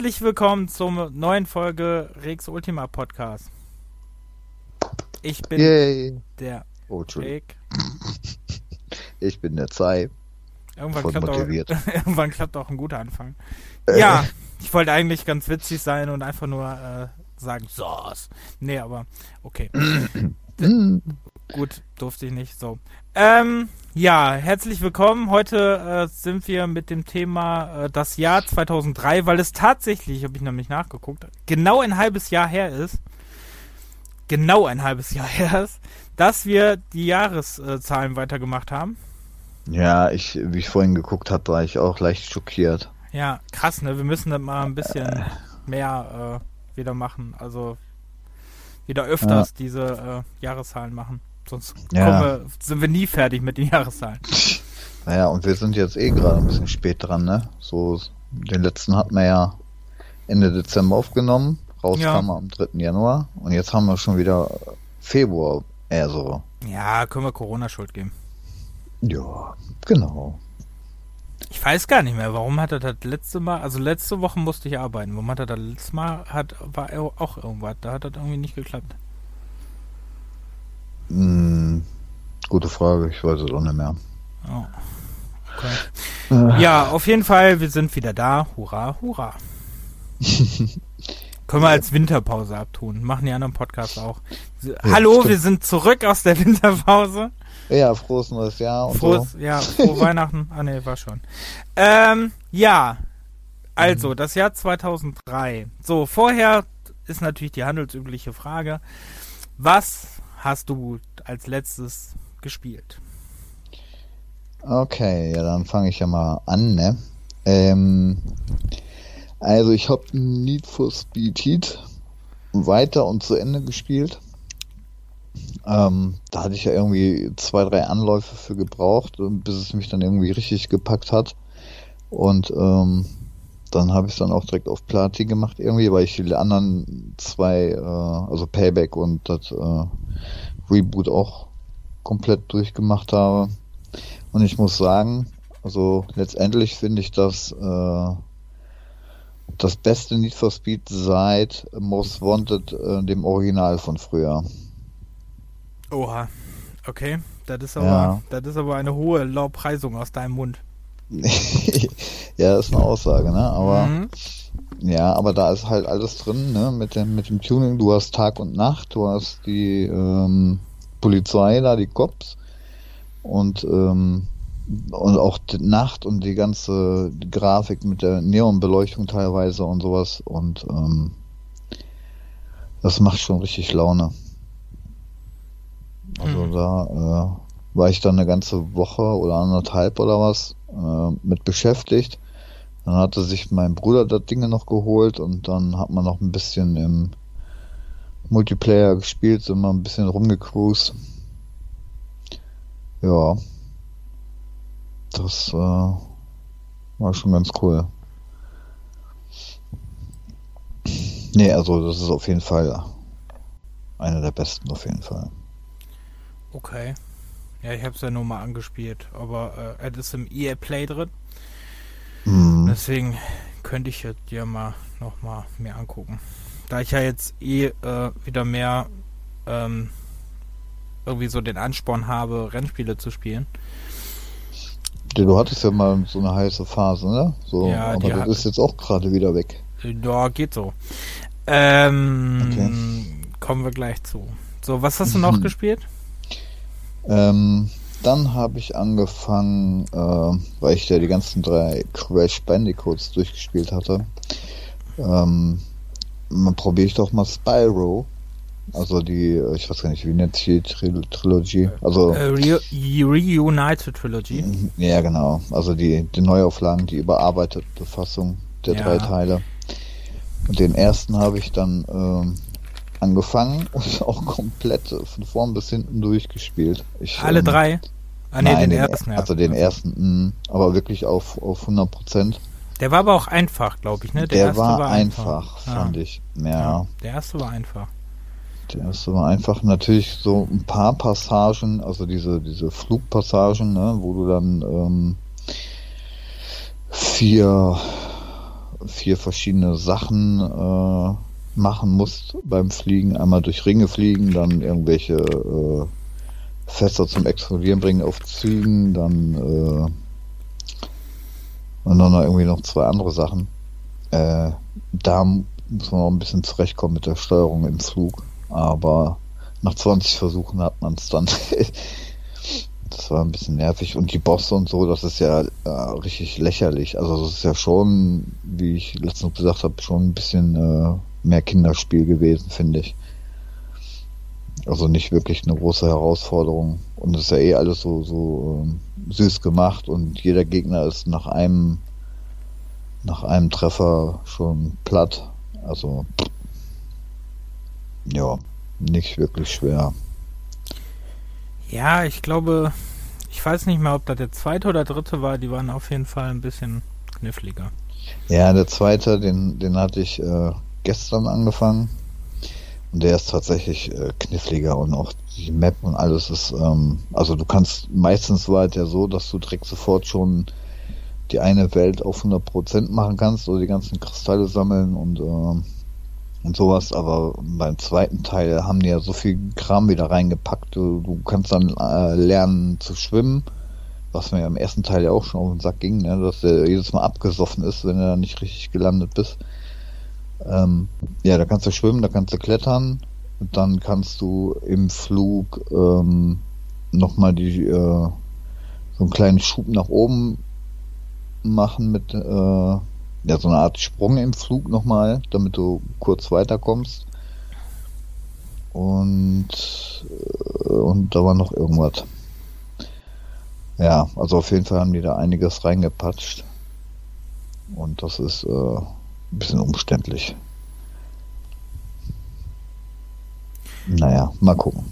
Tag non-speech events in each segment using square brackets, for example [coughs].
Herzlich willkommen zur neuen Folge Rex Ultima Podcast. Ich bin Yay. der Oh. Rick. [laughs] Ich bin der Zei. Irgendwann Voll klappt, auch, [laughs] irgendwann klappt auch ein guter Anfang. Äh. Ja, ich wollte eigentlich ganz witzig sein und einfach nur äh, sagen, Sauce. Nee, aber okay. [clears throat] Gut, durfte ich nicht. So. Ähm, ja, herzlich willkommen. Heute äh, sind wir mit dem Thema äh, das Jahr 2003, weil es tatsächlich, habe ich nämlich nachgeguckt, genau ein halbes Jahr her ist. Genau ein halbes Jahr [laughs] her ist, dass wir die Jahreszahlen weitergemacht haben. Ja, ich, wie ich vorhin geguckt habe, war ich auch leicht schockiert. Ja, krass, ne? Wir müssen das mal ein bisschen mehr äh, wieder machen. Also wieder öfters diese äh, Jahreszahlen machen. Sonst Ja. wir, sind wir nie fertig mit den [laughs] Jahreszahlen. Naja, und wir sind jetzt eh gerade ein bisschen spät dran, ne? So, den letzten hatten wir ja Ende Dezember aufgenommen. Rauskam Ja. er am 3. Januar. Und jetzt haben wir schon wieder Februar. Eher so. Ja, können wir Corona Schuld geben. Ja, genau. Ich weiß gar nicht mehr, warum hat er das letzte Mal, also letzte Woche musste ich arbeiten. Warum hat er das letzte Mal, hat, war er auch irgendwas, da hat das irgendwie nicht geklappt. Hm, gute Frage, ich weiß es auch nicht mehr. Oh. Okay. Ja, auf jeden Fall, wir sind wieder da. Hurra, hurra. [laughs] Können wir als Winterpause abtun. Machen die anderen Podcasts auch. Hallo, stimmt. wir sind zurück aus der [laughs] Winterpause. Ja, frohes neues Jahr und Frohes, ja, frohe [laughs] Weihnachten. Ah, ne, war schon. Ähm, ja. Also, das Jahr 2003. So, vorher ist natürlich die handelsübliche Frage. Was hast du als letztes gespielt? Okay, ja, dann fange ich ja mal an, ne? Ähm, also ich habe Need for Speed Heat weiter und zu Ende gespielt. Ähm, da hatte ich ja irgendwie zwei, drei Anläufe für gebraucht, bis es mich dann irgendwie richtig gepackt hat. Und ähm, dann habe ich es dann auch direkt auf Plati gemacht irgendwie, weil ich die anderen zwei, äh, also Payback und das äh, Reboot auch komplett durchgemacht habe. Und ich muss sagen, also letztendlich finde ich das äh, das beste Need for Speed seit Most Wanted, äh, dem Original von früher. Oha. Okay. Das ist aber, Ja. das ist aber eine hohe Lobpreisung aus deinem Mund. [laughs] ja, ist eine Aussage, ne? Aber Mhm. ja, aber da ist halt alles drin, ne? Mit dem mit dem Tuning. Du hast Tag und Nacht, du hast die ähm, Polizei da, die Cops und ähm, und auch die Nacht und die ganze Grafik mit der Neonbeleuchtung teilweise und sowas und ähm, das macht schon richtig Laune. Also Mhm. da äh, war ich dann eine ganze Woche oder anderthalb oder was äh, mit beschäftigt. Dann hatte sich mein Bruder das Ding noch geholt und dann hat man noch ein bisschen im Multiplayer gespielt, sind wir ein bisschen rumgecruised. Ja. Das äh, war schon ganz cool. Nee, also das ist auf jeden Fall einer der besten auf jeden Fall. Okay. Ja, ich habe es ja nur mal angespielt, aber äh, es ist im EA Play drin. Hm. Deswegen könnte ich jetzt dir mal noch mal mehr angucken. Da ich ja jetzt eh äh, wieder mehr ähm, irgendwie so den Ansporn habe, Rennspiele zu spielen. Ja, Du hattest ja mal so eine heiße Phase, ne? So, Ja, aber das hat- ist jetzt auch gerade wieder weg. Ja, geht so. Ähm, Okay. Kommen wir gleich zu. So, was hast du noch Mhm. gespielt? Ähm, dann habe ich angefangen, äh, weil ich ja die ganzen drei Crash Bandicoots durchgespielt hatte, ähm, probiere ich doch mal Spyro. Also die, äh, ich weiß gar nicht, wie nennt sich die Tril Trilogie? Also, Äh, Re Reunited Trilogy. ja genau, also die, die Neuauflagen, die überarbeitete Fassung der Ja. drei Teile. Und den ersten habe ich dann ähm, angefangen und [laughs] auch komplett von vorn bis hinten durchgespielt. Ich, Alle ähm, drei? Ah, nee, Nein, den, ersten. ja. Also den ersten, mh, aber wirklich auf, auf 100 Prozent. Der war aber auch einfach, glaube ich, ne? Der, erste war, einfach, fand Ja. ich. Ja, Der erste war einfach. der erste war einfach natürlich so ein paar Passagen, also diese, diese Flugpassagen, ne, wo du dann ähm, vier vier verschiedene Sachen äh, machen musst beim Fliegen. Einmal durch Ringe fliegen, dann irgendwelche äh, Fässer zum Explodieren bringen auf Zügen, dann äh, und dann noch irgendwie noch zwei andere Sachen. Äh, da muss man auch ein bisschen zurechtkommen mit der Steuerung im Flug, aber nach 20 Versuchen hat man es dann. [laughs] das war ein bisschen nervig und die Bosse und so, das ist ja äh, richtig lächerlich. Also das ist ja schon, wie ich letztens gesagt habe, schon ein bisschen äh, mehr Kinderspiel gewesen, finde ich. Also nicht wirklich eine große Herausforderung. Und es ist ja eh alles so, so ähm, süß gemacht und jeder Gegner ist nach einem, nach einem Treffer schon platt. Also, ja, nicht wirklich schwer. Ja, ich glaube, ich weiß nicht mehr, ob das der zweite oder dritte war, die waren auf jeden Fall ein bisschen kniffliger. Ja, der zweite, den, den hatte ich äh, gestern angefangen. Und der ist tatsächlich äh, kniffliger und auch die Map und alles ist, ähm, also du kannst, meistens war es ja so, dass du direkt sofort schon die eine Welt auf 100% machen kannst oder die ganzen Kristalle sammeln und, äh, und sowas, aber beim zweiten Teil haben die ja so viel Kram wieder reingepackt, du, du kannst dann äh, lernen zu schwimmen, was mir im ersten Teil ja auch schon auf den Sack ging, ne, dass der jedes Mal abgesoffen ist, wenn du da nicht richtig gelandet bist. Ähm, ja, da kannst du schwimmen, da kannst du klettern, dann kannst du im Flug ähm, nochmal die äh, so einen kleinen Schub nach oben machen mit äh, ja so eine Art Sprung im Flug nochmal, damit du kurz weiterkommst. Und äh, und da war noch irgendwas. Ja, also auf jeden Fall haben die da einiges reingepatscht. Und das ist äh, ein bisschen umständlich. Naja, mal gucken.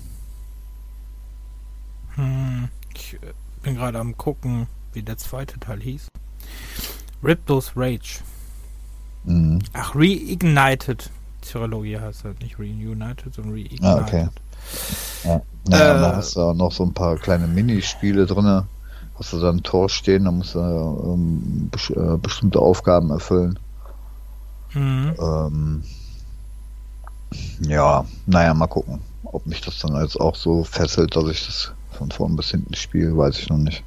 Hm, ich äh, bin gerade am gucken, wie der zweite Teil hieß. Riptos Rage. Mhm. Ach, Reignited. Trilogie heißt halt nicht Reunited, sondern Reignited. Ah, okay. Ja, ja äh, da hast du auch noch so ein paar kleine Minispiele drin. Hast du da ein Tor stehen, da musst du ähm, äh, bestimmte Aufgaben erfüllen. Mhm. Ähm, ja, naja, mal gucken. Ob mich das dann jetzt auch so fesselt, dass ich das von vorn bis hinten spiele, weiß ich noch nicht.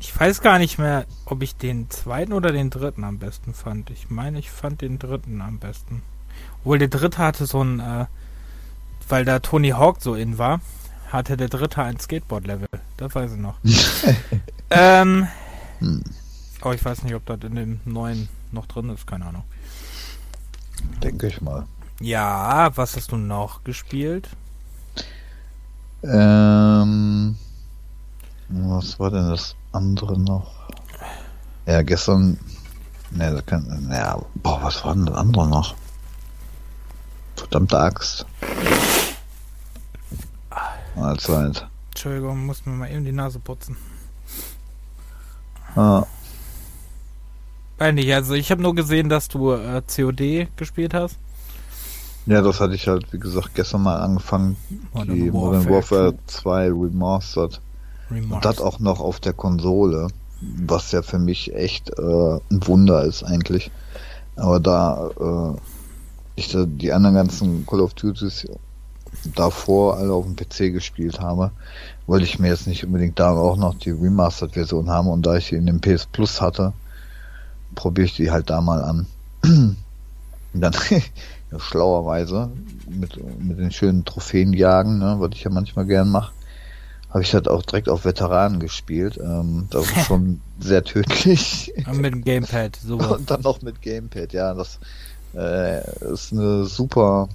Ich weiß gar nicht mehr, ob ich den zweiten oder den dritten am besten fand. Ich meine, ich fand den dritten am besten. Obwohl der dritte hatte so ein, äh, weil da Tony Hawk so in war, hatte der dritte ein Skateboard-Level. Das weiß ich noch. [laughs] ähm, hm. Aber ich weiß nicht, ob das in dem neuen noch drin ist, keine Ahnung. Denke ich mal. Ja, was hast du noch gespielt? Ähm, was war denn das andere noch? Ja, gestern. Ne, das kann. Ja, boah, was war denn das andere noch? Verdammte Axt. Allzeit. Entschuldigung, muss mir mal eben die Nase putzen. Ah. Nicht. Also ich habe nur gesehen, dass du äh, COD gespielt hast. Ja, das hatte ich halt, wie gesagt, gestern mal angefangen. Modern die Modern Warfare 2 Remastered. Remastered. Und das auch noch auf der Konsole. Was ja für mich echt äh, ein Wunder ist eigentlich. Aber da äh, ich da die anderen ganzen Call of Duties davor alle auf dem PC gespielt habe, wollte ich mir jetzt nicht unbedingt da auch noch die Remastered-Version haben und da ich sie in dem PS Plus hatte, probiere ich die halt da mal an. [clears throat] dann ja, [laughs] schlauerweise mit, mit den schönen Trophäen jagen, ne, was ich ja manchmal gern mache, habe ich halt auch direkt auf Veteranen gespielt. Ähm, das ist schon [laughs] sehr tödlich. Und mit dem Gamepad, [laughs] super. Und dann noch mit Gamepad, ja, das äh, ist eine super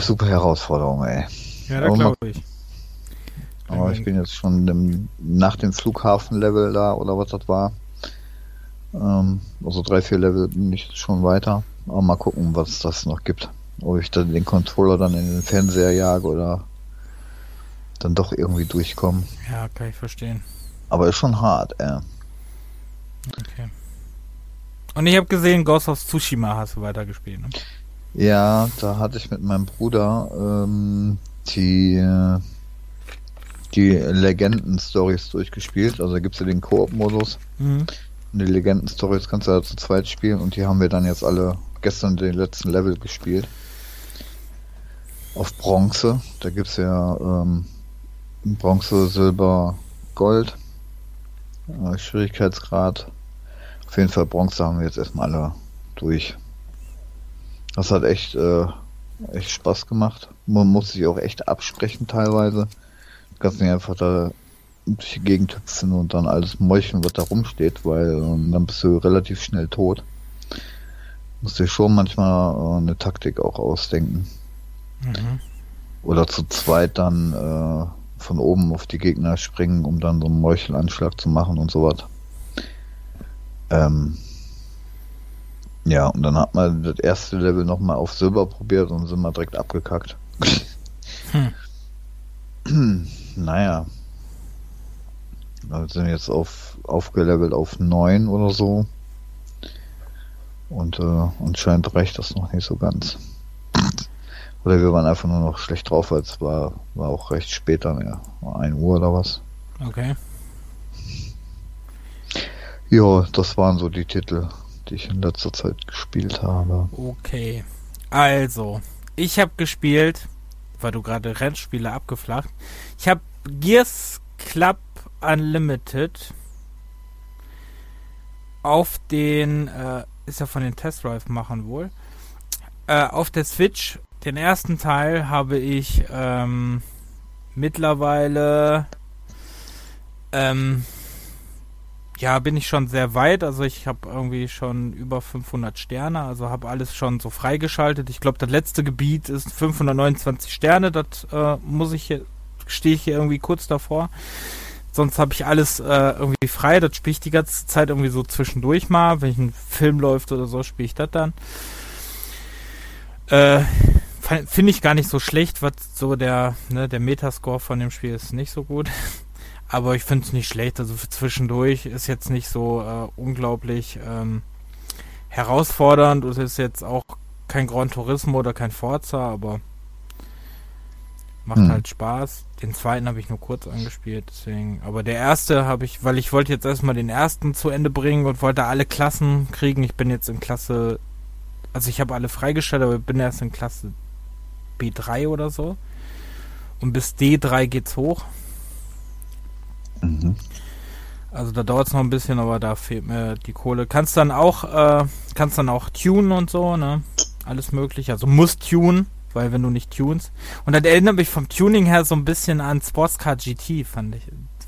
super Herausforderung, ey. Ja, da glaube ich. Aber ich bin jetzt schon im, nach dem Flughafen-Level da oder was das war. Ähm, also drei, vier Level bin ich schon weiter. Aber mal gucken, was das noch gibt. Ob ich dann den Controller dann in den Fernseher jage oder dann doch irgendwie durchkomme. Ja, kann ich verstehen. Aber ist schon hart, ey. Okay. Und ich habe gesehen, Ghost of Tsushima hast du weitergespielt, ne? Ja, da hatte ich mit meinem Bruder ähm, die die Legenden-Stories durchgespielt. Also gibt es ja den Koop-Modus. Mhm. Eine Legenden-Story, das kannst du ja zu zweit spielen und die haben wir dann jetzt alle gestern den letzten Level gespielt. Auf Bronze. Da gibt's ja ähm, Bronze, Silber, Gold. Äh, Schwierigkeitsgrad. Auf jeden Fall Bronze haben wir jetzt erstmal alle durch. Das hat echt, äh, echt Spaß gemacht. Man muss sich auch echt absprechen teilweise. Du kannst nicht einfach da durch die Gegend hüpfen und dann alles meuchen, was da rumsteht, weil äh, dann bist du relativ schnell tot. Musst dir schon manchmal äh, eine Taktik auch ausdenken. Mhm. Oder zu zweit dann äh, von oben auf die Gegner springen, um dann so einen Meuchelanschlag zu machen und sowas. Ähm, ja, und dann hat man das erste Level nochmal auf Silber probiert und sind wir direkt abgekackt. Hm. [clears throat] naja. Wir sind jetzt auf, aufgelevelt auf 9 oder so. Und äh, anscheinend reicht das noch nicht so ganz. Oder wir waren einfach nur noch schlecht drauf, weil es war, war auch recht spät dann, ja. 1 Uhr oder was. Okay. Ja, das waren so die Titel, die ich in letzter Zeit gespielt habe. Okay. Also, ich habe gespielt, weil du gerade Rennspiele abgeflacht. Ich habe Gears Club Unlimited auf den, äh, ist ja von den Test Drive machen wohl, äh, auf der Switch. Den ersten Teil habe ich ähm, mittlerweile ähm, ja, bin ich schon sehr weit. Also ich habe irgendwie schon über 500 Sterne. Also habe alles schon so freigeschaltet. Ich glaube, das letzte Gebiet ist 529 Sterne. Das äh, muss ich hier, stehe ich hier irgendwie kurz davor. Sonst habe ich alles äh, irgendwie frei. Das spiele ich die ganze Zeit irgendwie so zwischendurch mal. Wenn ein Film läuft oder so, spiele ich das dann. Äh, Finde ich gar nicht so schlecht, was so der, ne, der Metascore von dem Spiel ist nicht so gut. [laughs] Aber ich finde es nicht schlecht. Also zwischendurch ist jetzt nicht so äh, unglaublich ähm, herausfordernd. Es ist jetzt auch kein Gran Turismo oder kein Forza, aber macht hm. halt Spaß. Den zweiten habe ich nur kurz angespielt, deswegen. Aber der erste habe ich, weil ich wollte jetzt erstmal den ersten zu Ende bringen und wollte alle Klassen kriegen. Ich bin jetzt in Klasse, also ich habe alle freigestellt, aber ich bin erst in Klasse B3 oder so. Und bis D3 geht's hoch. Mhm. Also da dauert es noch ein bisschen, aber da fehlt mir die Kohle. Kannst dann auch, äh, kannst dann auch tunen und so, ne? Alles mögliche. Also musst tunen, weil wenn du nicht tunst. Und das erinnert mich vom Tuning her so ein bisschen an Sportscar GT, fand ich,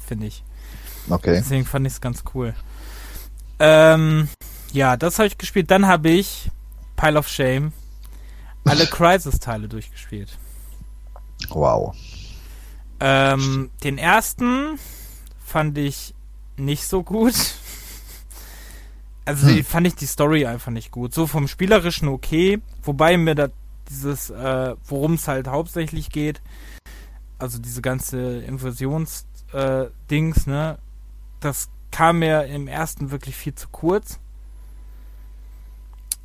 finde ich. Okay. Deswegen fand ich es ganz cool. Ähm, ja, das habe ich gespielt. Dann habe ich Pile of Shame alle [laughs] Crisis-Teile durchgespielt. Wow. Ähm, den ersten fand ich nicht so gut. Also hm. fand ich die Story einfach nicht gut. So vom Spielerischen okay, wobei mir da dieses, äh, worum es halt hauptsächlich geht, also diese ganze Infusions-Dings, äh, ne, das kam mir im ersten wirklich viel zu kurz.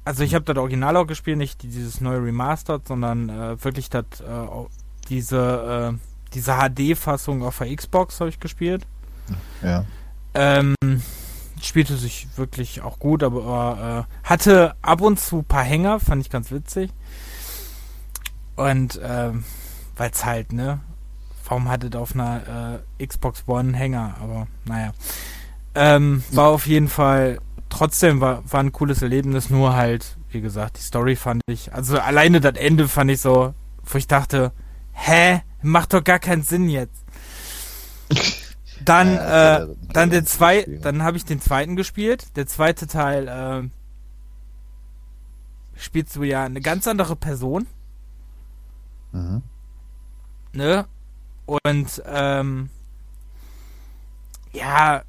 Also ich habe das Original auch gespielt, nicht dieses neue Remastered, sondern äh, wirklich das, äh, diese, äh, diese HD-Fassung auf der Xbox habe ich gespielt. Ja. Ähm, spielte sich wirklich auch gut, aber äh, hatte ab und zu ein paar Hänger, fand ich ganz witzig. Und ähm, weil es halt, ne? Warum hattet auf einer äh, Xbox One Hänger? Aber naja. Ähm, war auf jeden Fall, trotzdem war, war ein cooles Erlebnis, nur halt, wie gesagt, die Story fand ich, also alleine das Ende fand ich so, wo ich dachte, hä? Macht doch gar keinen Sinn jetzt. [laughs] Dann, äh, dann der zwei, dann habe ich den zweiten gespielt. Der zweite Teil äh, spielst du ja eine ganz andere Person. Mhm. Ne? Und ähm, ja,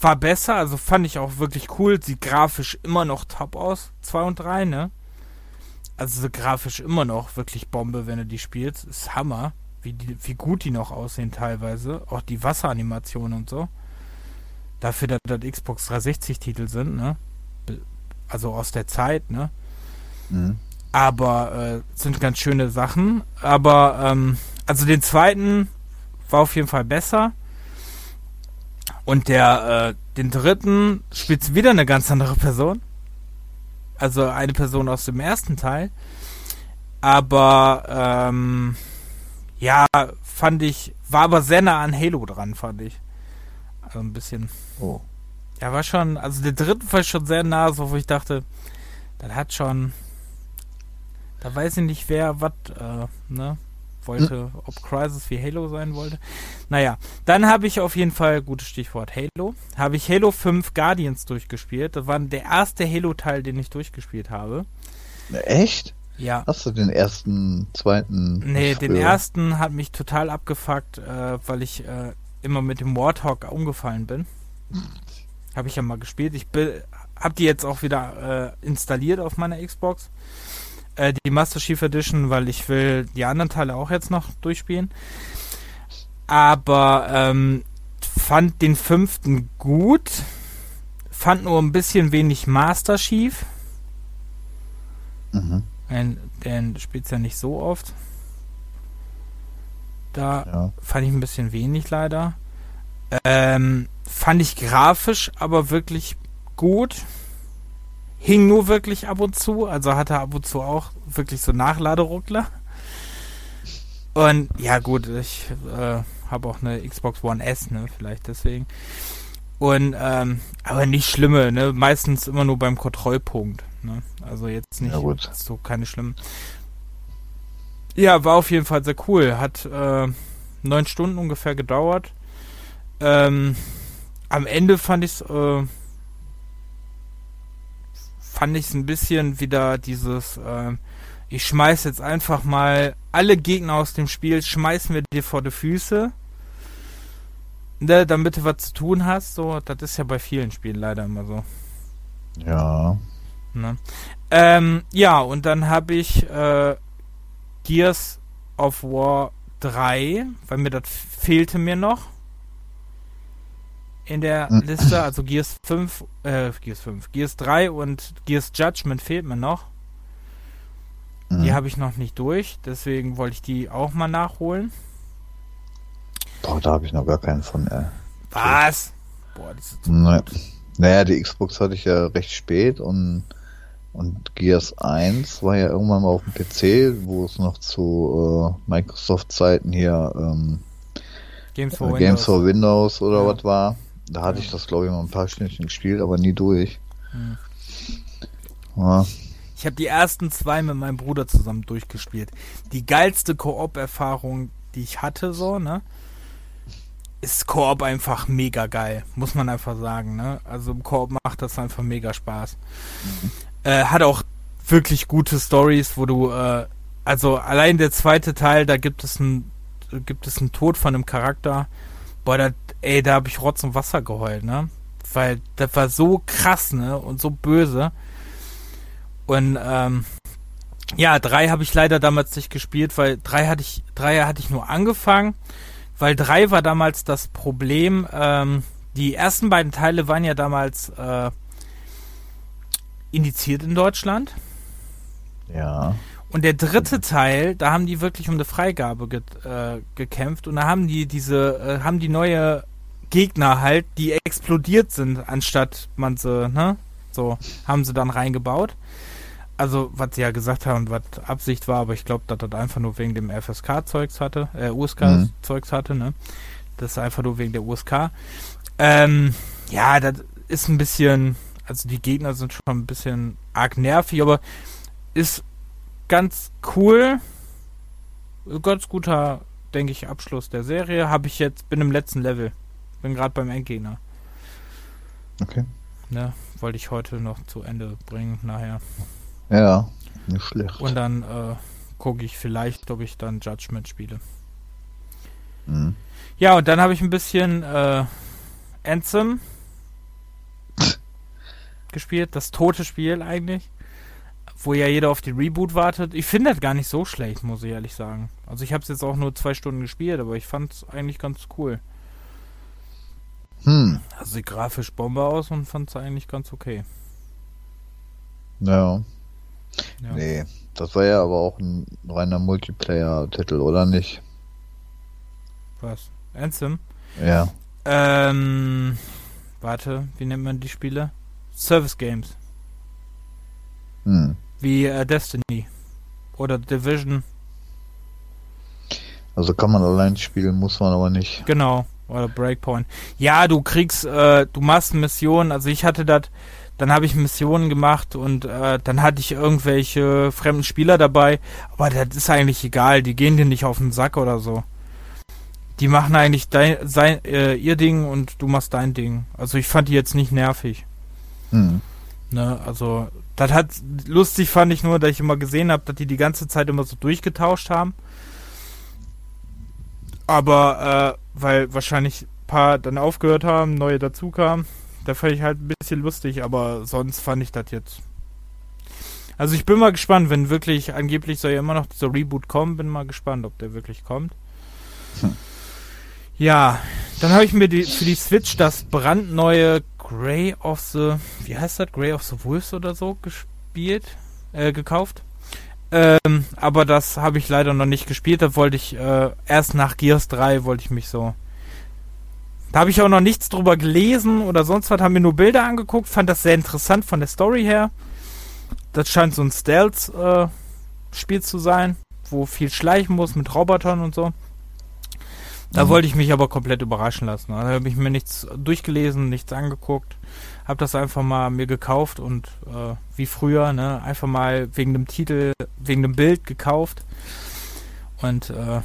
war, besser, also fand ich auch wirklich cool. Sieht grafisch immer noch top aus, 2 und 3, ne? Also grafisch immer noch wirklich Bombe, wenn du die spielst. Ist Hammer wie, die, wie gut die noch aussehen teilweise. Auch die Wasseranimationen und so. Dafür, dass das Xbox 360-Titel sind, ne? Also aus der Zeit, ne? Mhm. Aber äh, sind ganz schöne Sachen. Aber ähm, also den zweiten war auf jeden Fall besser. Und der, äh, den dritten spielt wieder eine ganz andere Person. Also eine Person aus dem ersten Teil. Aber, ähm, ja, fand ich, war aber sehr nah an Halo dran, fand ich. Also ein bisschen. Oh. Ja, war schon, also der dritte war schon sehr nah, so wo ich dachte, das hat schon, da weiß ich nicht, wer was, äh, ne, wollte, ob Crisis wie Halo sein wollte. Naja, dann habe ich auf jeden Fall, gutes Stichwort, Halo, habe ich Halo 5 Guardians durchgespielt. Das war der erste Halo-Teil, den ich durchgespielt habe. Echt? Ja. Hast du den ersten, zweiten? Nee, den ersten hat mich total abgefuckt, äh, weil ich äh, immer mit dem Warthog umgefallen bin. Habe ich ja mal gespielt. Ich habe die jetzt auch wieder äh, installiert auf meiner Xbox. Äh, die Master Chief Edition, weil ich will die anderen Teile auch jetzt noch durchspielen. Aber ähm, fand den fünften gut. Fand nur ein bisschen wenig Master Chief. Mhm. Den, den spielt's ja nicht so oft. Da Ja. fand ich ein bisschen wenig leider. Ähm, fand ich grafisch aber wirklich gut. Hing nur wirklich ab und zu, also hatte ab und zu auch wirklich so Nachladeruckler. Und ja gut, ich äh, habe auch eine Xbox One S, ne, vielleicht deswegen. Und ähm, aber nicht schlimme, ne? Meistens immer nur beim Kontrollpunkt. Ne? Also jetzt nicht Ja, so keine schlimmen. Ja, war auf jeden Fall sehr cool. Hat äh, neun Stunden ungefähr gedauert. Ähm, am Ende fand ich es äh, fand ich es ein bisschen wieder dieses äh, ich schmeiß jetzt einfach mal alle Gegner aus dem Spiel, schmeißen wir dir vor die Füße. Ne, damit du was zu tun hast, so, das ist ja bei vielen Spielen leider immer so. Ja. Ne? Ähm, ja, und dann habe ich äh, Gears of War 3, weil mir das fehlte mir noch in der. Liste, also Gears 5, äh, Gears 5, Gears 3 und Gears Judgment fehlt mir noch. Mhm. Die habe ich noch nicht durch, deswegen wollte ich die auch mal nachholen. Boah, da habe ich noch gar keinen von, ey. Was? Boah, die sind so gut. Naja, die Xbox hatte ich ja recht spät und, und Gears 1 war ja irgendwann mal auf dem PC, wo es noch zu äh, Microsoft-Zeiten hier ähm, Games for äh, Windows. Games for Windows oder Ja. was war. Da hatte Ja. ich das, glaube ich, mal ein paar Stündchen gespielt, aber nie durch. Hm. Ja. Ich habe die ersten zwei mit meinem Bruder zusammen durchgespielt. Die geilste Koop-Erfahrung, die ich hatte, so, ne? Ist Koop einfach mega geil, muss man einfach sagen, ne? Also im Koop macht das einfach mega Spaß. Äh, hat auch wirklich gute Stories, wo du, äh, also allein der zweite Teil, da gibt es ein, gibt es einen Tod von einem Charakter. Boah, da, ey, da habe ich Rotz und Wasser geheult, ne? Weil das war so krass, ne? Und so böse. Und ähm, ja, drei habe ich leider damals nicht gespielt, weil drei hatte ich, drei hatte ich nur angefangen, weil drei war damals das Problem. Ähm, die ersten beiden Teile waren ja damals äh, indiziert in Deutschland. Ja. Und der dritte Teil, da haben die wirklich um eine Freigabe ge äh, gekämpft und da haben die diese, äh, haben die neue Gegner halt, die explodiert sind, anstatt man sie, ne? So, haben sie dann reingebaut. Also, was sie ja gesagt haben, was Absicht war, aber ich glaube, dass das einfach nur wegen dem FSK-Zeugs hatte, äh, USK-Zeugs hatte, ne? Das ist einfach nur wegen der USK. Ähm, ja, das ist ein bisschen, also die Gegner sind schon ein bisschen arg nervig, aber ist ganz cool. Ganz guter, denke ich, Abschluss der Serie. Habe ich jetzt, bin im letzten Level. Bin gerade beim Endgegner. Okay. Ne? Wollte ich heute noch zu Ende bringen, nachher. Ja, nicht schlecht. Und dann äh, gucke ich vielleicht, ob ich dann Judgment spiele. Mhm. Ja, und dann habe ich ein bisschen äh, Anthem [laughs] gespielt. Das tote Spiel eigentlich. Wo ja jeder auf die Reboot wartet. Ich finde das gar nicht so schlecht, muss ich ehrlich sagen. Also ich habe es jetzt auch nur zwei Stunden gespielt, aber ich fand es eigentlich ganz cool. Hm. Also sieht grafisch Bombe aus und fand es eigentlich ganz okay. Ja. Ja. Nee. Das war ja aber auch ein reiner Multiplayer-Titel, oder nicht? Was? Anthem? Ja. Ähm, warte, wie nennt man die Spiele? Service Games. Hm. Wie äh, Destiny. Oder Division. Also kann man allein spielen, muss man aber nicht. Genau. Oder Breakpoint. Ja, du kriegst, äh, du machst Missionen. Also ich hatte das, dann habe ich Missionen gemacht und äh, dann hatte ich irgendwelche fremden Spieler dabei. Aber das ist eigentlich egal. Die gehen dir nicht auf den Sack oder so. Die machen eigentlich dein, sein, äh, ihr Ding und du machst dein Ding. Also ich fand die jetzt nicht nervig. Hm. Ne, also das hat lustig fand ich nur, dass ich immer gesehen habe, dass die die ganze Zeit immer so durchgetauscht haben. Aber äh, weil wahrscheinlich ein paar dann aufgehört haben, neue dazu kamen, da fand ich halt ein bisschen lustig, aber sonst fand ich das jetzt. Also ich bin mal gespannt, wenn wirklich angeblich soll ja immer noch dieser Reboot kommen, bin mal gespannt, ob der wirklich kommt. Hm. Ja, dann habe ich mir die, für die Switch das brandneue Grey of the, wie heißt das, Grey of the Wolves oder so gespielt, äh, gekauft. Ähm, aber das habe ich leider noch nicht gespielt. Da wollte ich äh, erst nach Gears 3 wollte ich mich so. Da habe ich auch noch nichts drüber gelesen oder sonst was. Haben mir nur Bilder angeguckt. Fand das sehr interessant von der Story her. Das scheint so ein Stealth-Spiel äh, zu sein, wo viel schleichen muss mit Robotern und so. Da mhm. wollte ich mich aber komplett überraschen lassen. Da habe ich mir nichts durchgelesen, nichts angeguckt. Habe das einfach mal mir gekauft und äh, wie früher, ne, einfach mal wegen dem Titel, wegen dem Bild gekauft. Und äh,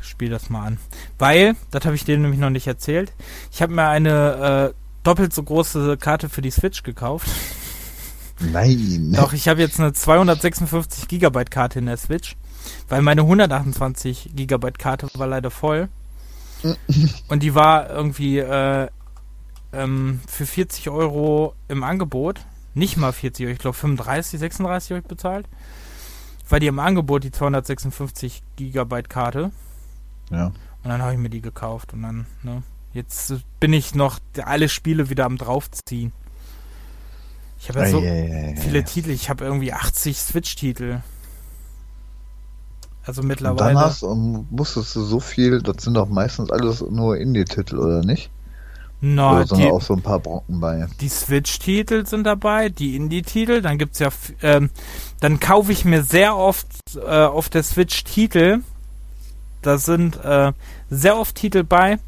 spiele das mal an. Weil, das habe ich dir nämlich noch nicht erzählt, ich habe mir eine äh, doppelt so große Karte für die Switch gekauft. Nein. Doch, ich habe jetzt eine 256 Gigabyte Karte in der Switch, weil meine 128 Gigabyte Karte war leider voll. [laughs] Und die war irgendwie äh, ähm, für 40 Euro im Angebot. Nicht mal 40 Euro, ich glaube 35, 36 Euro bezahlt. Weil die im Angebot die 256 Gigabyte Karte. Ja. Und dann habe ich mir die gekauft und dann, ne, jetzt bin ich noch alle Spiele wieder am draufziehen. Ich habe ja so ei, viele ei. Titel, ich habe irgendwie 80 Switch-Titel. Also mittlerweile. Und dann hast, musstest du so viel, das sind doch meistens alles nur Indie-Titel, oder nicht? No, oder sind auch so ein paar Brocken bei. Die Switch-Titel sind dabei, die Indie-Titel, dann gibt's ja, ähm, dann kaufe ich mir sehr oft äh, auf der Switch Titel. Da sind äh, sehr oft Titel bei.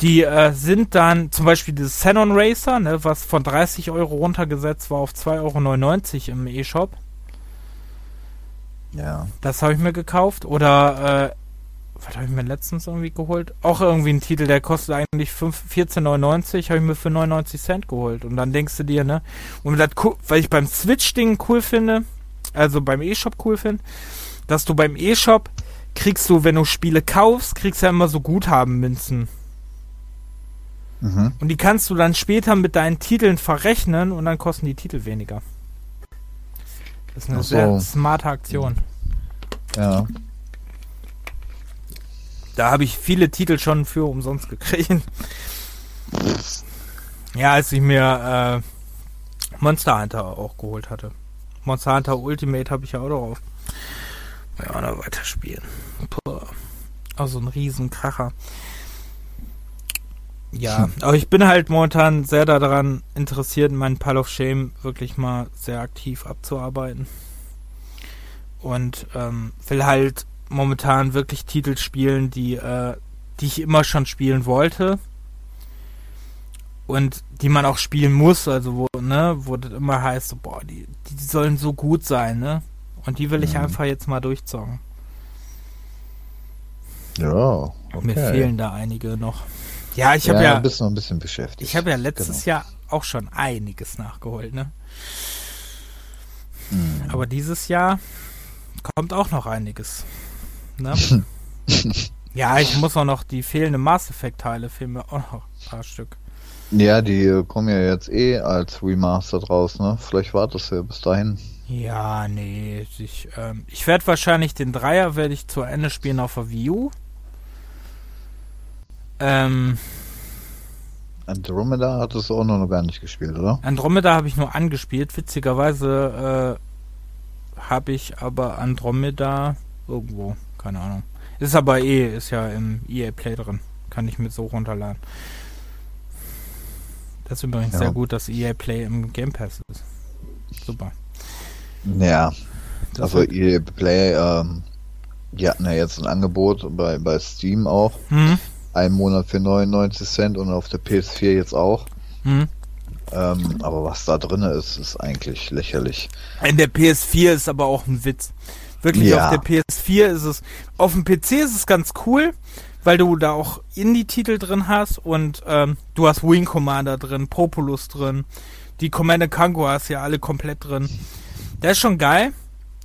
Die äh, sind dann zum Beispiel dieses Xenon Racer, ne, was von 30 Euro runtergesetzt war auf 2,99 Euro im E-Shop. Ja. Das habe ich mir gekauft. Oder, äh, was habe ich mir letztens irgendwie geholt? Auch irgendwie ein Titel, der kostet eigentlich 14,99, habe ich mir für 99 Cent geholt. Und dann denkst du dir, ne? Und das, weil ich beim Switch-Ding cool finde, also beim E-Shop cool finde, dass du beim E-Shop kriegst du, wenn du Spiele kaufst, kriegst du ja immer so Guthabenmünzen. Mhm. Und die kannst du dann später mit deinen Titeln verrechnen und dann kosten die Titel weniger. Das ist eine so. sehr smarte Aktion. Ja. Da habe ich viele Titel schon für umsonst gekriegt. Ja, als ich mir äh, Monster Hunter auch geholt hatte. Monster Hunter Ultimate habe ich ja auch drauf. Ja, noch weiterspielen. Puh. Also ein Riesenkracher. Ja, aber ich bin halt momentan sehr daran interessiert, meinen Pile of Shame wirklich mal sehr aktiv abzuarbeiten. Und ähm, will halt momentan wirklich Titel spielen, die, äh, die ich immer schon spielen wollte. Und die man auch spielen muss, also wo, ne, wo das immer heißt, so, boah, die, die sollen so gut sein, ne? Und die will ich mhm. einfach jetzt mal durchzocken. Ja, okay. Mir fehlen da einige noch. Ja, ich habe ja, ja. bist noch ein bisschen beschäftigt. Ich habe ja letztes genau. Jahr auch schon einiges nachgeholt, ne? Mhm. Aber dieses Jahr kommt auch noch einiges. Ne? [laughs] ja, ich muss auch noch die fehlenden Mass Effect Teile fehlen mir auch noch ein paar Stück. Ja, die kommen ja jetzt eh als Remastered raus, ne? Vielleicht wartest du ja bis dahin. Ja, nee, ich, ähm, ich werde wahrscheinlich den Dreier werde ich zu Ende spielen auf der Wii U. Ähm, Andromeda hattest du auch noch gar nicht gespielt, oder? Andromeda habe ich nur angespielt. Witzigerweise äh, habe ich aber Andromeda irgendwo, keine Ahnung. Ist aber eh, ist ja im EA Play drin. Kann ich mir so runterladen. Das ist übrigens Ja. sehr gut, dass EA Play im Game Pass ist. Super. Ja, Das also EA Play, ähm, die hatten ja jetzt ein Angebot bei, bei Steam auch. Hm? Ein Monat für 99 Cent und auf der PS4 jetzt auch. Hm? Ähm, aber was da drin ist, ist eigentlich lächerlich. In der PS4 ist aber auch ein Witz. Wirklich Ja. auf der PS4 ist es. Auf dem PC ist es ganz cool, weil du da auch Indie-Titel drin hast und ähm, du hast Wing Commander drin, Populus drin, die Commander Kango hast ja alle komplett drin. Das ist schon geil.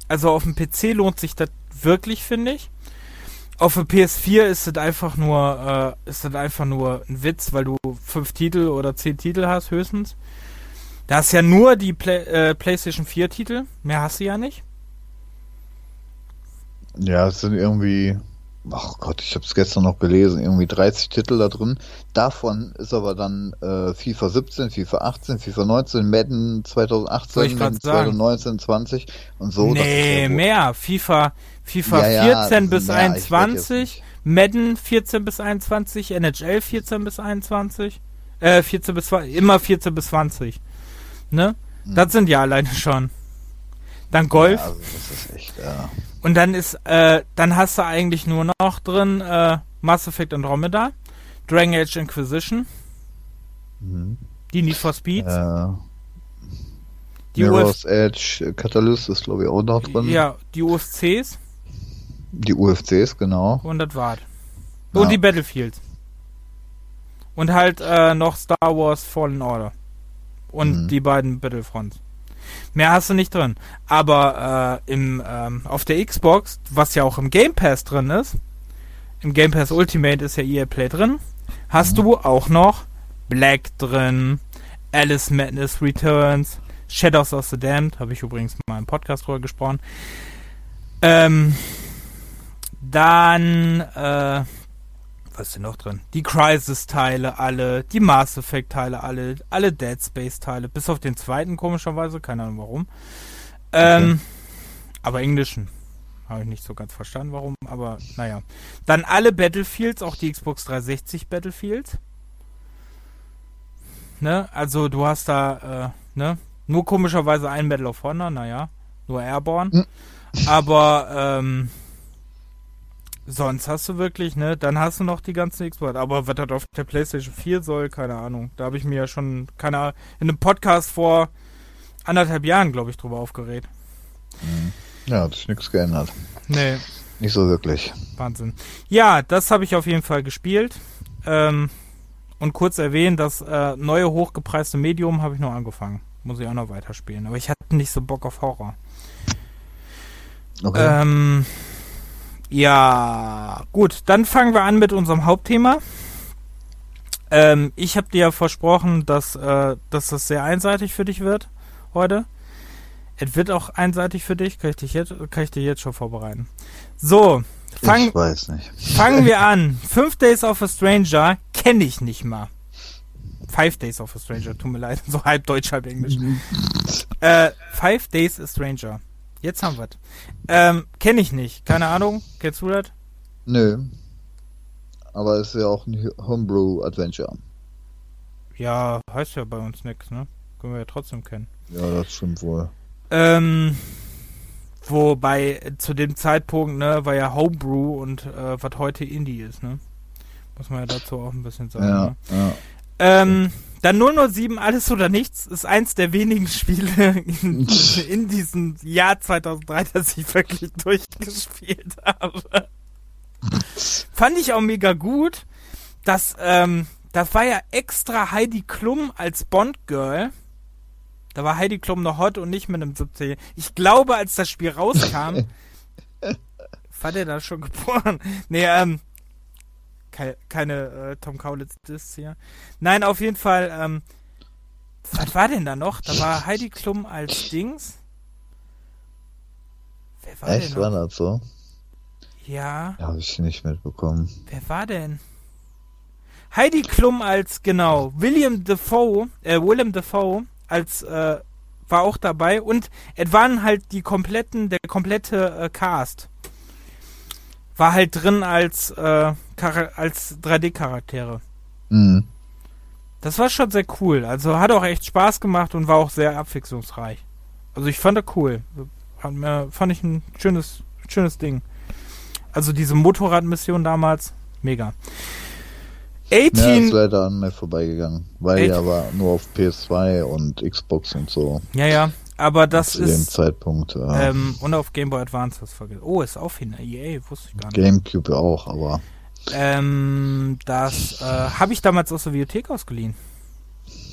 Also auf dem PC lohnt sich das wirklich, finde ich. Auf der PS4 ist es einfach nur, äh, ist das einfach nur ein Witz, weil du fünf Titel oder zehn Titel hast höchstens. Da hast ja nur die Play äh, PlayStation 4 Titel, mehr hast du ja nicht. Ja, es sind irgendwie, ach Gott, ich habe es gestern noch gelesen, irgendwie 30 Titel da drin. Davon ist aber dann äh, FIFA 17, FIFA 18, FIFA 19, Madden Wollte 2018, ich grad Madden sagen. 2019, 20 und so. Nee, ja mehr. FIFA, FIFA Ja, ja, 14 bis mehr, ich werd jetzt 21, nicht- Madden 14 bis 21, NHL 14 bis 21, äh, 14 bis 20, immer 14 bis 20. Ne? Hm. Das sind ja alleine schon. Dann Golf. Also das ist echt, ja. Und dann ist, äh, dann hast du eigentlich nur noch drin äh, Mass Effect Andromeda, Dragon Age Inquisition, Mhm. die Need for Speeds, Äh, die, Uf Mirror's Edge, äh, Catalyst ist glaube ich auch noch drin. ja, die UFCs Die UFCs, genau. und das war's. Ja. Und die Battlefields. Und halt äh, noch Star Wars Fallen Order. Und Mhm. die beiden Battlefronts. Mehr hast du nicht drin. Aber äh, im, ähm, auf der Xbox, was ja auch im Game Pass drin ist, im Game Pass Ultimate ist ja EA Play drin, hast Mhm. du auch noch Black drin, Alice Madness Returns, Shadows of the Damned, habe ich übrigens mal im Podcast drüber gesprochen. Ähm, dann, äh, was ist denn noch drin? Die Crisis-Teile alle, die Mass Effect-Teile alle, alle Dead Space-Teile, bis auf den zweiten komischerweise, keine Ahnung warum. Ähm, aber englischen. Habe ich nicht so ganz verstanden, warum, aber naja. Dann alle Battlefields, auch die Xbox 360 Battlefields. Ne, also du hast da, äh, ne, nur komischerweise ein Medal of Honor, naja, nur Airborne. Hm. Aber, ähm, sonst hast du wirklich, ne, dann hast du noch die ganzen Xbox. Aber was das auf der PlayStation 4 soll, keine Ahnung. Da habe ich mir ja schon, keine Ahnung, in einem Podcast vor anderthalb Jahren, glaube ich, drüber aufgeregt. Ja, hat sich nichts geändert. Nee, Nicht so wirklich. Wahnsinn. Ja, das habe ich auf jeden Fall gespielt. Ähm, und kurz erwähnen, das äh, neue hochgepreiste Medium habe ich noch angefangen. Muss ich auch noch weiterspielen. Aber ich hatte nicht so Bock auf Horror. Okay. Ähm, ja, gut, dann fangen wir an mit unserem Hauptthema. Ähm, ich habe dir ja versprochen, dass, äh, dass das sehr einseitig für dich wird heute. Es wird auch einseitig für dich, kann ich dich jetzt, kann ich dir jetzt schon vorbereiten. So, fang, ich weiß nicht. fangen wir [laughs] an. Five Days of a Stranger kenne ich nicht mal. Five Days of a Stranger, tut mir leid, [laughs] so halb Deutsch, halb Englisch. [laughs] Äh, Five Days a Stranger. Jetzt haben wir Ähm, kenne ich nicht. Keine Ahnung. Kennst du das? Nö. Aber es ist ja auch ein Homebrew-Adventure. Ja, heißt ja bei uns nichts, ne? Können wir ja trotzdem kennen. Ja, das stimmt wohl. Ähm, wobei zu dem Zeitpunkt, ne, war ja Homebrew und äh, was heute Indie ist, ne? Muss man ja dazu auch ein bisschen sagen. Ja, Ne? ja. Ähm, dann 007 Alles oder Nichts ist eins der wenigen Spiele in, [laughs] in diesem Jahr 2003, das ich wirklich durchgespielt habe. Fand ich auch mega gut. Das, ähm, das war ja extra Heidi Klum als Bond-Girl. Da war Heidi Klum noch hot und nicht mit einem 17 Ich glaube, als das Spiel rauskam, [laughs] war der da schon geboren. Nee, ähm, keine, keine äh, Tom Kaulitz Diss hier. Nein, auf jeden Fall, ähm, was war denn da noch? Da war Heidi Klum als Dings. Wer war Echt, denn war das so? Ja, Ja, habe ich nicht mitbekommen. wer war denn? Heidi Klum als, genau, William Defoe, äh, Willem Defoe als, äh, war auch dabei und es waren halt die kompletten, der komplette äh, Cast. War halt drin als, äh, als 3D-Charaktere. Mhm. Das war schon sehr cool. Also hat auch echt Spaß gemacht und war auch sehr abwechslungsreich. Also ich fand das cool. Fand ich ein schönes, schönes Ding. Also diese Motorradmission damals, mega. Ja, 18, ist leider an mir vorbeigegangen, weil Echt? ja aber nur auf PS2 und Xbox und so ja, ja, aber das zu dem ist, Zeitpunkt. Äh, ähm, und auf Game Boy Advance das vergessen. Oh, ist auch hin. EA, wusste ich gar nicht. Gamecube ja auch, aber Ähm, das äh, habe ich damals aus der Bibliothek ausgeliehen.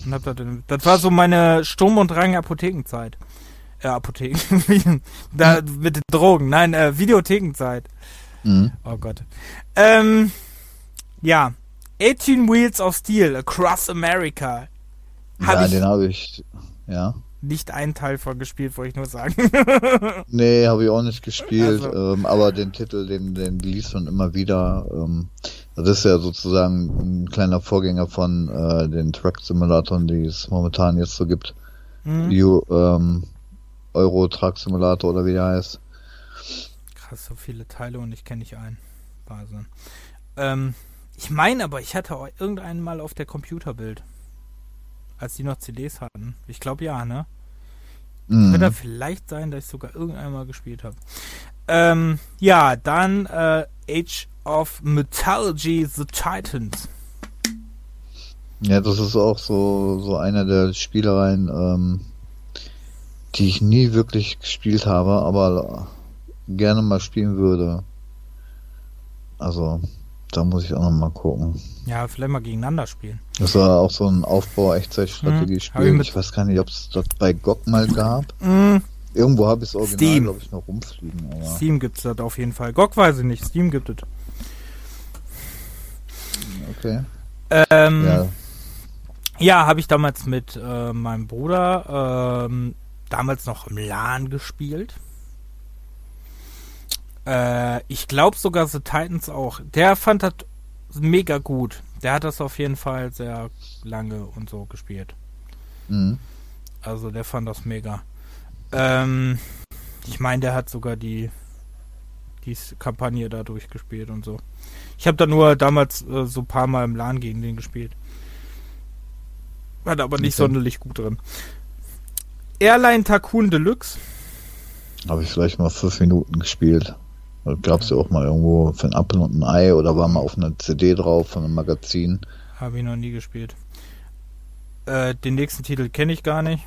Und hab das, das war so meine Sturm- und Drang-Apothekenzeit. Äh, Apotheken. [laughs] da, mit den Drogen. Nein, äh, Videothekenzeit. mhm. Oh Gott. Ähm, ja. 18 Wheels of Steel Across America. Hab ja, ich den habe ich, ja. Nicht einen Teil von gespielt, wollte ich nur sagen. [laughs] Nee, habe ich auch nicht gespielt, Also. ähm, aber den Titel, den, den liest man immer wieder. Ähm, das ist ja sozusagen ein kleiner Vorgänger von äh, den Truck Simulatoren, die es momentan jetzt so gibt. Hm. Euro, ähm, Euro Truck Simulator oder wie der heißt. Krass, so viele Teile und ich kenne nicht einen. Wahnsinn. Ähm, ich meine aber, ich hatte auch irgendeinen mal auf der Computerbild. Als die noch CDs hatten. Ich glaube ja, ne? Könnte Mhm. vielleicht sein, dass ich sogar irgendwann mal gespielt habe. Ähm, ja, dann äh, Age of Mythology The Titans. Ja, das ist auch so, so einer der Spielereien, ähm, die ich nie wirklich gespielt habe, aber gerne mal spielen würde. Also, da muss ich auch noch mal gucken. Ja, vielleicht mal gegeneinander spielen. Das war auch so ein Aufbau-Echtzeitstrategiespiel. ich ich, mit- weiß gar nicht, ob es das bei GOG mal gab. Mm, Irgendwo habe ich das Original, glaube ich, noch rumfliegen. Aber Steam gibt's das auf jeden Fall. GOG weiß ich nicht, Steam gibt es. okay. Ähm, Ja, Ja, habe ich damals mit äh, meinem Bruder ähm, damals noch im LAN gespielt. Äh, ich glaube sogar The Titans auch. Der fand das mega gut. Der hat das auf jeden Fall sehr lange und so gespielt. mhm. Also der fand das mega. Ähm, ich meine, der hat sogar die, die Kampagne da durchgespielt und so. Ich habe da nur damals äh, so ein paar Mal im LAN gegen den gespielt. War da aber nicht Okay. sonderlich gut drin. Airline Tycoon Deluxe. habe ich vielleicht mal fünf Minuten gespielt. Gab es ja auch mal irgendwo für ein Apfel und ein Ei oder war mal auf einer CD drauf von einem Magazin. Habe ich noch nie gespielt. Äh, den nächsten Titel kenne ich gar nicht.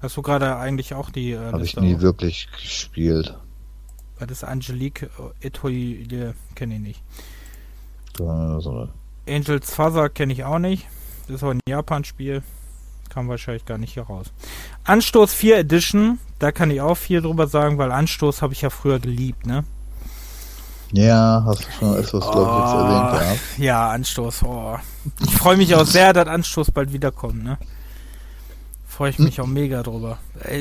Hast du gerade eigentlich auch die äh, Habe ich nie auf? wirklich gespielt. Weil das Angelique äh, Etoile kenne ich nicht. Äh, So, Angels Father kenne ich auch nicht. Das ist auch ein Japan-Spiel. Kam wahrscheinlich gar nicht hier raus. Anstoß 4 Edition. Da kann ich auch viel drüber sagen, weil Anstoß habe ich ja früher geliebt, ne? Ja, hast du schon etwas, glaube ich, Oh. erwähnt gehabt. Ja, Anstoß. Oh. Ich freue mich auch sehr, dass Anstoß bald wiederkommt, ne? Freue ich mich auch mega drüber.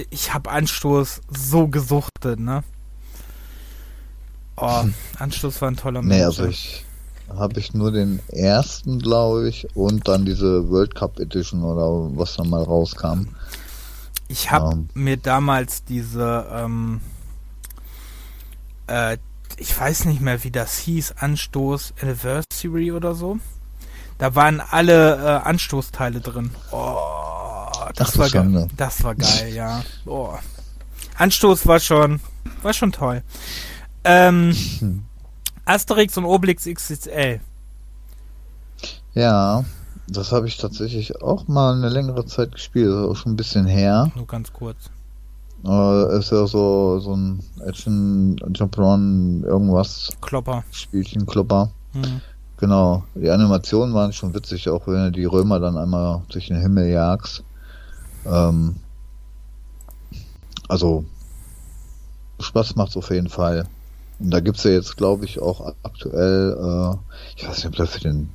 Ich habe Anstoß so gesuchtet, ne? Oh, Anstoß war ein toller Nee, Mensch. also ich habe ich nur den ersten, glaube ich, und dann diese World Cup Edition oder was dann mal rauskam. Ich habe Ähm. mir damals diese, ähm, äh, ich weiß nicht mehr, wie das hieß, Anstoß Anniversary oder so. Da waren alle äh, Anstoßteile drin. Oh, das Ach war geil. Das war geil, ja. Oh. Anstoß war schon, war schon toll. Ähm, Hm. Asterix und Obelix XXL. Ja, das habe ich tatsächlich auch mal eine längere Zeit gespielt, das ist auch schon ein bisschen her. Nur ganz kurz. Äh, ist ja so, so ein Action, Jump-Run, irgendwas, Klopper. Spielchen, Klopper. Hm. Genau, die Animationen waren schon witzig, auch wenn du die Römer dann einmal durch den Himmel jagst. Ähm, also, Spaß macht's auf jeden Fall. Und da gibt's ja jetzt, glaube ich, auch aktuell, äh, ich weiß nicht, ob das für den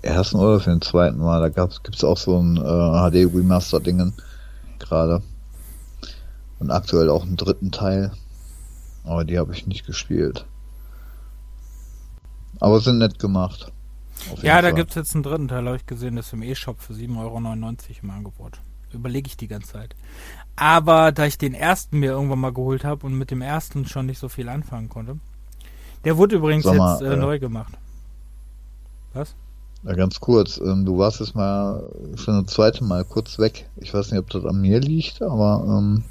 ersten oder für den zweiten war, da gab's, gibt's auch so ein äh, HD-Remaster-Dingen gerade. Und aktuell auch einen dritten Teil. Aber die habe ich nicht gespielt. Aber sind nett gemacht. Ja, da Fall. gibt's jetzt einen dritten Teil, habe ich gesehen, das ist im E-Shop für 7,99 Euro im Angebot. Überlege ich die ganze Zeit. Aber da ich den ersten mir irgendwann mal geholt habe und mit dem ersten schon nicht so viel anfangen konnte, Der wurde übrigens mal, jetzt äh, äh, neu gemacht. Was? Ja, ganz kurz. Ähm, du warst jetzt mal schon das zweite Mal kurz weg. Ich weiß nicht, ob das an mir liegt, aber ähm,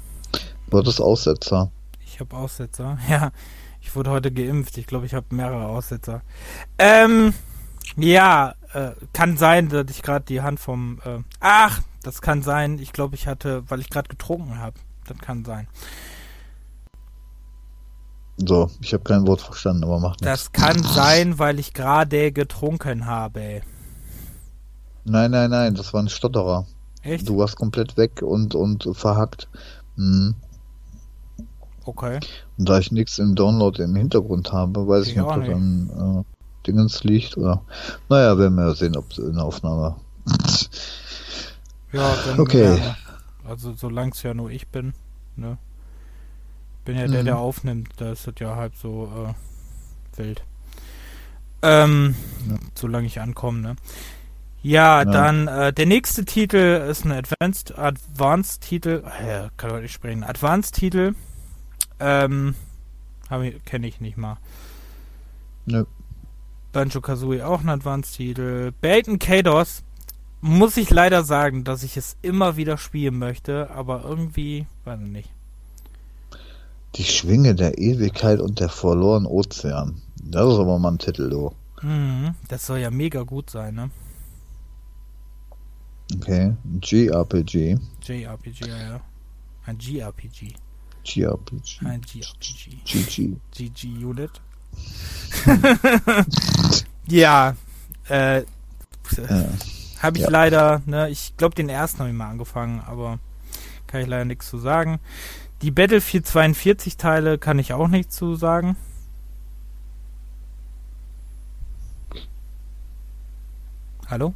du hattest Aussetzer. Ich habe Aussetzer. [laughs] Ja, ich wurde heute geimpft. Ich glaube, ich habe mehrere Aussetzer. Ähm, ja, äh, kann sein, dass ich gerade die Hand vom. Äh, ach, das kann sein. Ich glaube, ich hatte, weil ich gerade getrunken habe. Das kann sein. So, ich habe kein Wort verstanden, aber macht nichts. Das kann sein, weil ich gerade getrunken habe. Nein, nein, nein, das war ein Stotterer. Echt? Du warst komplett weg und, und verhackt. Mhm. Okay. Und da ich nichts im Download im Hintergrund habe, weiß ich Ich nicht, ob das an äh, Dingens liegt oder. Naja, werden wir ja sehen, ob es in der Aufnahme. [laughs] Ja, dann, Okay. Ja, also solange es ja nur ich bin, ne? Bin ja der, Mhm. der aufnimmt, da ist das ja halb so äh, wild. Ähm, Ja. solange ich ankomme, ne? Ja, Ja. dann äh, der nächste Titel ist ein Advanced Advanced Titel, äh, kann ich nicht sprechen, Advanced Titel. Ähm, kenne ich nicht mal. Nö. Banjo Kazooie auch ein Advanced-Titel. Baton Kados muss ich leider sagen, dass ich es immer wieder spielen möchte, aber irgendwie, weiß ich nicht. Die Schwinge der Ewigkeit und der verlorene Ozean. Das ist aber mal ein Titel, du. Mhm, das soll ja mega gut sein, ne? Okay. JRPG. JRPG, ja, ja. Ein GRPG. JRPG. Ein GRPG. GG. GG Unit. [laughs] [laughs] ja, äh, Ja. Habe ich Ja. leider, ne, ich glaube den ersten habe ich mal angefangen, aber kann ich leider nichts zu sagen. Die Battlefield 42 Teile kann ich auch nichts zu sagen. Hallo?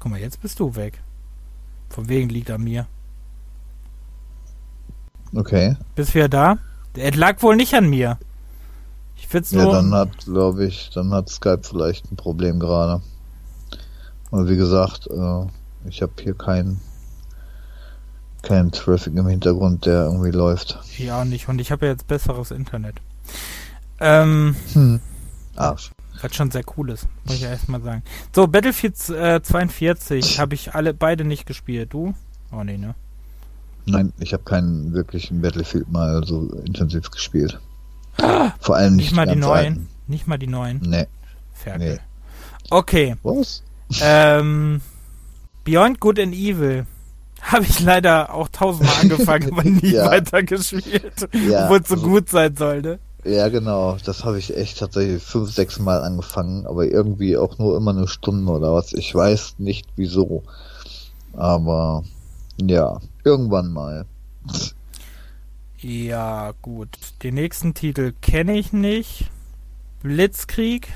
Guck mal, jetzt bist du weg. Von wegen liegt an mir. Okay. Bist wieder da? Es lag wohl nicht an mir. Ich find's Ja, nur. dann hat, glaube ich, dann hat Skype vielleicht ein Problem gerade. Aber wie gesagt, äh, ich habe hier keinen keinen Traffic im Hintergrund, der irgendwie läuft. ja, nicht. Und ich habe ja jetzt besseres Internet. Ähm, Hm. Arsch. was schon sehr cool ist, muss ich ja erstmal sagen. So, Battlefield äh, 42 habe ich alle beide nicht gespielt. Du? Oh nee, ne? Nein, ich habe keinen wirklichen Battlefield mal so intensiv gespielt. Vor allem nicht, Nicht mal die neuen. alten. Nicht mal die neuen. Nee. Ferkel. Nee. Okay. Was? Ähm, Beyond Good and Evil habe ich leider auch tausendmal angefangen, aber nie [laughs] Ja. weitergespielt. Ja, Obwohl es so also- gut sein sollte. Ja, genau. Das habe ich echt tatsächlich fünf, sechs Mal angefangen, aber irgendwie auch nur immer eine Stunde oder was. Ich weiß nicht wieso. Aber ja, irgendwann mal. Ja, gut. Den nächsten Titel kenne ich nicht. Blitzkrieg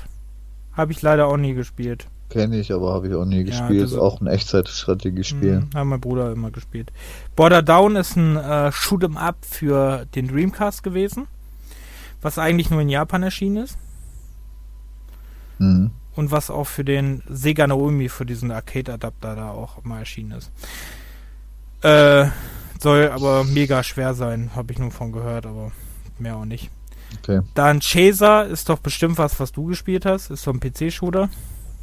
habe ich leider auch nie gespielt. Kenne ich, aber habe ich auch nie Ja, gespielt. das- auch ein Echtzeitstrategiespiel. Hm, hat mein Bruder immer gespielt. Border Down ist ein äh, Shoot'em Up für den Dreamcast gewesen, was eigentlich nur in Japan erschienen ist Mhm. und was auch für den Sega Naomi für diesen Arcade-Adapter da auch mal erschienen ist. Äh, soll aber mega schwer sein, habe ich nur von gehört, aber mehr auch nicht. Okay. Dann Chaser ist doch bestimmt was, was du gespielt hast. Ist so ein PC-Shooter.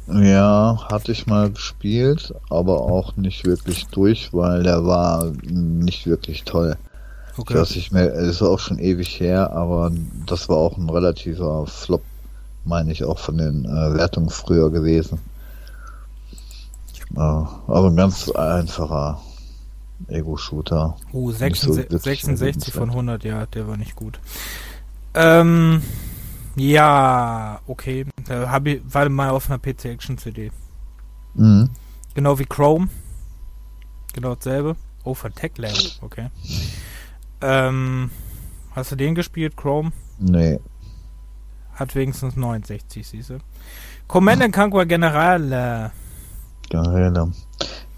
Ja, hatte ich mal gespielt, aber auch nicht wirklich durch, weil der war nicht wirklich toll. Ich weiß nicht mehr, es ist auch schon ewig her, aber das war auch ein relativer Flop, meine ich, auch von den äh, Wertungen früher gewesen. Äh, aber ein ganz einfacher Ego-Shooter. Oh, Nicht so 66, wirklich 66 von erwähnenswert. 100, ja, der war nicht gut. Ähm, ja, okay. Da hab ich, war mal auf einer PC Action CD. Mhm. Genau wie Chrome. Genau dasselbe. Oh, von Techland, okay. Ähm, hast du den gespielt, Chrome? Nee. Hat wenigstens 69, siehst du. Command and Conquer Generale. Generell.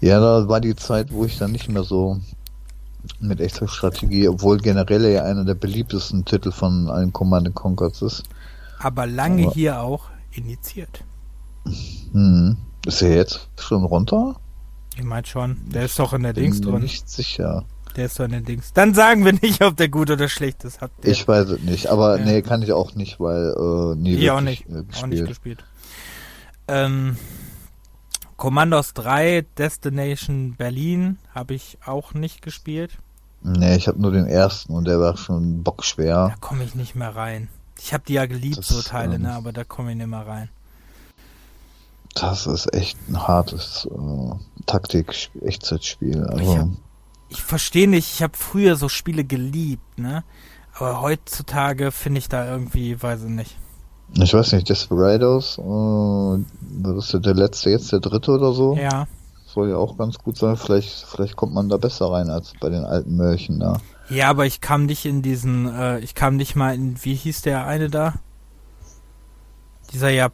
Ja, da war die Zeit, wo ich dann nicht mehr so mit echter Strategie, obwohl generell ja einer der beliebtesten Titel von allen Command Conquers ist. Aber lange Aber- hier auch initiiert. Mhm. Ist er jetzt schon runter? Ich meine schon, der ist doch in der Bin Dings drin. nicht sicher. Der ist so in den Dings. Dann sagen wir nicht, ob der gut oder schlecht ist. Ihr. Ich weiß es nicht, aber Ja. nee, kann ich auch nicht, weil äh, nie Ich auch nicht. äh, Auch gespielt. nicht gespielt. Ähm, Commandos 3, Destination Berlin habe ich auch nicht gespielt. Nee, ich habe nur den ersten und der war schon Da bockschwer. komme ich nicht mehr rein. Ich habe die ja geliebt, Das, so Teile, ähm, ne? Aber da komme ich nicht mehr rein. Das ist echt ein hartes äh, Taktik-Echtzeitspiel. Ich Also, hab- Ich verstehe nicht, ich habe früher so Spiele geliebt, ne? Aber heutzutage finde ich da irgendwie, weiß ich nicht. ich weiß nicht, Desperados, äh, das ist ja der letzte, jetzt der dritte oder so. Ja. Soll ja auch ganz gut sein. Vielleicht, vielleicht kommt man da besser rein als bei den alten Mörchen da. Ja, aber ich kam nicht in diesen, äh, ich kam nicht mal in, wie hieß der eine da? Dieser ja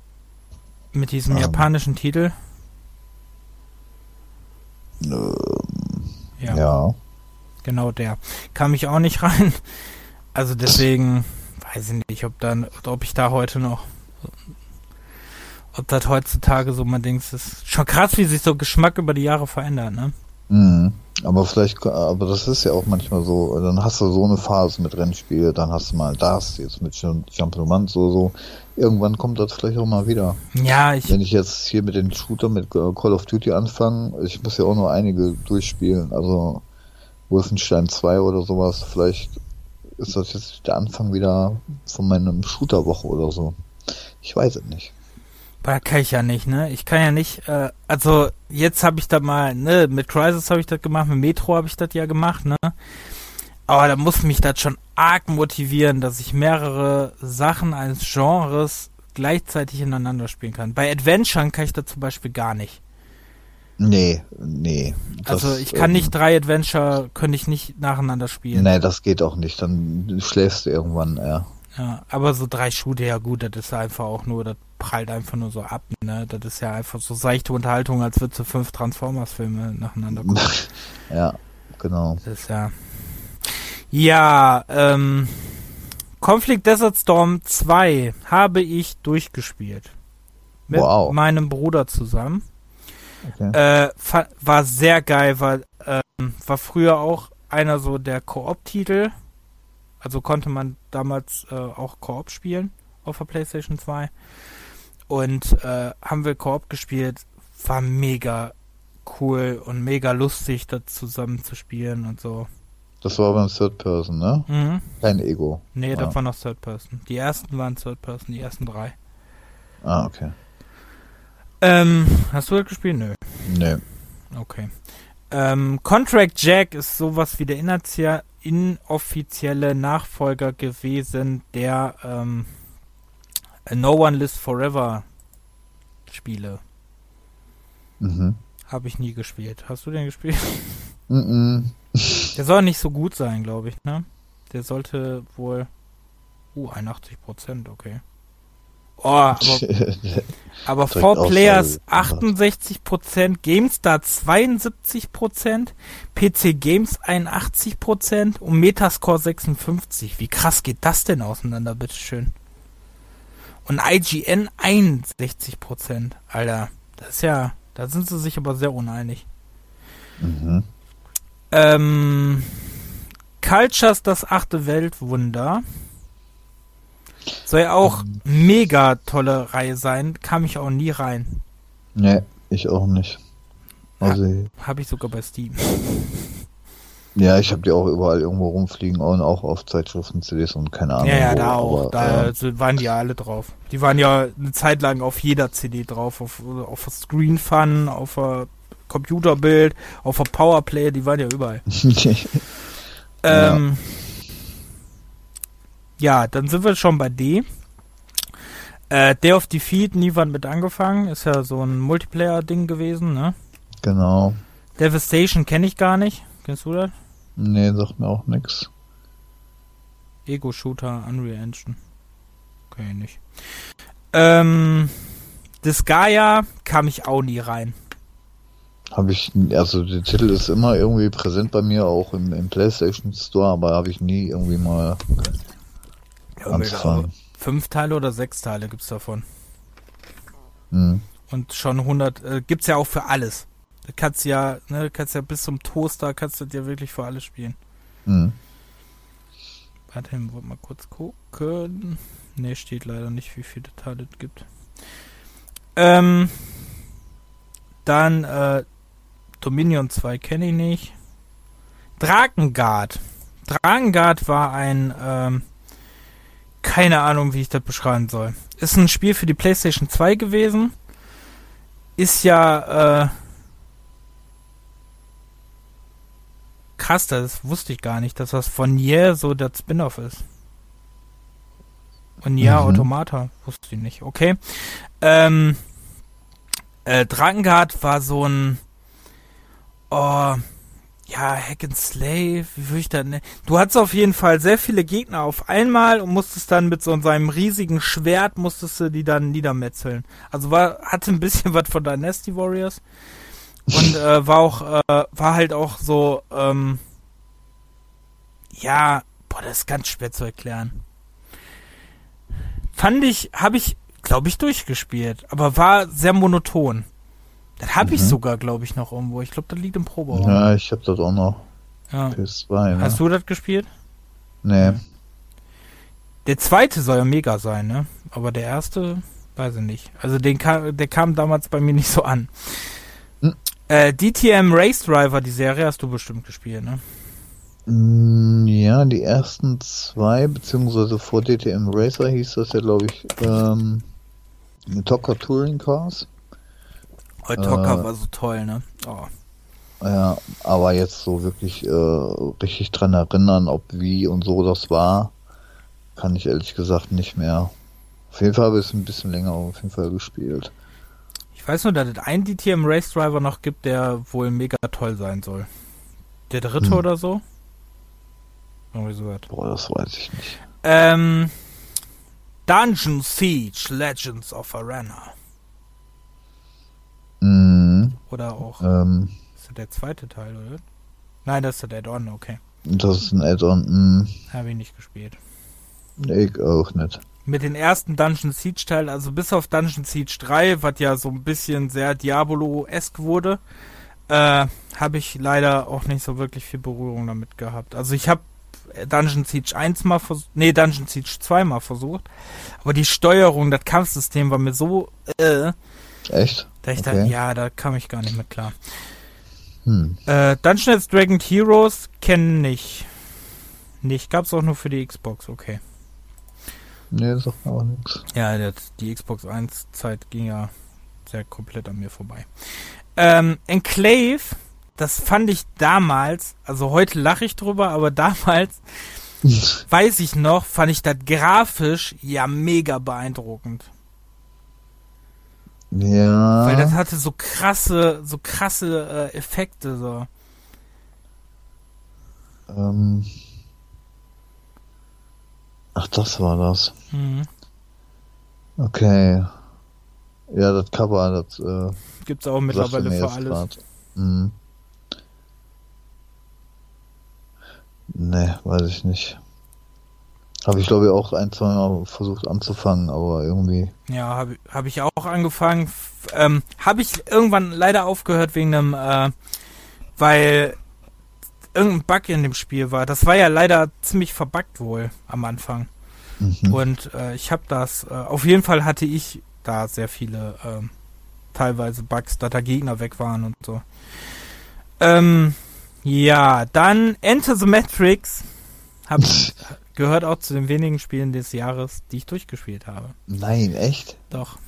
mit diesem Ähm. japanischen Titel. Ähm, Ja, ja. genau der. Kam ich auch nicht rein. Also deswegen weiß ich nicht, ob dann, ob ich da heute noch, ob das heutzutage so mein Dings ist. Schon krass, wie sich so Geschmack über die Jahre verändert, ne? Mhm. Aber vielleicht, aber das ist ja auch manchmal so, dann hast du so eine Phase mit Rennspiel, dann hast du mal das, jetzt mit Jump'n'Run so, so. Irgendwann kommt das vielleicht auch mal wieder. Ja, ich, Wenn ich jetzt hier mit den Shooter mit Call of Duty anfange, ich muss ja auch nur einige durchspielen, also Wolfenstein 2 oder sowas, vielleicht ist das jetzt der Anfang wieder von meinem Shooterwoche oder so. Ich weiß es nicht. Da kann ich ja nicht, ne? Ich kann ja nicht, äh, also jetzt habe ich da mal, ne, mit Crisis habe ich das gemacht, mit Metro habe ich das ja gemacht, ne? Aber da muss mich das schon arg motivieren, dass ich mehrere Sachen eines Genres gleichzeitig ineinander spielen kann. Bei Adventuren kann ich das zum Beispiel gar nicht. Nee, nee. Das, also ich kann ähm, nicht drei Adventure, könnte ich nicht nacheinander spielen. Nee, das geht auch nicht. Dann schläfst du irgendwann, ja. Ja, aber so drei Shooter, ja gut, das ist einfach auch nur, das prallt einfach nur so ab, ne? Das ist ja einfach so seichte Unterhaltung, als würdest du fünf Transformers-Filme nacheinander gucken. [laughs] ja, genau. Das ist ja. Ja, ähm. Conflict Desert Storm 2 habe ich durchgespielt. Mit Wow. meinem Bruder zusammen. Okay. Äh, war sehr geil, weil ähm, war früher auch einer so der Koop-Titel. Also konnte man damals äh, auch Koop spielen auf der PlayStation 2. Und äh, haben wir Koop gespielt. War mega cool und mega lustig, das zusammen zu spielen und so. Das war beim Third Person, ne? Mhm. Kein Ego. Nee, Ja. das war noch Third Person. Die ersten waren Third Person, die ersten drei. Ah, okay. Ähm, hast du das gespielt? Nö. Nee. Okay. Ähm, Contract Jack ist sowas wie der inoffizielle Nachfolger gewesen der ähm, No One Lives Forever Spiele. Mhm. Habe ich nie gespielt. Hast du den gespielt? [laughs] Mhm. Der soll nicht so gut sein, glaube ich, ne? Der sollte wohl. Uh, 81 Prozent, okay. Oh, aber [laughs] Aber 4 Players Aussage. 68%, GameStar 72%, PC Games 81% und Metascore 56. Wie krass geht das denn auseinander, bitteschön? Und IGN 61%. Alter, das ist ja, da sind sie sich aber sehr uneinig. mhm. Ähm, Cultures, das achte Weltwunder. Soll ja auch mega tolle Reihe sein, kam ich auch nie rein. Nee, ich auch nicht. Also, Habe ich sogar bei Steam. Ja, ich habe die auch überall irgendwo rumfliegen und auch auf Zeitschriften, CDs und keine Ahnung. Ja, ja, wo, da auch. aber, da sind- waren die ja alle drauf. Die waren ja eine Zeit lang auf jeder CD drauf, auf, auf Screen Fun, auf Computerbild, auf der Powerplay, die waren ja überall. [laughs] Ähm, ja, dann sind wir schon bei D. Äh, Day of Defeat, nie wann mit angefangen. Ist ja so ein Multiplayer-Ding gewesen, ne? genau. Devastation kenne ich gar nicht. Kennst du das? Nee, sagt mir auch nix. Ego-Shooter, Unreal Engine. Okay, nicht. Ähm, Disgaea kam ich auch nie rein. Habe ich, also der Titel ist immer irgendwie präsent bei mir, auch im, im PlayStation Store, aber habe ich nie irgendwie mal angefangen. Fünf Teile oder sechs Teile gibt's davon. Hm. Und schon 100, äh, gibt's ja auch für alles. Du kannst ja, ne, kannst ja bis zum Toaster kannst du dir wirklich für alles spielen. Mhm. Warte, ich wollte mal kurz gucken. Ne, steht leider nicht, wie viele Teile es gibt. Ähm, dann äh, Dominion 2 kenne ich nicht. Drakengard. Drakengard war ein, ähm, keine Ahnung, wie ich das beschreiben soll. Ist ein Spiel für die PlayStation 2 gewesen. Ist ja, äh, krass, das wusste ich gar nicht, dass das von Nier so der Spin-off ist. Und Nier Mhm. Automata, wusste ich nicht. Okay. Ähm, äh, Drakengard war so ein, oh, ja, Hack and Slave, wie würde ich das nennen? Du hattest auf jeden Fall sehr viele Gegner auf einmal und musstest dann mit so seinem riesigen Schwert, musstest du die dann niedermetzeln. Also war, hatte ein bisschen [laughs] was von Dynasty Warriors. Und äh, war auch, äh, war halt auch so, ähm, ja, boah, das ist ganz schwer zu erklären. Fand ich, habe ich, glaube ich, durchgespielt, aber war sehr monoton. Das habe ich Mhm. sogar, glaube ich, noch irgendwo. Ich glaube, das liegt im Proberaum. Ja, ich hab das auch noch. Ja. PS2, ne? Hast du das gespielt? Nee. Der zweite soll ja mega sein, ne? Aber der erste, weiß ich nicht. Also den kam, der kam damals bei mir nicht so an. Äh, DTM Race Driver, die Serie hast du bestimmt gespielt, ne? Mm, Ja, die ersten zwei, beziehungsweise vor DTM Racer hieß das ja, glaube ich, ähm, Tocker Touring Cars. Heutocker Äh. war so toll, ne? Oh. Ja, aber jetzt so wirklich äh, richtig dran erinnern, ob wie und so das war, kann ich ehrlich gesagt nicht mehr. Auf jeden Fall habe ich es ein bisschen länger auf jeden Fall gespielt. Ich weiß nur, dass es einen DTM Race Driver noch gibt, der wohl mega toll sein soll. Der dritte Hm. oder so? Irgendwie so was. Boah, das weiß ich nicht. Ähm, Dungeon Siege Legends of Arena. Mhm, Oder auch. ähm, Ist das der zweite Teil, oder? Nein, das ist der Add-on, okay. das ist ein Add-on. Mhm, Habe ich nicht gespielt. ich auch nicht. Mit den ersten Dungeon Siege Teil, also bis auf Dungeon Siege 3, was ja so ein bisschen sehr Diabolo-esk wurde, äh, habe ich leider auch nicht so wirklich viel Berührung damit gehabt. Also ich habe Dungeon Siege 1 mal versucht, nee, Dungeon Siege 2 mal versucht, aber die Steuerung, das Kampfsystem war mir so, äh, Echt? da ich Okay. dachte, ja, da kam ich gar nicht mit klar. Hm. Äh, Dungeons Dragon Heroes kenne ich nicht. Gab's auch nur für die Xbox, okay. Nee, sagt mir auch nichts. Ja, das, die Xbox 1 Zeit ging ja sehr komplett an mir vorbei. Ähm, Enclave, das fand ich damals, also heute lache ich drüber, aber [laughs] damals, [laughs] weiß ich noch, fand ich das grafisch ja mega beeindruckend. Ja. Weil das hatte so krasse, so krasse äh, Effekte, so. ähm, ach, das war das. Mhm. Okay. Ja, das Cover, das äh, Gibt's auch mittlerweile für alles. Mhm. Nee, weiß ich nicht. Habe ich glaube ich auch ein, zwei Mal versucht anzufangen, aber irgendwie. Ja, habe hab ich auch angefangen. Ähm, habe ich irgendwann leider aufgehört wegen einem, äh, weil irgendein Bug in dem Spiel war. Das war ja leider ziemlich verbuggt wohl am Anfang. Mhm. Und äh, ich habe das, äh, auf jeden Fall hatte ich da sehr viele ähm, teilweise Bugs, da da Gegner weg waren und so. Ähm, ja, dann Enter the Matrix hab, [laughs] gehört auch zu den wenigen Spielen des Jahres, die ich durchgespielt habe. Nein, echt? Doch.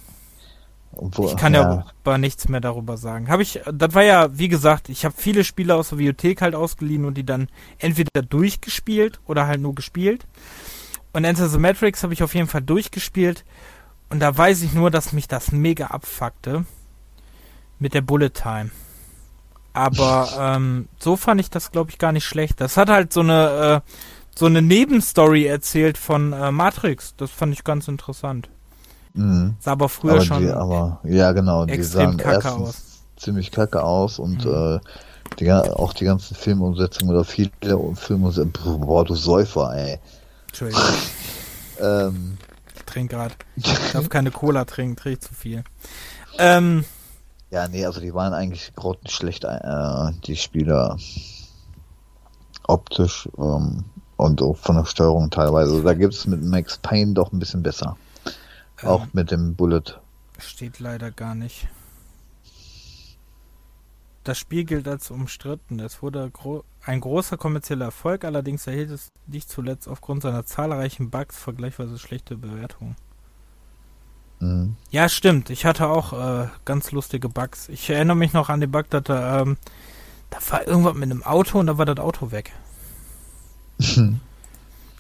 Obwohl, Ich kann ja aber nichts mehr darüber sagen. Habe ich, das war ja, wie gesagt, ich habe viele Spiele aus der Bibliothek halt ausgeliehen und die dann entweder durchgespielt oder halt nur gespielt. Und Enter the Matrix habe ich auf jeden Fall durchgespielt. Und da weiß ich nur, dass mich das mega abfuckte. Mit der Bullet Time. Aber [laughs] ähm, so fand ich das, glaube ich, gar nicht schlecht. Das hat halt so eine, äh, so eine Nebenstory erzählt von äh, Matrix. Das fand ich ganz interessant. Mhm. Sah aber früher aber schon Die, aber ja, genau, die sahen kacke erstens aus. ziemlich kacke aus und Mhm. äh, die, auch die ganzen Filmumsetzungen oder viele Filmumsetzungen, boah, du Säufer, ey. Entschuldigung, [laughs] Ähm, ich trinke gerade. [laughs] Ich darf keine Cola trinken, trinke zu viel. Ähm, Ja, nee, also die waren eigentlich grottenschlecht, äh, die Spieler optisch ähm, und auch von der Steuerung teilweise. Also da gibt's mit Max Payne doch ein bisschen besser. Ähm, auch mit dem Bullet. Steht leider gar nicht. Das Spiel gilt als umstritten. Es wurde gro ein großer kommerzieller Erfolg, allerdings erhielt es nicht zuletzt aufgrund seiner zahlreichen Bugs vergleichsweise schlechte Bewertungen. Mhm. Ja, stimmt. Ich hatte auch äh, ganz lustige Bugs. Ich erinnere mich noch an den Bug, dass da, ähm, da war irgendwas mit einem Auto und da war das Auto weg. [laughs]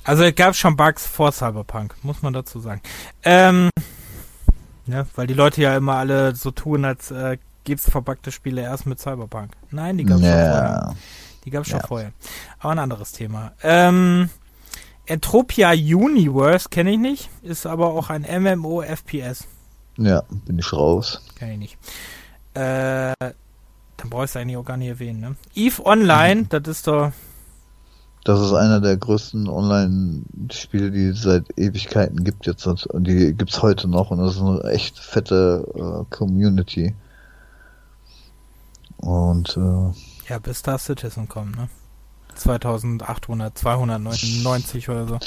Also es gab schon Bugs vor Cyberpunk, muss man dazu sagen. Ähm, ne, weil die Leute ja immer alle so tun, als äh, gibt's verbuggte Spiele erst mit Cyberpunk. Nein, die gab's schon vorher. Die gab's schon Ja. vorher. Aber ein anderes Thema. Ähm, Entropia Universe kenne ich nicht, ist aber auch ein MMO FPS. ja, bin ich raus. Kenn ich nicht. Äh, dann brauchst du eigentlich auch gar nicht erwähnen, ne? Eve Online, [laughs] das ist doch. Das ist einer der größten Online-Spiele, die es seit Ewigkeiten gibt jetzt und die gibt's heute noch und das ist eine echt fette äh, Community. Und äh, Ja, bis Star Citizen kommt, ne? 2800, 299 oder so.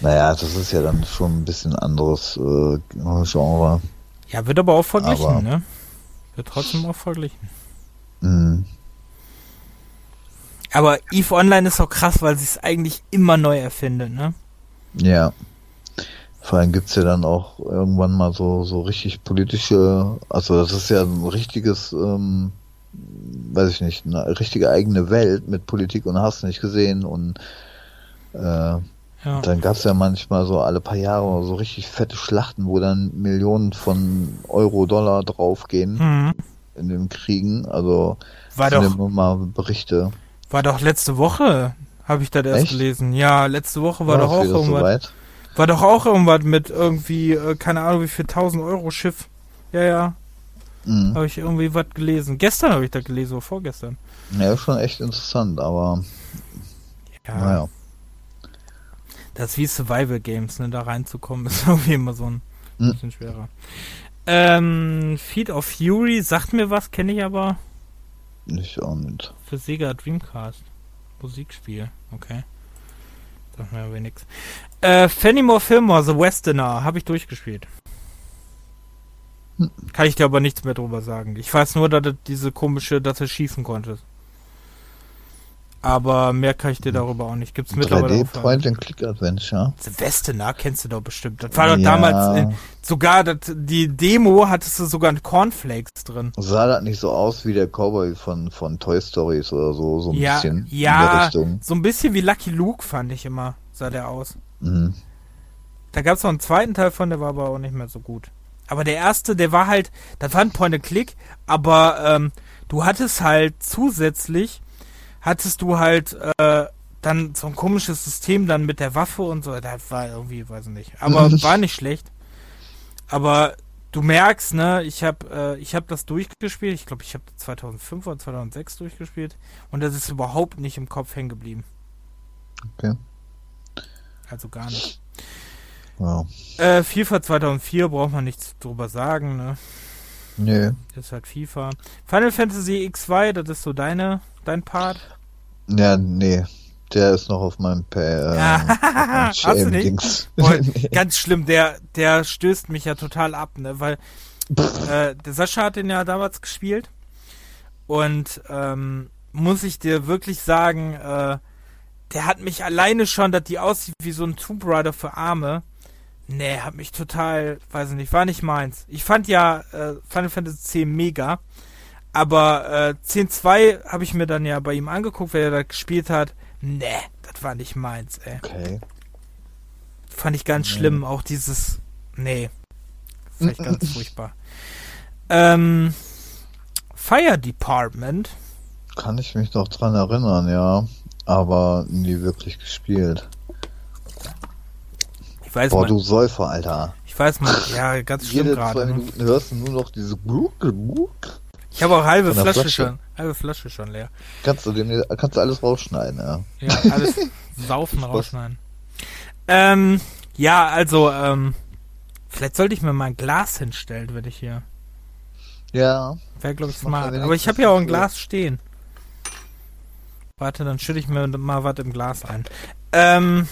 naja, das ist ja dann schon ein bisschen anderes äh, Genre. Ja, wird aber auch verglichen, Aber- ne? Wird trotzdem auch verglichen. Mhm. Aber Eve Online ist auch krass, weil sie es eigentlich immer neu erfindet, ne? Ja. Vor allem gibt's ja dann auch irgendwann mal so, so richtig politische, also das ist ja ein richtiges, ähm, weiß ich nicht, eine richtige eigene Welt mit Politik und hast nicht gesehen und äh, Ja. dann gab's ja manchmal so alle paar Jahre so richtig fette Schlachten, wo dann Millionen von Euro, Dollar draufgehen Mhm. in den Kriegen. Also War doch, immer mal Berichte. War doch letzte Woche, habe ich das erst Echt? gelesen. Ja, letzte Woche war War doch auch irgendwas. soweit? War doch auch irgendwas mit irgendwie, äh, keine Ahnung, wie viel 1000 Euro Schiff. Ja, ja, Mhm. habe ich irgendwie was gelesen. Gestern habe ich das gelesen, oder vorgestern. Ja, ist schon echt interessant, aber Ja, naja. das ist wie Survival Games, ne, da reinzukommen, [laughs] ist irgendwie immer so ein Hm. bisschen schwerer. Ähm, Feed of Fury sagt mir was, kenne ich aber Nicht. für Sega Dreamcast. Musikspiel, okay. Sagt mir aber nix. Äh, Fenimore Fillmore, The Westerner, habe ich durchgespielt. Hm. Kann ich dir aber nichts mehr drüber sagen. Ich weiß nur, dass es diese komische, dass du schießen konntest. Aber mehr kann ich dir darüber auch nicht. Gibt's mittlerweile 3D auch für- Point and Click Adventure. The Westerner kennst du doch bestimmt. Das war doch Ja. damals äh, sogar das, die Demo hattest du sogar ein Cornflakes drin. Sah das nicht so aus wie der Cowboy von, von Toy Stories oder so, so ein ja, bisschen in der ja, Richtung. so ein bisschen wie Lucky Luke fand ich immer, sah der aus. Mhm. Da gab es noch einen zweiten Teil von, der war aber auch nicht mehr so gut. Aber der erste, der war halt, das war ein Point and Click, aber ähm, du hattest halt zusätzlich, hattest du halt äh, dann so ein komisches System dann mit der Waffe und so, das war irgendwie, weiß ich nicht, aber war nicht schlecht. Aber du merkst, ne, ich habe äh, ich habe das durchgespielt, ich glaube, ich habe 2005 oder 2006 durchgespielt und das ist überhaupt nicht im Kopf hängen geblieben. Okay. Also gar nicht. Ja. Äh, FIFA 2004 braucht man nichts drüber sagen, ne? Nö. Das ist halt FIFA. Final Fantasy X2, das ist so deine, dein Part. Ja, nee. Der ist noch auf meinem Pa- äh, auf meinem? Dings. Boah, [laughs] Nee. ganz schlimm, der, der stößt mich ja total ab, ne? Weil äh, der Sascha hat den ja damals gespielt. Und ähm, muss ich dir wirklich sagen, äh, der hat mich alleine schon, dass die aussieht wie so ein Tomb Raider für Arme. Nee, hat mich total, weiß ich nicht, war nicht meins. Ich fand ja äh, Final Fantasy X mega. Aber äh, 10.2 habe ich mir dann ja bei ihm angeguckt, wer da gespielt hat. Nee, das war nicht meins, ey. Okay. Fand ich ganz Nee. schlimm, auch dieses. Nee. Fand ich [laughs] ganz furchtbar. Ähm, Fire Department. Kann ich mich noch dran erinnern, ja. Aber nie wirklich gespielt. Ich weiß Boah, mal, du Säufer, Alter. ich weiß mal, ja, ganz schlimm Jede zwei gerade. Ne? Minuten hörst du nur noch diese Gluck, Gluck. Ich habe auch halbe Flasche, Flasche. schon, halbe Flasche schon leer. Kannst du, dem, kannst du alles rausschneiden, ja. Ja, alles [laughs] saufen rausschneiden. Ähm, ja, also, ähm, vielleicht sollte ich mir mal ein Glas hinstellen, wenn ich hier. Ja, Wäre, glaube ich, Das smart. Aber ich habe ja auch ein Glas stehen. Warte, dann schütte ich mir mal was im Glas ein. Ähm,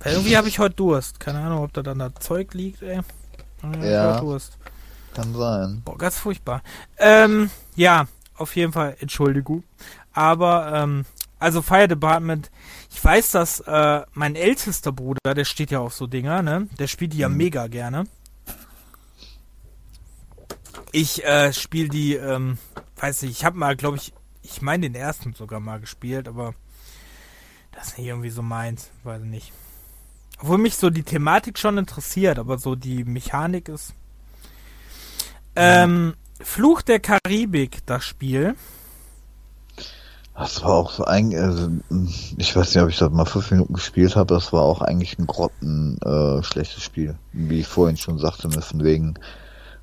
weil irgendwie habe ich heute Durst. Keine Ahnung, ob da dann da Zeug liegt, ey. Ich Ja. heute Durst. Kann sein. Boah, ganz furchtbar. Ähm, ja, auf jeden Fall, Entschuldigung. Aber, ähm, also Fire Department, ich weiß, dass äh, mein ältester Bruder, der steht ja auf so Dinger, ne? Der spielt die ja Mhm. mega gerne. Ich äh, spiele die, ähm, weiß nicht, ich habe mal, glaube ich, ich meine den ersten sogar mal gespielt, aber das ist nicht irgendwie so meins, weiß ich nicht. Obwohl mich so die Thematik schon interessiert, aber so die Mechanik ist. Ähm, Fluch der Karibik, das Spiel. Das war auch so ein, also, ich weiß nicht, ob ich das mal fünf Minuten gespielt habe, das war auch eigentlich ein grotten äh, schlechtes Spiel. Wie ich vorhin schon sagte, ne, von wegen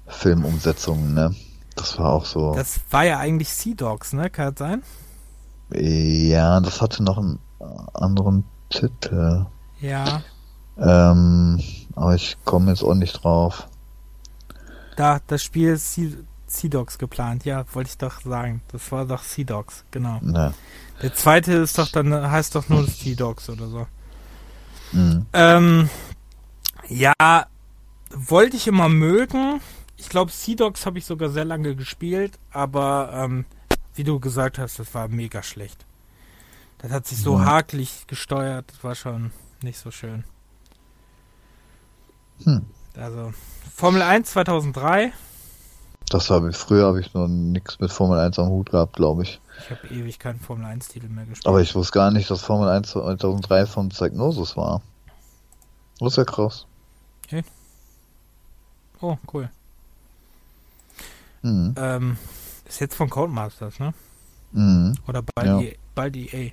Filmumsetzungen, ne? Das war auch so. Das war ja eigentlich Sea Dogs, ne? Kann das sein? ja, das hatte noch einen anderen Titel. Ja. Ähm, aber ich komme jetzt auch nicht drauf. Da, das Spiel Sea, Dogs geplant, ja, wollte ich doch sagen. Das war doch Sea Dogs, genau. Ne. Der zweite ist doch dann, heißt doch nur Sea Dogs oder so. Mhm. Ähm, ja, wollte ich immer mögen. Ich glaube, Sea Dogs habe ich sogar sehr lange gespielt, aber ähm, wie du gesagt hast, das war mega schlecht. Das hat sich so Ja. hakelig gesteuert, das war schon nicht so schön. Hm. Also, Formel 1 2003, Das habe ich, früher habe ich noch nichts mit Formel 1 am Hut gehabt, glaube ich. ich habe ewig keinen Formel 1 Titel mehr gespielt. Aber ich wusste gar nicht, dass Formel 1 2003 von Psygnosis war. Das ist ja krass. oh, cool. Mhm. Ähm, ist jetzt von Codemasters, ne? Mhm. Oder bald, Ja. EA, bald EA.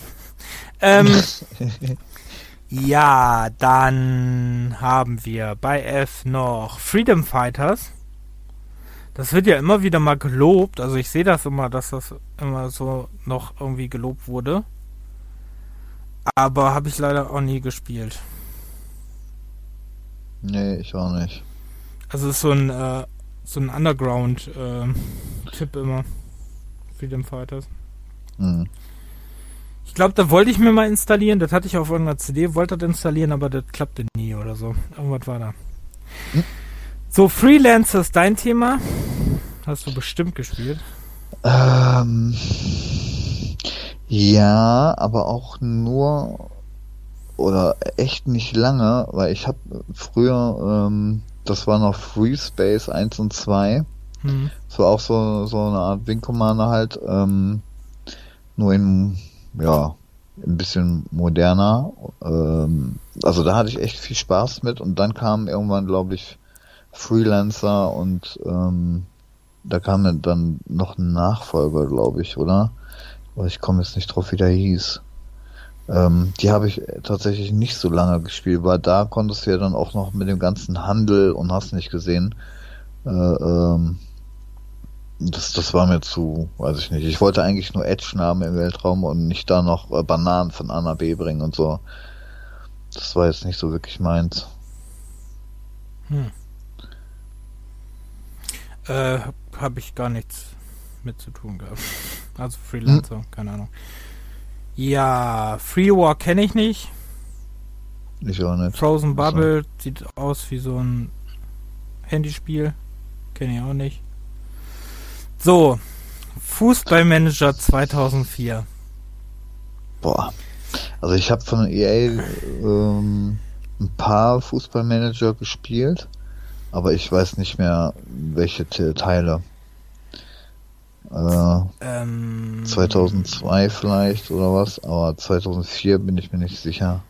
[laughs] ähm, [laughs] ja, dann haben wir bei F noch Freedom Fighters. Das wird ja immer wieder mal gelobt. Also ich sehe das immer, dass das immer so noch irgendwie gelobt wurde. Aber habe ich leider auch nie gespielt. Nee, ich auch nicht. Also es ist so ein äh, so ein Underground-Tipp immer. Freedom Fighters. Mhm. Ich glaube, da wollte ich mir mal installieren. Das hatte ich auf irgendeiner CD, wollte das installieren, aber das klappte nie oder so. Irgendwas war da. Hm. So, Freelancer ist dein Thema. Hast du bestimmt gespielt. Ähm, ja, aber auch nur oder echt nicht lange, weil ich habe früher, ähm, das war noch Free Space 1 und 2. Hm. Das war auch so, so eine Art Wing Commander halt, ähm, nur in, ja, ein bisschen moderner. Ähm, also da hatte ich echt viel Spaß mit und dann kam irgendwann, glaube ich, Freelancer und ähm, da kam dann noch ein Nachfolger, glaube ich, oder? Aber ich komme jetzt nicht drauf, wie der hieß. Ähm, die habe ich tatsächlich nicht so lange gespielt, weil da konntest du ja dann auch noch mit dem ganzen Handel und hast nicht gesehen. Äh, ähm, das, das war mir zu, weiß ich nicht. Ich wollte eigentlich nur Edge haben im Weltraum und nicht da noch äh, Bananen von A nach B bringen und so. Das war jetzt nicht so wirklich meins. Hm. Äh, habe ich gar nichts mit zu tun gehabt. [laughs] Also Freelancer, Hm. keine Ahnung. Ja, Free War kenne ich nicht. Ich auch nicht. Frozen Ach so. Bubble sieht aus wie so ein Handyspiel. Kenne ich auch nicht. So, Fußballmanager 2004. Boah. Also ich habe von EA ähm, ein paar Fußballmanager gespielt, aber ich weiß nicht mehr, welche Te- Teile. Äh, Ähm, 2002 vielleicht oder was, aber 2004 bin ich mir nicht sicher.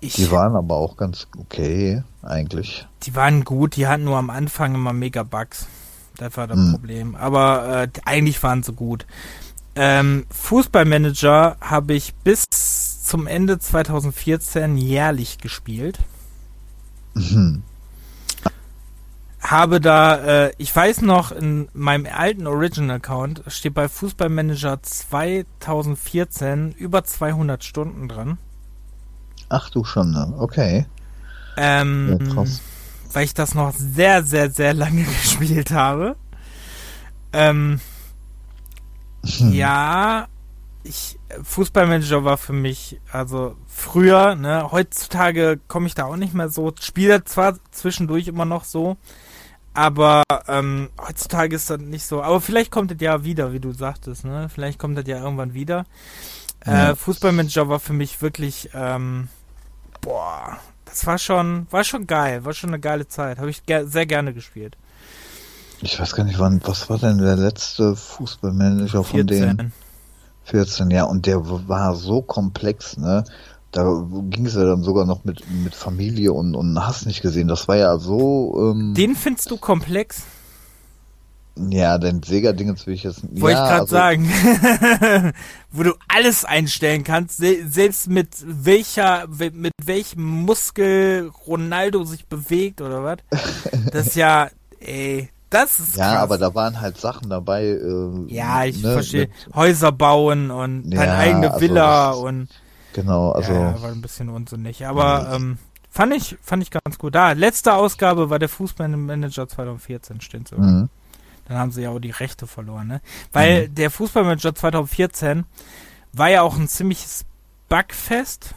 Ich, Die waren aber auch ganz okay, eigentlich. die waren gut, die hatten nur am Anfang immer mega Bugs. War das Hm. Problem. Aber äh, eigentlich waren sie gut. Ähm, Fußballmanager habe ich bis zum Ende 2014 jährlich gespielt. Mhm. habe da, äh, ich weiß noch, in meinem alten Original-Account steht bei Fußballmanager 2014 über 200 Stunden dran. Ach du schon, ne? Okay. Ähm, Ja, krass. Weil ich das noch sehr, sehr, sehr lange [laughs] gespielt habe. Ähm, ja, ich, Fußballmanager war für mich, also früher, ne, heutzutage komme ich da auch nicht mehr so, spiele zwar zwischendurch immer noch so, aber ähm, heutzutage ist das nicht so. Aber vielleicht kommt das ja wieder, wie du sagtest, ne? Vielleicht kommt das ja irgendwann wieder. Ja. Äh, Fußballmanager war für mich wirklich, ähm, boah, das war schon, war schon geil, war schon eine geile Zeit. Habe ich ge sehr gerne gespielt. Ich weiß gar nicht, wann, was war denn der letzte Fußballmanager von 14. denen? 14, ja, und der war so komplex, ne? Da ging es ja dann sogar noch mit, mit Familie und, und hast nicht gesehen. Das war ja so. Ähm, Den findest du komplex? Ja, den Sega-Dingens will ich jetzt nicht. Wollte ja, ich gerade also, sagen. [laughs] Wo du alles einstellen kannst, selbst mit welcher, mit welchem Muskel Ronaldo sich bewegt oder was. [laughs] Das ist ja, ey, das ist Ja, krass. aber da waren halt Sachen dabei. Äh, ja, ich ne, verstehe. Häuser bauen und ja, deine eigene also Villa also und. Genau, also. Ja, war ein bisschen unsinnig. Aber ja. ähm, fand ich, fand ich ganz gut. Da, letzte Ausgabe war der Fußballmanager 2014, steht so. Mhm. Dann haben sie ja auch die Rechte verloren, ne? Weil mhm. der Fußballmanager 2014 war ja auch ein ziemliches Bugfest.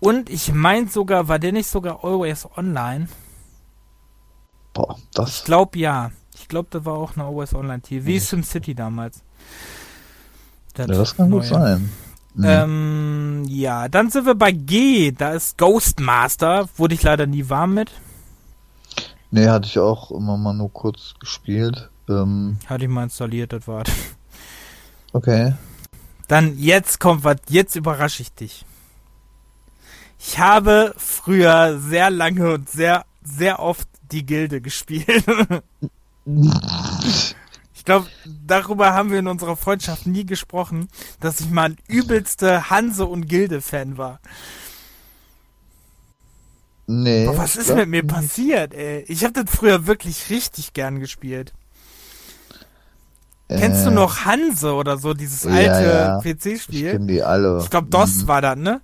Und ich meine sogar, war der nicht sogar Always Online? Boah, das. Ich glaube ja. Ich glaube, da war auch eine Always Online Tier. Wie mhm. SimCity damals. Das, ja, das kann neue. gut sein. Mhm. Ähm, ja, dann sind wir bei G. Da ist Ghostmaster. Wurde ich leider nie warm mit. Nee, hatte ich auch immer mal nur kurz gespielt. Ähm, hatte ich mal installiert, das war. Okay. Dann jetzt kommt was, jetzt überrasche ich dich. Ich habe früher sehr lange und sehr, sehr oft die Gilde gespielt. [laughs] ich glaube, darüber haben wir in unserer Freundschaft nie gesprochen, dass ich mal ein übelste Hanse- und Gilde-Fan war. Nee. Boah, was ist mit mir passiert, ey? Ich habe das früher wirklich richtig gern gespielt. Äh, Kennst du noch Hanse oder so, dieses alte ja, ja. PC-Spiel? Ich kenn die alle. Ich glaube, DOS mhm. war das, ne?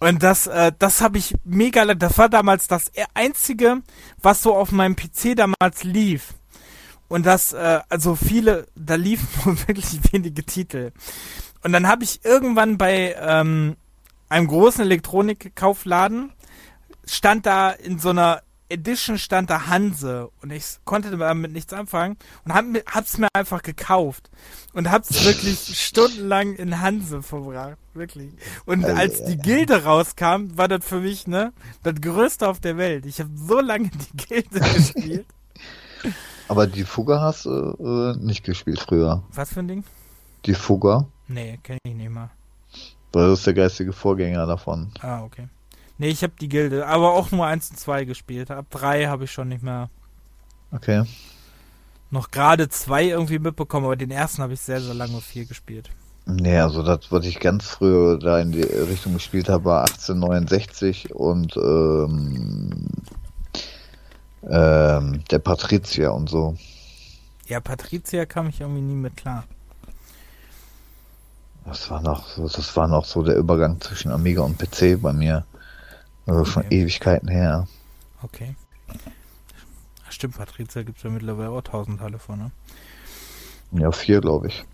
Und das, äh, das habe ich mega, das war damals das einzige, was so auf meinem PC damals lief. Und das, äh, also viele, da liefen [laughs] nur wirklich wenige Titel. Und dann habe ich irgendwann bei ähm, einem großen Elektronikkaufladen stand da in so einer Edition stand da Hanse und ich konnte damit nichts anfangen und hab, hab's mir einfach gekauft und hab's wirklich [laughs] stundenlang in Hanse verbracht, wirklich. Und also, als die Gilde rauskam, war das für mich, ne, das Größte auf der Welt. Ich habe so lange die Gilde [laughs] gespielt. Aber die Fugger hast du äh, nicht gespielt früher. Was für ein Ding? Die Fugger? Nee, kenne ich nicht mal. Das ist der geistige Vorgänger davon. Ah, okay. Nee, ich habe die Gilde, aber auch nur 1 und 2 gespielt. Ab 3 habe ich schon nicht mehr. Okay. Noch gerade 2 irgendwie mitbekommen, aber den ersten habe ich sehr, sehr lange 4 gespielt. Nee, also das, was ich ganz früher da in die Richtung gespielt habe, war 1869 und ähm, ähm, der Patrizier und so. Ja, Patrizier kam ich irgendwie nie mit klar. Das war noch so, das war noch so der Übergang zwischen Amiga und PC bei mir. Also okay. schon Ewigkeiten her. Okay. Stimmt, Patrizia gibt es ja mittlerweile auch tausend Teile von, ne? Ja, vier, glaube ich.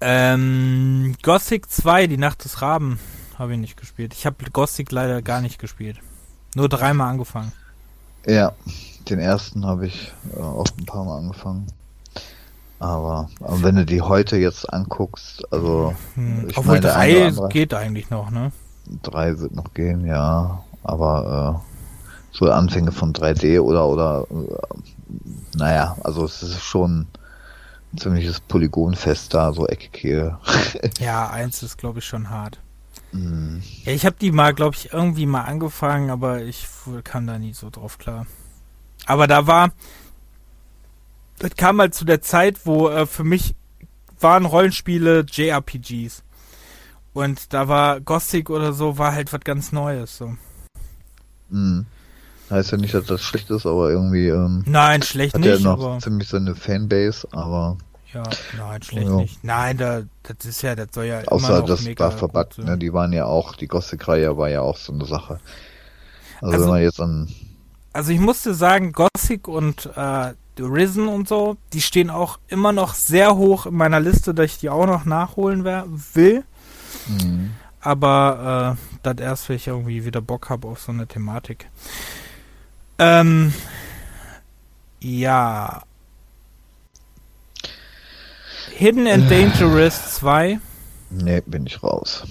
Ähm, Gothic 2, die Nacht des Raben, habe ich nicht gespielt. Ich habe Gothic leider gar nicht gespielt. Nur dreimal angefangen. Ja, den ersten habe ich äh, auch ein paar Mal angefangen. Aber, aber, wenn du die heute jetzt anguckst, also. Hm, obwohl meine, drei geht eigentlich noch, ne? Drei wird noch gehen, ja aber äh, so Anfänge von 3D oder oder äh, naja, also es ist schon ein ziemliches Polygonfest da, so eckig [laughs] hier. ja, eins ist glaube ich schon hart. Mm. Ja, ich habe die mal, glaube ich, irgendwie mal angefangen, aber ich kam da nie so drauf klar. Aber da war, das kam halt zu der Zeit, wo äh, für mich waren Rollenspiele JRPGs. Und da war Gothic oder so, war halt was ganz Neues. So. Mhm. Heißt ja nicht, dass das schlecht ist, aber irgendwie. Ähm, nein, schlecht hat nicht. Er noch aber... ziemlich seine Fanbase, aber. Ja, nein, schlecht ja. nicht. Nein, da, das ist ja, das soll ja Außer das war verbuggt, ne? Die waren ja auch, die Gothic-Reihe war ja auch so eine Sache. Also, also, wenn man jetzt an. Also ich musste sagen, Gothic und äh, Risen und so, die stehen auch immer noch sehr hoch in meiner Liste, dass ich die auch noch nachholen will. Mhm. Aber äh, das erst, wenn ich irgendwie wieder Bock habe auf so eine Thematik. Ähm, ja. Hidden and Dangerous 2. Nee, bin ich raus.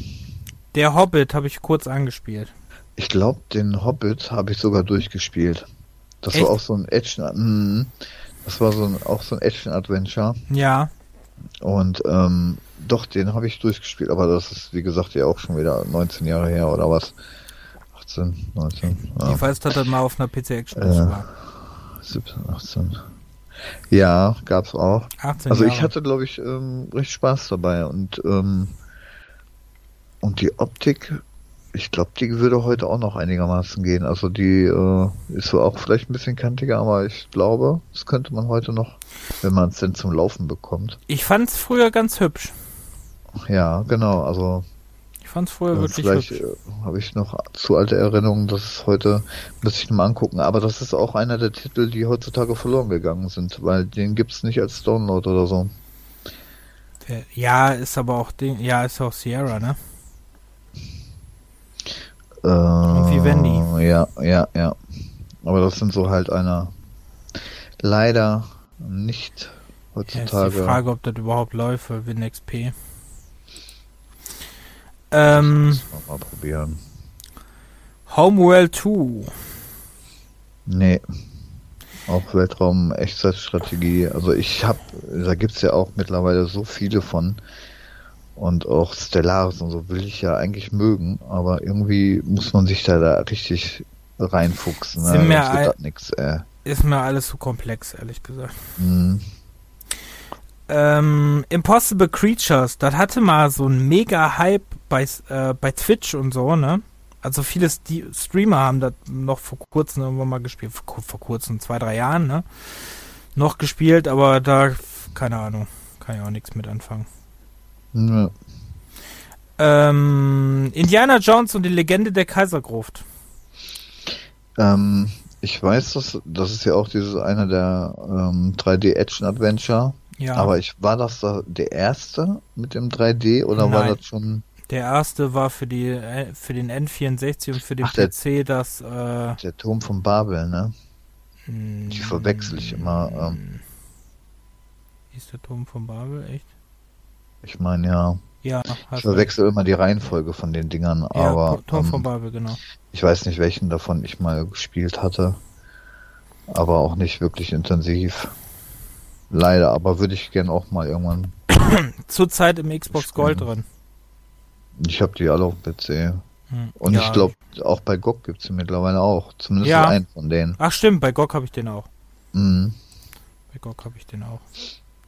Der Hobbit habe ich kurz angespielt. Ich glaube, den Hobbit habe ich sogar durchgespielt. Das Echt? war auch so ein Action. Mh, das war so ein, auch so ein Action-Adventure. Ja. Und ähm, doch, den habe ich durchgespielt, aber das ist, wie gesagt, ja auch schon wieder 19 Jahre her oder was. 18, 19. Ja. Ich weiß, dass das mal auf einer PC-Action äh, war. 17, 18. Ja, gab's auch. 18 also Jahre. ich hatte, glaube ich, ähm, recht Spaß dabei und ähm, und die Optik ich glaube, die würde heute auch noch einigermaßen gehen. Also die äh, ist so auch vielleicht ein bisschen kantiger, aber ich glaube, das könnte man heute noch, wenn man es denn zum Laufen bekommt. Ich fand es früher ganz hübsch. Ja, genau. Also ich fand es früher äh, wirklich vielleicht, äh, habe ich noch zu alte Erinnerungen, dass es heute muss ich mal angucken. Aber das ist auch einer der Titel, die heutzutage verloren gegangen sind, weil den gibt es nicht als Download oder so. Ja, ist aber auch den, ja, ist auch Sierra, ne? Äh, Und Vivendi. Ja, ja, ja. Aber das sind so halt einer leider nicht heutzutage. Ja, ist die Frage, ob das überhaupt läuft für WinXP. Ähm, mal probieren. Homeworld 2. Nee. Auch Weltraum Echtzeitstrategie. Also ich hab, da gibt's ja auch mittlerweile so viele von. Und auch Stellaris und so will ich ja eigentlich mögen, aber irgendwie muss man sich da, da richtig reinfuchsen. Ne? Mir nix. Ist mir alles zu komplex, ehrlich gesagt. Mhm. Ähm, Impossible Creatures, das hatte mal so ein mega Hype bei, äh, bei Twitch und so, ne? Also viele St Streamer haben das noch vor kurzem irgendwann mal gespielt, vor, vor kurzem, zwei, drei Jahren, ne? Noch gespielt, aber da, keine Ahnung, kann ich auch nichts mit anfangen. Ja. Ähm, Indiana Jones und die Legende der Kaisergruft. Ähm, ich weiß, dass das ist ja auch dieses einer der ähm, 3D Action Adventure. Ja. Aber ich war das da der erste mit dem 3D oder Nein. war das schon? Der erste war für die äh, für den N64 und für den Ach, PC der, das. Äh, der Turm von Babel, ne? Mm, die verwechsel ich immer. Ähm. Ist der Turm von Babel echt? Ich meine ja. Ja, ich verwechsel immer die Reihenfolge von den Dingern, ja, aber Tor ähm, von Babel, genau. ich weiß nicht, welchen davon ich mal gespielt hatte, aber auch nicht wirklich intensiv. Leider, aber würde ich gern auch mal irgendwann. [coughs] Zurzeit im Xbox. Gold drin. Ich habe die alle auf PC. Hm. Und ja, ich glaube, auch bei GOG gibt es mittlerweile auch. Zumindest ja. einen von denen. Ach stimmt, bei GOG habe ich den auch. Mhm. Bei GOG habe ich den auch.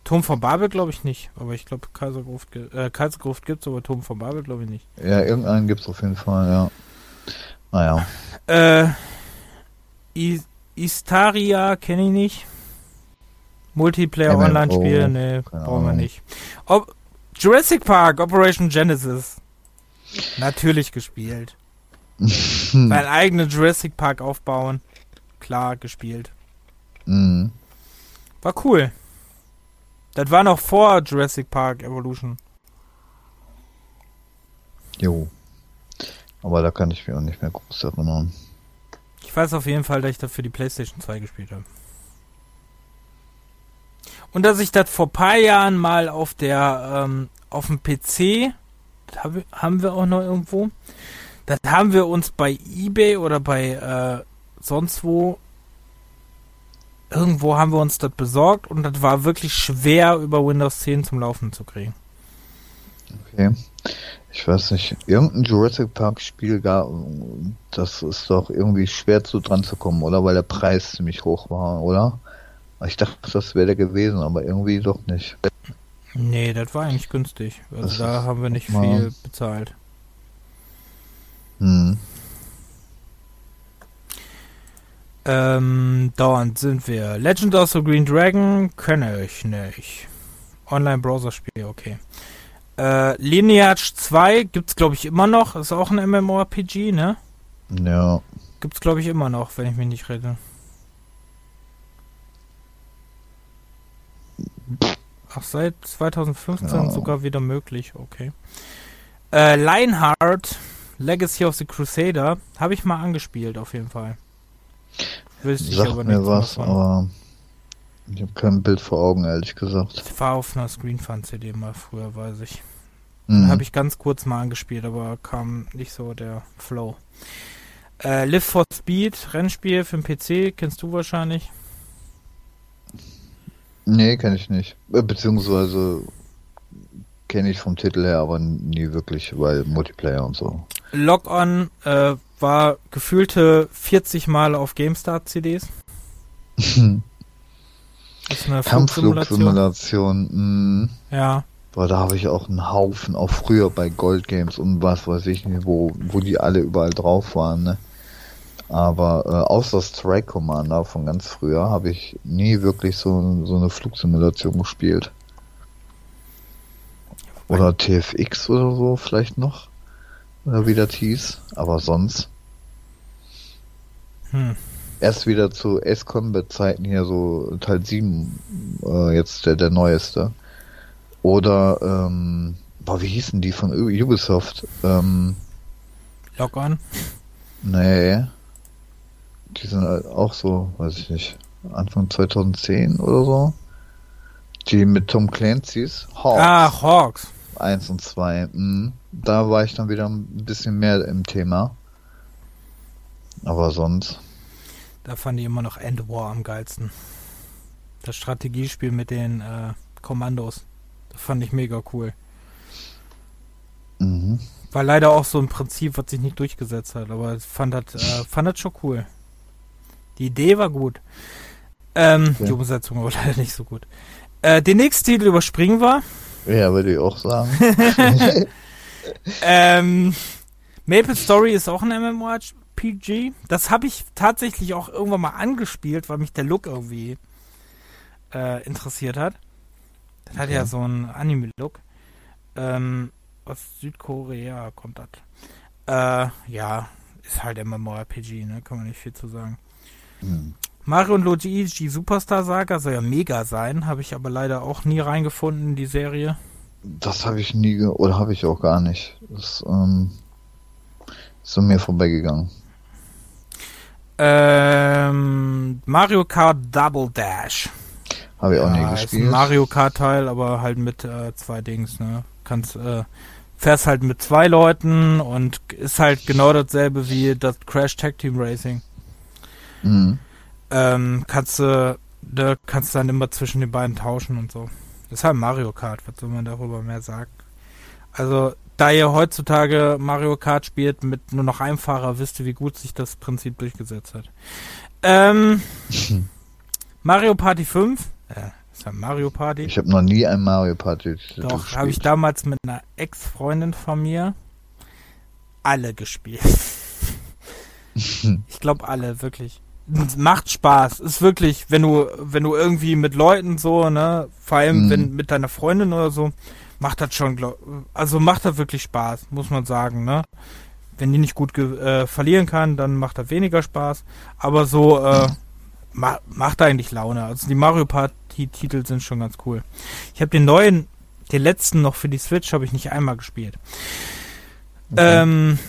Turm von Babel glaube ich nicht, aber ich glaube Kaisergruft, äh, Kaisergruft gibt es, aber Turm von Babel glaube ich nicht. Ja, irgendeinen gibt es auf jeden Fall, ja. Naja. Äh, Istaria kenne ich nicht. Multiplayer Online-Spiel, nee, brauchen wir nicht. Ob Jurassic Park, Operation Genesis. Natürlich gespielt. [laughs] mein eigenes Jurassic Park aufbauen. Klar, gespielt. Mhm. War cool. Das war noch vor Jurassic Park Evolution. Jo. Aber da kann ich mich auch nicht mehr groß erinnern. Ich weiß auf jeden Fall, dass ich das für die PlayStation 2 gespielt habe. Und dass ich das vor ein paar Jahren mal auf der, ähm, auf dem PC, das haben wir auch noch irgendwo, das haben wir uns bei Ebay oder bei äh, sonst wo irgendwo haben wir uns das besorgt und das war wirklich schwer über Windows 10 zum Laufen zu kriegen. Okay. Ich weiß nicht, irgendein Jurassic Park Spiel gab, das ist doch irgendwie schwer zu dran zu kommen, oder? Weil der Preis ziemlich hoch war, oder? Ich dachte, das wäre der gewesen, aber irgendwie doch nicht. Nee, das war eigentlich günstig. Also das da haben wir nicht viel bezahlt. Hm. Ähm, dauernd sind wir. Legend of the Green Dragon kenne ich nicht. Online-Browser-Spiel, okay. Äh, Lineage 2 gibt's glaube ich immer noch. Ist auch ein MMORPG, ne? Ja. Gibt's glaube ich immer noch, wenn ich mich nicht rede. Ach, seit 2015 ja. sogar wieder möglich, okay. Äh, Lionheart, Legacy of the Crusader, habe ich mal angespielt, auf jeden Fall. Wüsste ich aber mir was, davon. aber ich habe kein Bild vor Augen, ehrlich gesagt. Ich war auf einer Screenfun-CD mal früher, weiß ich. Mhm. Habe ich ganz kurz mal angespielt, aber kam nicht so der Flow. Äh, Live for Speed, Rennspiel für den PC, kennst du wahrscheinlich. Nee, kenne ich nicht. Äh, beziehungsweise kenne ich vom Titel her, aber nie wirklich, weil Multiplayer und so. Log-On äh, war gefühlte 40 Mal auf GameStar-CDs. Das [laughs] ist eine Kampfflugsimulation. Mhm. Ja. Boah, da habe ich auch einen Haufen, auch früher bei Gold Games und was weiß ich nicht, wo, wo die alle überall drauf waren, ne? Aber äh, außer Strike Commander von ganz früher habe ich nie wirklich so, so eine Flugsimulation gespielt. Oder TFX oder so vielleicht noch. Oder wie das hieß. Aber sonst. Hm erst wieder zu S-Combat-Zeiten hier so Teil 7, äh, jetzt der, der neueste. Oder, ähm, boah, wie hießen die von Ubisoft? Ähm, Lock-on? Nee. Die sind halt auch so, weiß ich nicht, Anfang 2010 oder so. Die mit Tom Clancy's Hawks. Ah, Hawks. Eins und zwei. Mhm. Da war ich dann wieder ein bisschen mehr im Thema. Aber sonst. Da fand ich immer noch End War am geilsten. Das Strategiespiel mit den äh, Kommandos. Das fand ich mega cool. Mhm. War leider auch so ein Prinzip, was sich nicht durchgesetzt hat, aber ich fand das, äh, fand das schon cool. Die Idee war gut. Ähm, ja. Die Umsetzung war [laughs] leider nicht so gut. Äh, den nächsten Titel überspringen wir. Ja, würde ich auch sagen. [laughs] [laughs] ähm, Maple Story ist auch ein MMORPG. RPG. Das habe ich tatsächlich auch irgendwann mal angespielt, weil mich der Look irgendwie äh, interessiert hat. Das okay. hat ja so einen Anime-Look. Ähm, aus Südkorea kommt das. Äh, ja, ist halt MMORPG, ne? Kann man nicht viel zu sagen. Hm. Mario und Luigi Superstar Saga soll ja mega sein, habe ich aber leider auch nie reingefunden in die Serie. Das habe ich nie, oder habe ich auch gar nicht. Das ähm, ist an mir vorbeigegangen. Ähm, Mario Kart Double Dash. Habe ich auch ja, nie gespielt. Ist ein Mario Kart Teil, aber halt mit äh, zwei Dings, ne? Kannst, äh, fährst halt mit zwei Leuten und ist halt genau dasselbe wie das Crash Tag Team Racing. Mhm. Ähm, kannst du, da kannst du dann immer zwischen den beiden tauschen und so. Das ist halt Mario Kart, was soll man darüber mehr sagen? Also, da ihr heutzutage Mario Kart spielt mit nur noch einem Fahrer, wisst ihr, wie gut sich das Prinzip durchgesetzt hat. Ähm, [laughs] Mario Party 5, äh, ist ja Mario Party. Ich habe noch nie ein Mario Party Doch, habe ich damals mit einer Ex-Freundin von mir alle gespielt. [laughs] ich glaube alle, wirklich. Macht Spaß. Ist wirklich, wenn du, wenn du irgendwie mit Leuten so, ne, vor allem mhm. wenn mit deiner Freundin oder so, macht das schon, also macht das wirklich Spaß, muss man sagen, ne? Wenn die nicht gut äh, verlieren kann, dann macht das weniger Spaß. Aber so äh, ma macht eigentlich Laune. Also die Mario Party Titel sind schon ganz cool. Ich habe den neuen, den letzten noch für die Switch, habe ich nicht einmal gespielt. Okay. Ähm,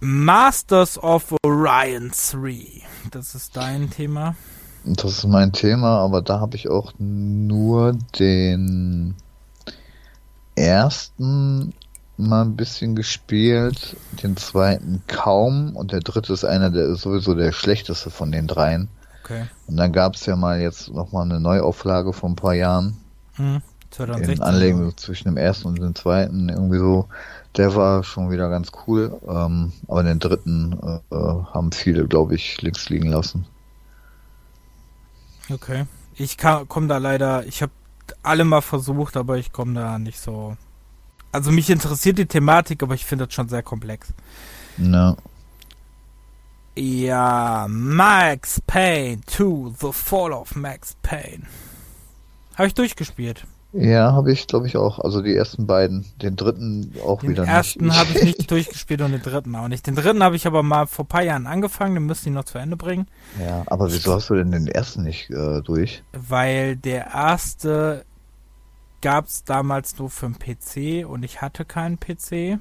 Masters of Orion 3. Das ist dein Thema. Das ist mein Thema, aber da habe ich auch nur den ersten mal ein bisschen gespielt, den zweiten kaum und der dritte ist einer, der ist sowieso der schlechteste von den dreien. Okay. Und dann gab es ja mal jetzt nochmal eine Neuauflage vor ein paar Jahren. Hm, 2016. In Anlegung zwischen dem ersten und dem zweiten, irgendwie so. Der war schon wieder ganz cool, ähm, aber den dritten äh, haben viele, glaube ich, links liegen lassen. Okay. Ich komme da leider, ich habe alle mal versucht, aber ich komme da nicht so. Also mich interessiert die Thematik, aber ich finde das schon sehr komplex. No. Ja, Max Payne 2, The Fall of Max Payne. Habe ich durchgespielt. Ja, habe ich, glaube ich, auch. Also die ersten beiden. Den dritten auch den wieder nicht. Den ersten habe ich nicht [laughs] durchgespielt und den dritten auch nicht. Den dritten habe ich aber mal vor ein paar Jahren angefangen, den müsste ich noch zu Ende bringen. Ja, aber wieso hast du denn den ersten nicht äh, durch? Weil der erste gab es damals nur für den PC und ich hatte keinen PC.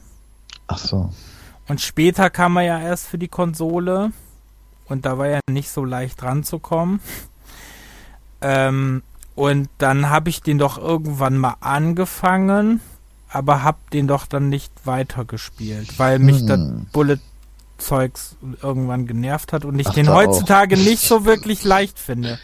Ach so. Und später kam er ja erst für die Konsole und da war ja nicht so leicht ranzukommen. Ähm, und dann habe ich den doch irgendwann mal angefangen, aber hab den doch dann nicht weitergespielt, weil mich hm. das Bullet-Zeugs irgendwann genervt hat und ich Ach, den heutzutage auch. nicht so wirklich leicht finde.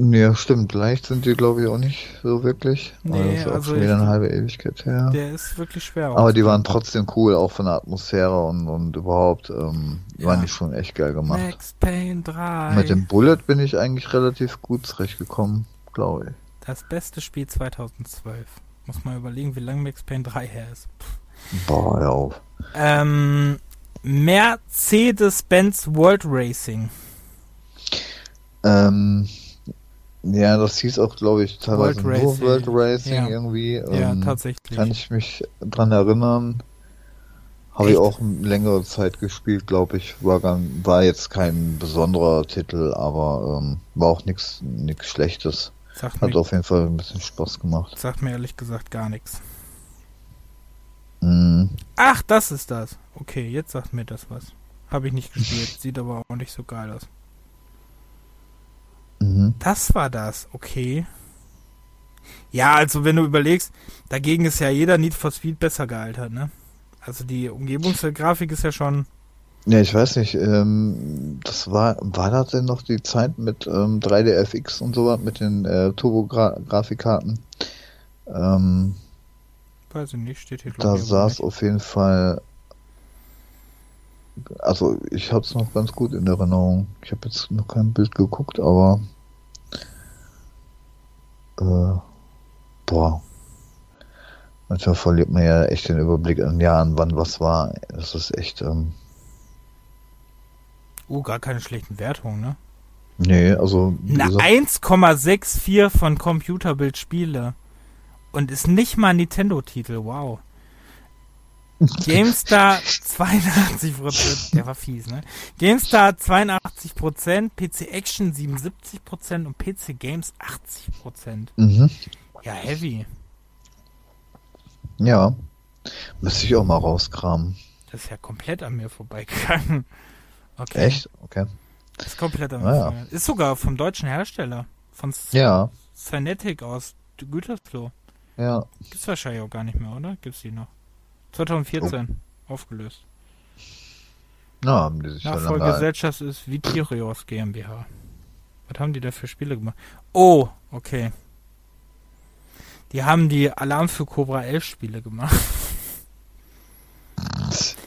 Ja, stimmt. Leicht sind die, glaube ich, auch nicht so wirklich. Nee, das ist auch also schon wieder eine halbe Ewigkeit her. Der ist wirklich schwer. Aber die waren trotzdem cool, auch von der Atmosphäre und, und überhaupt ähm, ja. waren die schon echt geil gemacht. Max Payne 3. Mit dem Bullet bin ich eigentlich relativ gut zurechtgekommen, glaube ich. Das beste Spiel 2012. Muss mal überlegen, wie lange Max Payne 3 her ist. Pff. Boah, hör auf. Ähm, Mercedes-Benz World Racing. Ähm, ja, das hieß auch, glaube ich, teilweise World nur. World Racing ja. irgendwie. ja, ähm, tatsächlich. Kann ich mich dran erinnern. Habe ich auch längere Zeit gespielt, glaube ich. War, ganz, war jetzt kein besonderer Titel, aber ähm, war auch nichts Schlechtes. Sagt Hat mir, auf jeden Fall ein bisschen Spaß gemacht. Sagt mir ehrlich gesagt gar nichts. Mhm. Ach, das ist das. Okay, jetzt sagt mir das was. Habe ich nicht gespielt. Sieht aber auch nicht so geil aus. Mhm. Das war das, okay. Ja, also wenn du überlegst, dagegen ist ja jeder Need for Speed besser gealtert, ne? Also die Umgebungsgrafik ist ja schon. Ja, ich weiß nicht, ähm, das war, war das denn noch die Zeit mit ähm, 3DFX und so was, mit den äh, Turbo-Grafikkarten? Ähm, weiß ich nicht, steht hier Da sah es auf jeden Fall also ich habe es noch ganz gut in Erinnerung. Ich habe jetzt noch kein Bild geguckt, aber äh, boah. Manchmal verliert man ja echt den Überblick an Jahren, wann was war. Das ist echt. Ähm, oh, gar keine schlechten Wertungen, ne? Nee, also. Eine 1,64 von Computerbild Spiele. Und ist nicht mal Nintendo-Titel, wow. GameStar 82%, der war fies, ne? GameStar 82%, PC Action 77% und PC Games 80%. Mhm. Ja, heavy. Ja. Müsste ich auch mal rauskramen. Das ist ja komplett an mir vorbeigegangen. Okay. Echt? Okay. Das ist komplett an mir ah, vorbeigegangen. Ist sogar vom deutschen Hersteller. Von ja. Cynetic aus Gütersloh. Ja. Gibt's wahrscheinlich auch gar nicht mehr, oder? Gibt's die noch? 2014 oh. aufgelöst. Na, haben die sich Nachfolgegesellschaft ist Vitirios GmbH. Was haben die da für Spiele gemacht? Oh, okay. Die haben die Alarm für Cobra 11 Spiele gemacht. [laughs]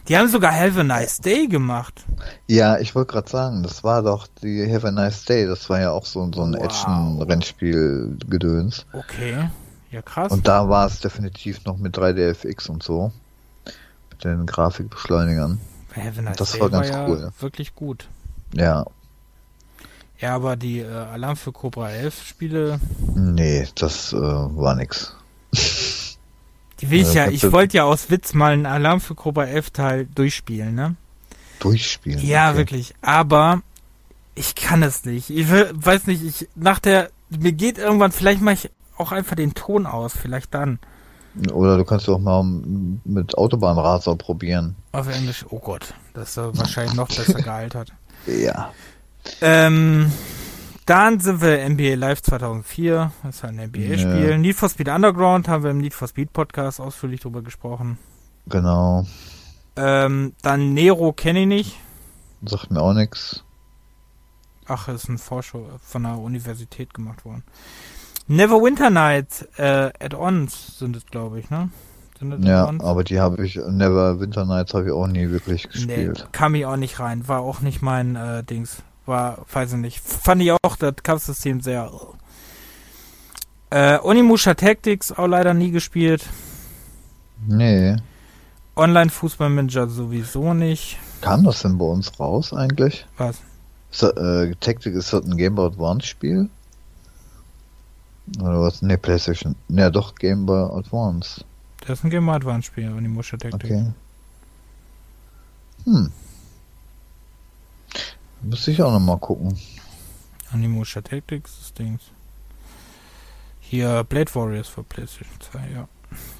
Die haben sogar Have a Nice Day gemacht. Ja, ich wollte gerade sagen, das war doch die Have a Nice Day. Das war ja auch so, so ein wow. Action-Rennspiel-Gedöns. Okay, ja krass. Und da war es definitiv noch mit 3DFX und so den Grafikbeschleunigern. Ja, das war ganz war cool. Ja wirklich gut. Ja. Ja, aber die äh, Alarm für Cobra 11 Spiele. Nee, das äh, war nix. Die will ich ja, ich wollte ja aus Witz mal einen Alarm für Cobra 11 Teil durchspielen, ne? Durchspielen? Ja, okay. wirklich. Aber ich kann es nicht. Ich will, weiß nicht, ich, nach der, mir geht irgendwann, vielleicht mache ich auch einfach den Ton aus, vielleicht dann. Oder du kannst auch mal mit Autobahnraser probieren. Auf Englisch, oh Gott, das ist wahrscheinlich noch besser [laughs] gealtert. Ja. Ähm, dann sind wir NBA Live 2004, das ist ein NBA-Spiel. Ja. Need for Speed Underground haben wir im Need for Speed Podcast ausführlich drüber gesprochen. Genau. Ähm, dann Nero kenne ich nicht. Sagt mir auch nichts. Ach, ist ein Vorschau von der Universität gemacht worden. Neverwinter Nights äh, Add-ons sind es, glaube ich, ne? ja, aber die habe ich, Neverwinter Nights habe ich auch nie wirklich gespielt. Nee, kam ich auch nicht rein, war auch nicht mein äh, Dings. War, weiß ich nicht. Fand ich auch das Kampfsystem sehr. Äh, Onimusha Tactics auch leider nie gespielt. Nee. Online-Fußballmanager sowieso nicht. Kam das denn bei uns raus eigentlich? Was? Ist das, äh, Tactic ist das ein Game Boy Advance Spiel? Oder was? Ne, PlayStation. Ja, doch, Game Boy Advance. Das ist ein Game Boy Advance Spiel, Animusha Tactics. Okay. Hm. Müsste ich auch nochmal gucken. Animusha Tactics, das Ding. Hier Blade Warriors für PlayStation 2, ja.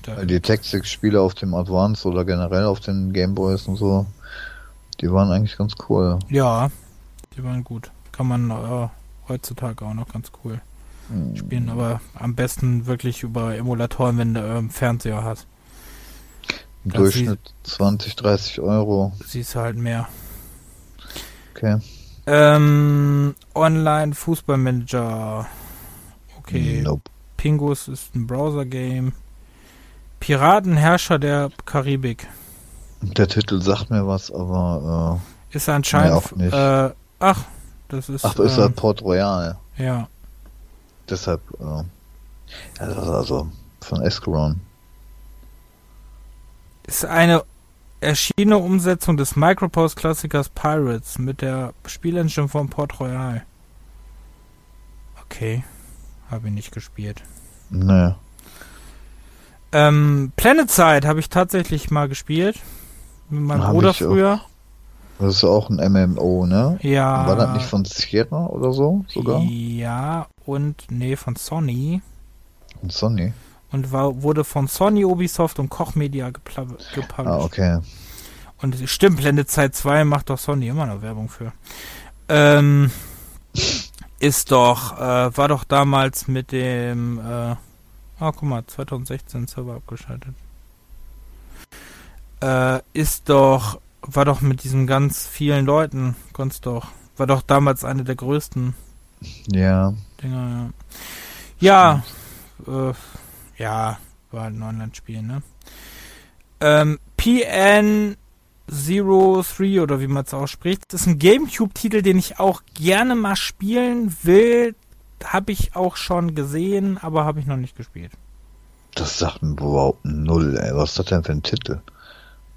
Da Die Tactics-Spiele auf dem Advance oder generell auf den Gameboys und so, die waren eigentlich ganz cool. Ja, die waren gut. Kann man äh, heutzutage auch noch ganz cool. Spielen, aber am besten wirklich über Emulatoren, wenn du ähm, Fernseher hast. Im Das Durchschnitt 20, 30 Euro. Siehst du halt mehr. Okay. Ähm, Online Fußballmanager. Okay. Nope. Pingus ist ein Browser-Game. Piratenherrscher der Karibik. Der Titel sagt mir was, aber Ist anscheinend. Nee, auch nicht. Äh, ach, das ist. äh, ach, ist äh, halt Port Royal. ja. Deshalb, äh, ist also von Escaron. Ist eine erschienene Umsetzung des Microprose-Klassikers Pirates mit der Spielengine von Port Royal. Okay. Habe ich nicht gespielt. Nee. Ähm, Planet Side habe ich tatsächlich mal gespielt. Mit meinem Hab Bruder ich auch. früher. Das ist auch ein MMO, ne? Ja. War das nicht von Sierra oder so sogar? Ja, und nee, von Sony. Und Sony. Und war, wurde von Sony, Ubisoft und Koch Media gepla- gepublished. Ah, okay. Und stimmt, Blende Zeit 2 macht doch Sony immer noch Werbung für. Ähm, ist doch, äh, war doch damals mit dem, äh, ah, guck mal, 2016 Server abgeschaltet. Äh, ist doch, war doch mit diesen ganz vielen Leuten, konntest doch, war doch damals eine der größten Ja. Dinger, ja. Ja, äh, ja, war halt ein Online-Spiel, ne? Ähm, PN 03 oder wie man es ausspricht, das ist ein Gamecube-Titel, den ich auch gerne mal spielen will. Habe ich auch schon gesehen, aber habe ich noch nicht gespielt. Das sagt mir überhaupt null, ey. Was ist das denn für ein Titel?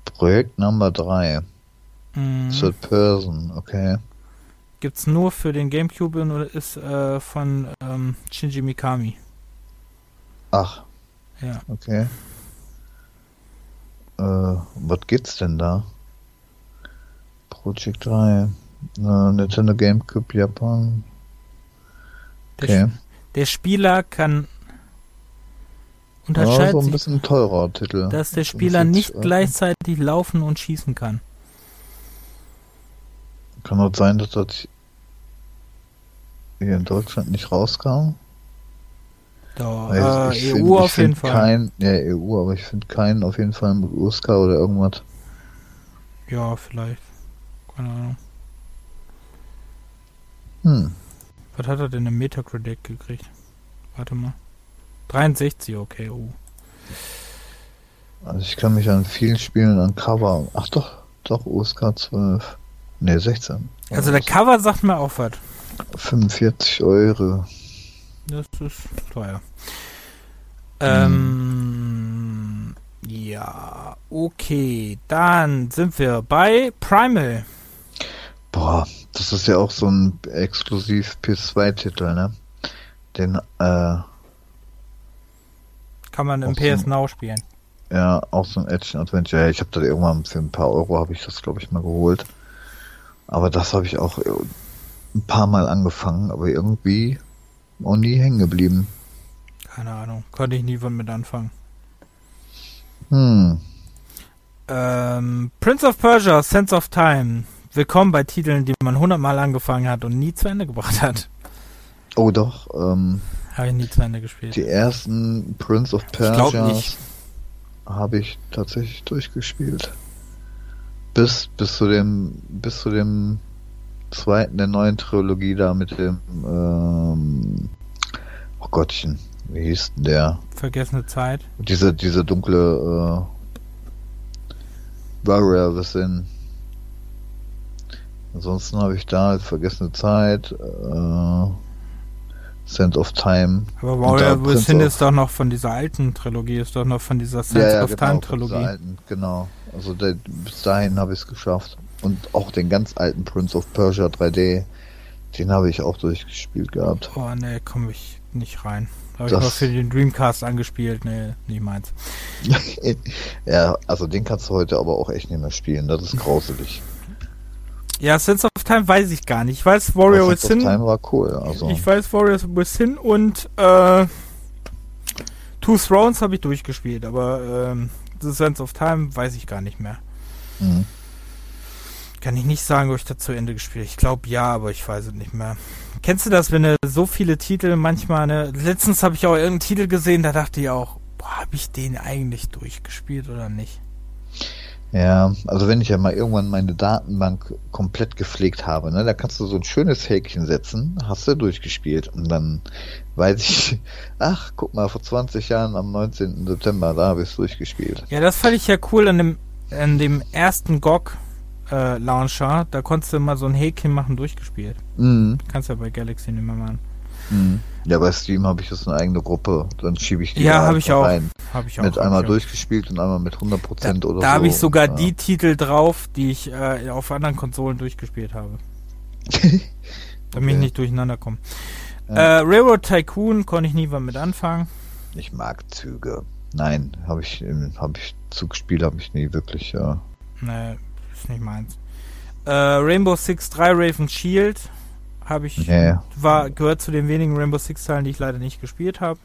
Projekt Nummer 3. Mhm. Third Person, okay. Gibt's nur für den Gamecube und ist äh, von ähm, Shinji Mikami. Ach, Ja. okay. Äh, was geht's denn da? Project 3. Äh, Nintendo GameCube Japan. Der, Okay. der Spieler kann Ja, unterscheidet so ein sich bisschen teurer Titel. dass der Spieler 40 nicht Euro. gleichzeitig laufen und schießen kann. Kann auch sein, dass das hier in Deutschland nicht rauskam. Da, äh, ich EU find- ich auf jeden Fall. Kein, ja, EU, aber ich finde keinen auf jeden Fall mit USK oder irgendwas. Ja, vielleicht. Keine Ahnung. Hm. Was hat er denn im Metacritic gekriegt? Warte mal. 63, okay, oh. Also ich kann mich an vielen Spielen an Cover. Ach doch, doch, USK 12. Ne, 16. Also der Cover sagt mir auch was. 45 Euro. Das ist teuer. Ähm, ja, okay. Dann sind wir bei Primal. Boah, das ist ja auch so ein exklusiv PS2-Titel, ne? Den, äh, Kann man im so PS ein- Now spielen. ja, auch so ein Action-Adventure. Ja, ich habe da irgendwann für ein paar Euro habe ich das, glaube ich, mal geholt. Aber das habe ich auch ein paar Mal angefangen, aber irgendwie auch nie hängen geblieben. Keine Ahnung. Konnte ich nie von mit anfangen. Hm. Ähm, Prince of Persia, Sense of Time. Willkommen bei Titeln, die man hundertmal angefangen hat und nie zu Ende gebracht hat. Oh doch, ähm, Habe ich nie zu Ende gespielt. die ersten Prince of Persia nicht. habe ich tatsächlich durchgespielt. Bis, bis zu dem, bis zu dem zweiten der neuen Trilogie da mit dem, ähm, oh Gottchen, wie hieß denn der? Vergessene Zeit. Diese, diese dunkle, äh, Warrior Within. Ansonsten habe ich da vergessene Zeit, äh, Sand of Time. Aber Warrior Within ist doch noch von dieser alten Trilogie, ist doch noch von dieser Sense ja, of genau, Time Trilogie. Alten, genau. Also der, bis dahin habe ich es geschafft. Und auch den ganz alten Prince of Persia 3D, den habe ich auch durchgespielt gehabt. Oh ne, komme ich nicht rein. Habe ich mal für den Dreamcast angespielt, ne, nicht meins. [laughs] ja, also den kannst du heute aber auch echt nicht mehr spielen. Das ist grauselig. Ja, Sense of Time weiß ich gar nicht. Ich weiß Warrior Aber Sands of Within. Time war cool. Also Ich weiß Warrior Within und äh, Two Thrones habe ich durchgespielt, aber ähm, The Sense of Time weiß ich gar nicht mehr. Mhm. Kann ich nicht sagen, ob ich das zu Ende gespielt Ich glaube ja, aber ich weiß es nicht mehr. Kennst du das, wenn du so viele Titel manchmal, ne? Letztens habe ich auch irgendeinen Titel gesehen, da dachte ich auch, boah, habe ich den eigentlich durchgespielt oder nicht? Ja, also wenn ich ja mal irgendwann meine Datenbank komplett gepflegt habe, ne, da kannst du so ein schönes Häkchen setzen, hast du durchgespielt und dann weiß ich, [laughs] ach, guck mal, vor 20 Jahren am 19. September, da habe ich es durchgespielt. Ja, das fand ich ja cool an dem, an dem ersten GOG äh, Launcher, da konntest du mal so ein Häkchen machen, durchgespielt. Mhm. Kannst ja bei Galaxy nicht mehr machen. Mhm. Ja, bei Steam habe ich jetzt eine eigene Gruppe. Dann schiebe ich die ja, habe ich auch. rein. Hab ich auch. Mit einmal durchgespielt und einmal mit 100% da, oder da so. Da habe ich sogar ja. die Titel drauf, die ich äh, auf anderen Konsolen durchgespielt habe. okay. [laughs] Damit ich nicht durcheinander komme. Ja. Äh, Railroad Tycoon konnte ich nie was mit anfangen. Ich mag Züge. Nein, habe ich, hab ich Zugspiele habe ich nie wirklich. Ja. Nee, ist nicht meins. Äh, Rainbow Six 3 Raven Shield habe ich, nee. war, gehört zu den wenigen Rainbow Six Teilen, die ich leider nicht gespielt habe.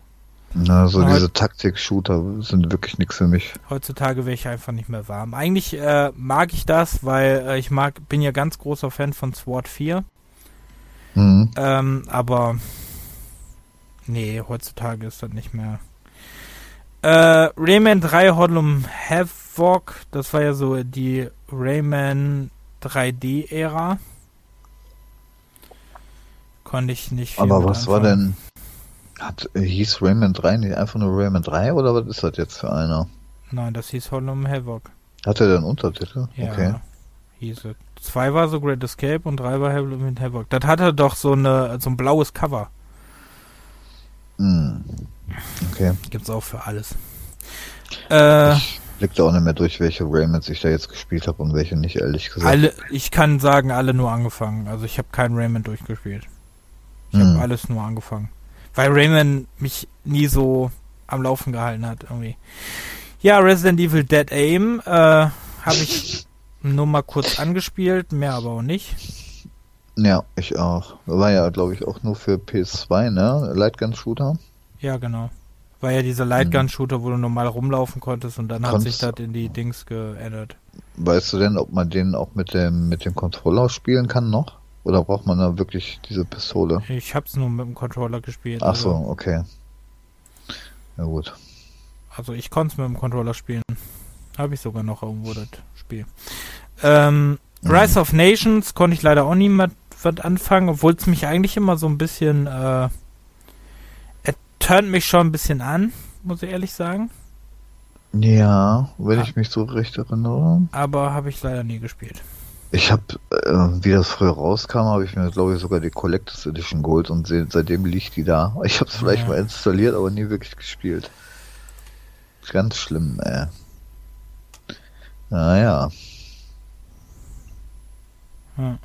Na, so diese Taktik-Shooter sind wirklich nichts für mich. Heutzutage wäre ich einfach nicht mehr warm. Eigentlich äh, mag ich das, weil äh, ich mag, bin ja ganz großer Fan von SWAT 4. Mhm. Ähm, aber nee, heutzutage ist das nicht mehr. Äh, Rayman 3 Hoodlum Havoc, das war ja so die Rayman 3D-Ära. Konnte ich nicht. Aber was anfangen. war denn? Hat, hieß Rayman 3 nicht einfach nur Rayman 3 oder was ist das jetzt für einer? Nein, das hieß Hollum Havoc. Hat er denn Untertitel? Ja, okay. hieß es. Zwei war so Great Escape und drei war Hollum Havoc. Das hatte doch so, eine, so ein blaues Cover. Hm. Okay. Gibt's auch für alles. Äh, ich blick da auch nicht mehr durch, welche Raymans ich da jetzt gespielt habe und welche nicht, ehrlich gesagt. Alle, ich kann sagen, alle nur angefangen. Also ich habe keinen Rayman durchgespielt. Ich hm. habe alles nur angefangen. Weil Rayman mich nie so am Laufen gehalten hat, irgendwie. Ja, Resident Evil Dead Aim äh, habe ich nur mal kurz angespielt, mehr aber auch nicht. Ja, ich auch. War ja, glaube ich, auch nur für PS2, ne? Lightgun-Shooter. Ja, genau. War ja dieser Lightgun-Shooter, wo du normal rumlaufen konntest und dann Konntest hat sich das in die Dings geändert. Weißt du denn, ob man den auch mit dem, mit dem Controller spielen kann noch? Oder braucht man da wirklich diese Pistole? Ich hab's nur mit dem Controller gespielt. Ach so, also. okay. Ja gut. Also ich konnte es mit dem Controller spielen. Habe ich sogar noch irgendwo das Spiel. Ähm, mhm. Rise of Nations konnte ich leider auch nie mit was anfangen, obwohl es mich eigentlich immer so ein bisschen äh, turnt mich schon ein bisschen an, muss ich ehrlich sagen. Ja, wenn ah. ich mich so recht erinnere. Aber habe ich leider nie gespielt. Ich habe, äh, wie das früher rauskam, habe ich mir, glaube ich, sogar die Collectors Edition geholt und seitdem liegt die da. [laughs] Ich habe es vielleicht ja. mal installiert, aber nie wirklich gespielt. Ganz schlimm, ey. Naja. Hm.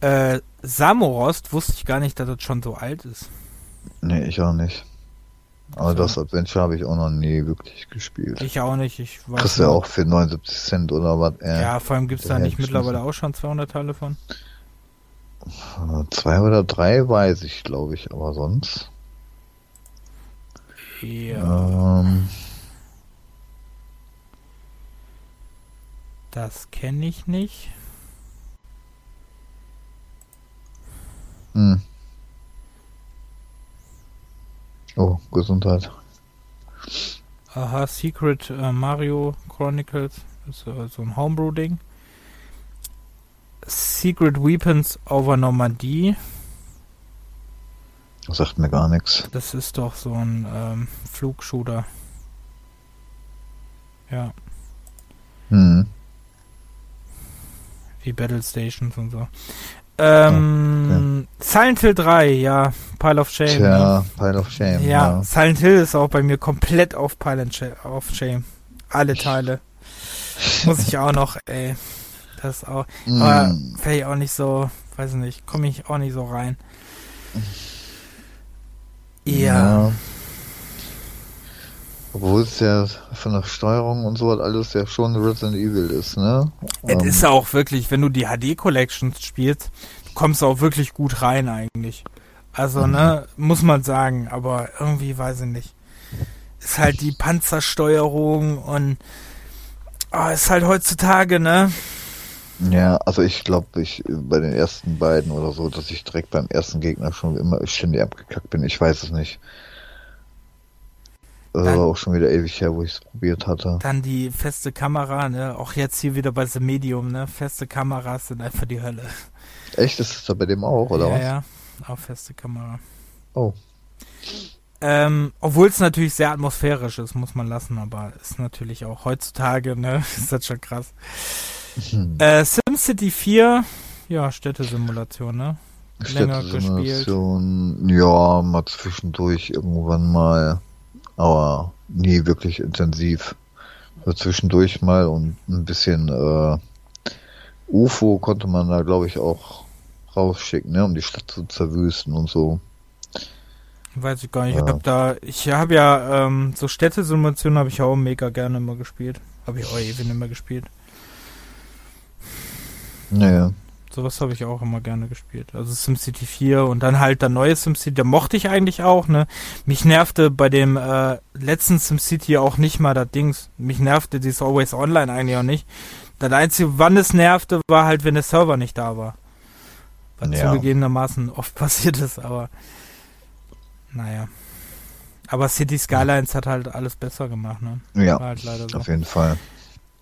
Äh, Samorost wusste ich gar nicht, dass das schon so alt ist. Nee, ich auch nicht. Aber so. das Adventure habe ich auch noch nie wirklich gespielt. Ich auch nicht. Ich weiß Kriegst du ja auch für 79 Cent oder was? Äh, ja, vor allem gibt es da nicht mittlerweile auch schon 200 Teile von? Zwei oder drei weiß ich, glaube ich, aber sonst. Ja. Ähm, das kenne ich nicht. Hm. Oh, Gesundheit. Aha, Secret äh, Mario Chronicles. ist äh, so ein Homebrew-Ding. Secret Weapons over Normandie. Das sagt mir gar nichts. Das ist doch so ein ähm, Flugshooter. Ja. Hm. Wie Battle Stations und so. Ähm, okay. Silent Hill 3, ja, Pile of Shame. Ja, ne? Pile of Shame. Ja, ja, Silent Hill ist auch bei mir komplett auf Pile of Shame. Alle Teile. Muss ich auch noch, ey. Das auch. Mm. Aber wäre ich auch nicht so, weiß nicht, komme ich auch nicht so rein. Ja. ja. Obwohl es ja von der Steuerung und so was alles ja schon Resident Evil ist, ne? Es ähm. ist ja auch wirklich, wenn du die HD Collections spielst, kommst du auch wirklich gut rein eigentlich. Also, mhm. ne, muss man sagen, aber irgendwie weiß ich nicht. ist halt die Panzersteuerung und oh, ist halt heutzutage, ne? Ja, also ich glaube, ich bei den ersten beiden oder so, dass ich direkt beim ersten Gegner schon immer ständig abgekackt bin. Ich weiß es nicht. Das war auch schon wieder ewig her, wo ich es probiert hatte. Dann die feste Kamera, ne? Auch jetzt hier wieder bei The Medium, ne? Feste Kameras sind einfach die Hölle. Echt? Ist das da bei dem auch, oder ja, was? Ja, auch feste Kamera. Oh. Ähm, Obwohl es natürlich sehr atmosphärisch ist, muss man lassen, aber ist natürlich auch heutzutage, ne? [laughs] ist das schon krass. Hm. Äh, SimCity 4, ja, Städtesimulation, ne? Länger gespielt. Ja, mal zwischendurch irgendwann mal, aber nie wirklich intensiv. So zwischendurch mal und ein bisschen äh, UFO konnte man da, glaube ich, auch rausschicken, ne, um die Stadt zu zerwüsten und so. Weiß ich gar nicht. Ja. Ich habe da, ich habe ja ähm, so Städtesimulationen habe ich auch mega gerne immer gespielt. Habe ich auch ewig nicht mehr gespielt. Naja. Sowas habe ich auch immer gerne gespielt. Also SimCity 4 und dann halt der neue SimCity, der mochte ich eigentlich auch, ne? Mich nervte bei dem äh, letzten SimCity auch nicht mal das Dings. Mich nervte dieses Always Online eigentlich auch nicht. Das einzige, wann es nervte, war halt, wenn der Server nicht da war. Was ja. zugegebenermaßen oft [laughs] passiert ist, aber naja. Aber City Skylines hat halt alles besser gemacht, ne? Ja, halt so. auf jeden Fall.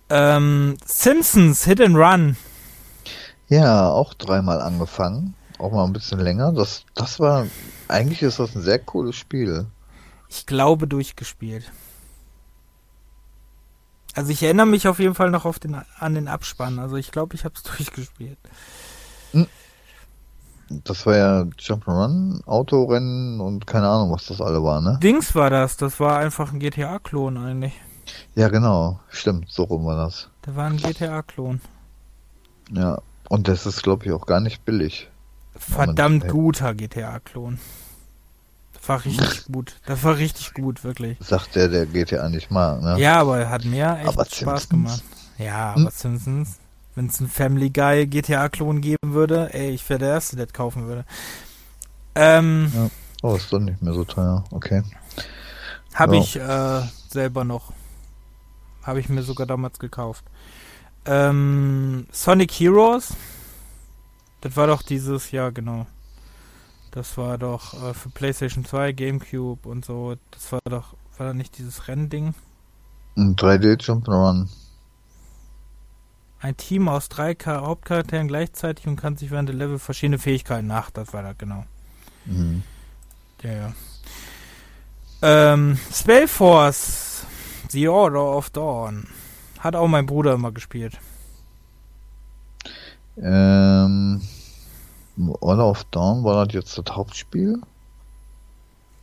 Ähm, Simpsons Hit and Run. Ja, auch dreimal angefangen. Auch mal ein bisschen länger. Das, das war, eigentlich ist das ein sehr cooles Spiel. Ich glaube durchgespielt. Also ich erinnere mich auf jeden Fall noch auf den, an den Abspann. Also ich glaube, ich habe es [laughs] durchgespielt. Hm. Das war ja Jump'n'Run, Autorennen und keine Ahnung, was das alle war, ne? Dings war das. Das war einfach ein GTA-Klon eigentlich. Ja, genau. Stimmt, so rum war das. Da war ein GTA-Klon. Ja, und das ist, glaube ich, auch gar nicht billig. Verdammt guter GTA-Klon. Das war richtig gut. Das war richtig gut, wirklich. Sagt der, der GTA nicht mag, ne? Ja, aber er hat mir echt aber Spaß Simpsons? gemacht. Ja, aber hm? Simpsons. Wenn es einen Family Guy GTA-Klon geben würde, ey, ich wäre der Erste, der das kaufen würde. Ähm, ja. Oh, ist doch nicht mehr so teuer. Okay. Habe ja. ich äh, selber noch. Habe ich mir sogar damals gekauft. Ähm, Sonic Heroes. Das war doch dieses Jahr, genau. Das war doch äh, für PlayStation 2, GameCube und so. Das war doch, war da nicht dieses Rennding? Ein 3D Jump'n'Run. Ein Team aus drei Hauptcharakteren gleichzeitig und kann sich während der Level verschiedene Fähigkeiten nach. Das war da genau. Mhm. Ja, ja. Ähm, Spellforce, The Order of Dawn. Hat auch mein Bruder immer gespielt. Ähm, Order of Dawn, war das jetzt das Hauptspiel?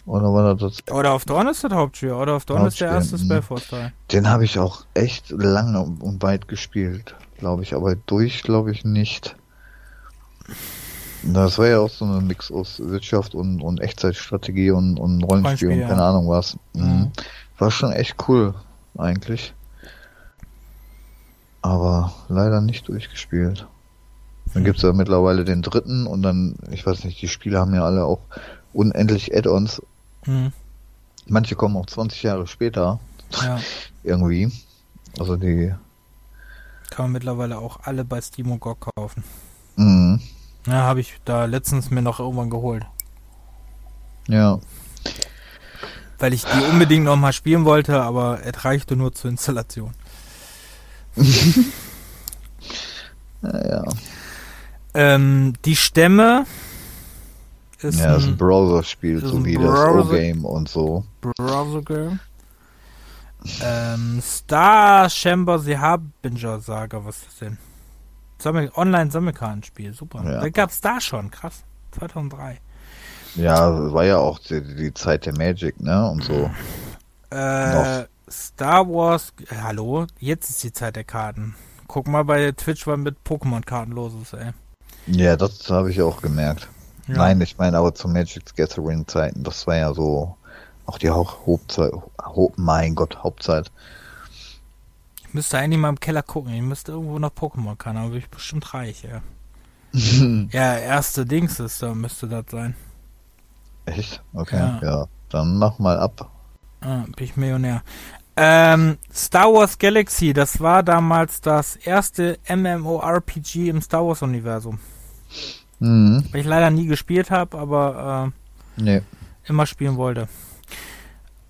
Oder war das das Order of Dawn ist das Hauptspiel. Order of Dawn Hauptspiel. ist der erste Spellforce-Teil. Den habe ich auch echt lange und weit gespielt, glaube ich. Aber durch, glaube ich, nicht. Das war ja auch so ein Mix aus Wirtschaft und, und Echtzeitstrategie und, und Rollenspiel und keine ja. Ahnung was. Mhm. mhm. War schon echt cool, eigentlich aber leider nicht durchgespielt. Dann gibt es ja mittlerweile den dritten und dann, ich weiß nicht, die Spiele haben ja alle auch unendlich Add-ons. Mhm. Manche kommen auch 20 Jahre später. Ja. [laughs] Irgendwie. Also die. Kann man mittlerweile auch alle bei Steam und GOG kaufen. Mhm. Ja, habe ich da letztens mir noch irgendwann geholt. Ja. Weil ich die unbedingt noch mal spielen wollte, aber es reichte nur zur Installation. [laughs] ja. Ähm, die Stämme ist ja, das ist ein Browser-Spiel, so wie Browser das O-Game und so. Browser-Game. Ähm, Star Chamber The Harbinger Saga, was ist das denn? Sammel Online-Sammelkartenspiel, super. Ja. Da gab's da schon, krass. 2003. Ja, war ja auch die, die Zeit der Magic, ne? Und so. Äh, Noch. Star Wars, äh, hallo, jetzt ist die Zeit der Karten. Guck mal bei Twitch, was mit Pokémon-Karten los ist, ey. Ja, das habe ich auch gemerkt. Ja. Nein, ich meine aber zu Magic Gathering Zeiten, das war ja so auch die Hauptzeit, mein Gott, Hauptzeit. Ich müsste eigentlich mal im Keller gucken, ich müsste irgendwo noch Pokémon-Karten, aber ich bestimmt reich, ja. [laughs] ja, erste Dings ist, da müsste das sein. Echt? Okay, ja. ja. Dann mach mal ab. Ah, bin ich Millionär. Ähm, Star Wars Galaxy, das war damals das erste MMORPG im Star Wars Universum. Mhm. Weil ich leider nie gespielt habe, aber Nee. äh, immer spielen wollte.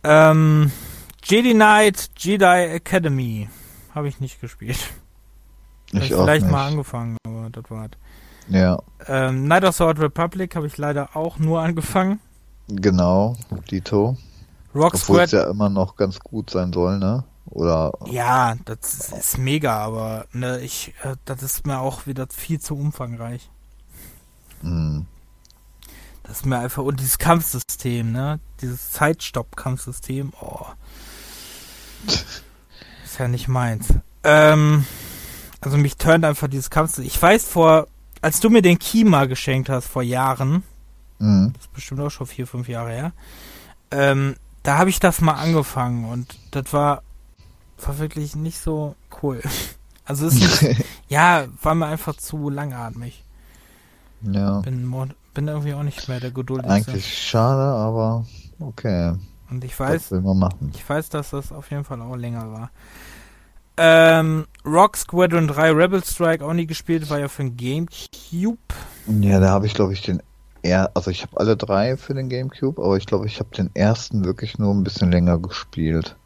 Ähm, Jedi Knight Jedi Academy habe ich nicht gespielt. Hab Ich ich auch vielleicht nicht. mal angefangen, aber das war Ja, ähm, Knight of the Old Republic habe ich leider auch nur [laughs] angefangen. genau. Dito. Rock Obwohl es Squad, ja immer noch ganz gut sein soll, ne? Oder ja, das ist, mega, aber ne, ich, äh, das ist mir auch wieder viel zu umfangreich. mh, Das ist mir einfach, und dieses Kampfsystem, ne? Dieses Zeitstopp-Kampfsystem, oh. [laughs] Ist ja nicht meins. Ähm, also mich turnt einfach dieses Kampfsystem. Ich weiß vor, als du mir den Key mal geschenkt hast vor Jahren, mh. das ist bestimmt auch schon vier, fünf Jahre her, ähm, da habe ich das mal angefangen und das war, war wirklich nicht so cool. [laughs] Also es ist nicht, [laughs] ja, war mir einfach zu langatmig. ja. Bin, bin irgendwie auch nicht mehr der geduldigste. Eigentlich schade, aber okay. Und ich weiß, will man machen? ich weiß, dass das auf jeden Fall auch länger war. Ähm, Rock Squadron 3 Rebel Strike auch nie gespielt, war ja für den Gamecube. Ja, da habe ich glaube ich den er also ich habe alle drei für den GameCube, aber ich glaube, ich habe den ersten wirklich nur ein bisschen länger gespielt.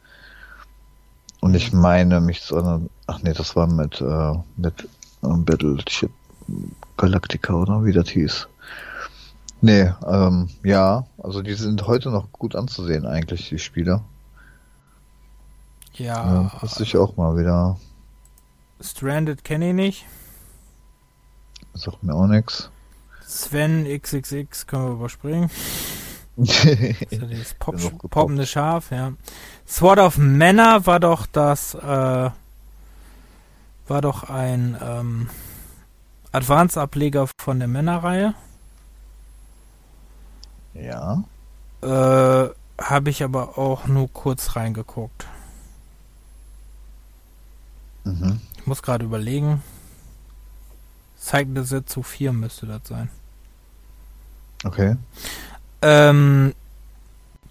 Und ich meine mich zu erinnern, ach nee, das war mit äh, mit ähm, Battleship Galactica oder wie das hieß. Nee, ähm, ja, also die sind heute noch gut anzusehen eigentlich, die Spiele. Ja, Ja, müsste ich auch mal wieder, Stranded kenne ich nicht. sagt mir auch nix. Sven XXX können wir überspringen. [laughs] Das ist Pop poppende Schaf, ja. Sword of Manor war doch das, äh, war doch ein ähm, Advanced-Ableger von der Männerreihe. ja. Äh, habe ich aber auch nur kurz reingeguckt. Mhm. Ich muss gerade überlegen. Zeigende Setsu 4 müsste das sein. Okay. Ähm,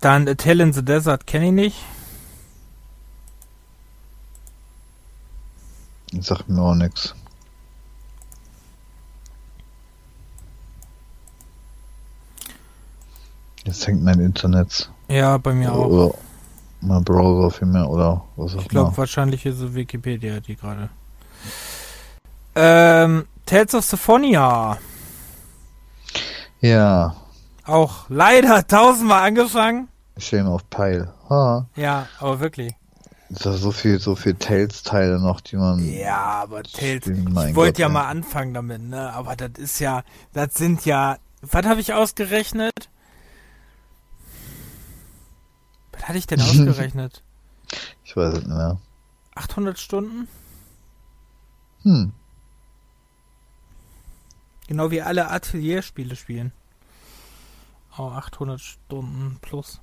dann A Tale in the Desert kenne ich nicht. Sagt mir auch nix. Jetzt hängt mein Internet. Ja, bei mir auch. Oder mein Browser vielmehr oder was auch Ich glaube, immer. wahrscheinlich ist es Wikipedia, die gerade. Ähm, Tales of Symphonia. Ja, Auch leider tausendmal angefangen. Shame of Pile. Ha. Ja, aber wirklich. Da so viel, so viel Tales-Teile noch, die man. Ja, aber Tales. spielen- Ich wollte ja ey. mal anfangen damit, ne? Aber das ist ja, das sind ja, was habe ich ausgerechnet? Was hatte ich denn [laughs] ausgerechnet? Ich weiß es nicht mehr. 800 Stunden? Hm. Genau wie alle Atelierspiele spielen. Oh, 800 Stunden plus.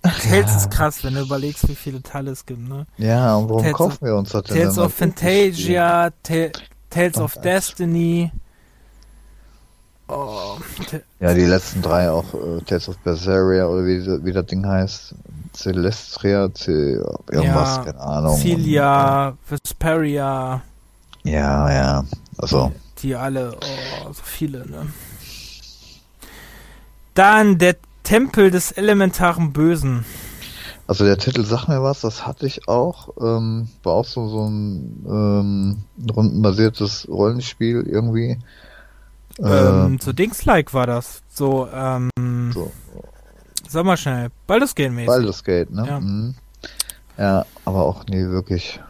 Tales ist krass, wenn du überlegst, wie viele Teile es gibt, ne? Ja, und warum Tales kaufen wir uns das denn? Tales of? Fantasia, Ta Tales of Ach, Destiny. Oh, Ja, die letzten drei auch, äh, Tales of Berseria oder wie, wie das Ding heißt. Celestria, Ce irgendwas, Ja, keine Ahnung. Celia, Vesperia, Ja, ja. Also, die alle, oh, so viele, ne? Dann der Tempel des elementaren Bösen. also der Titel sagt mir was, das hatte ich auch. Ähm, war auch so, so ein ähm, rundenbasiertes Rollenspiel irgendwie. Ähm, so Dings-like war das. So, ähm, Äh, so sag mal schnell, Baldur's Gate mäßig. Baldur's Gate, ne? Ja. Mhm. Ja, aber auch nie wirklich.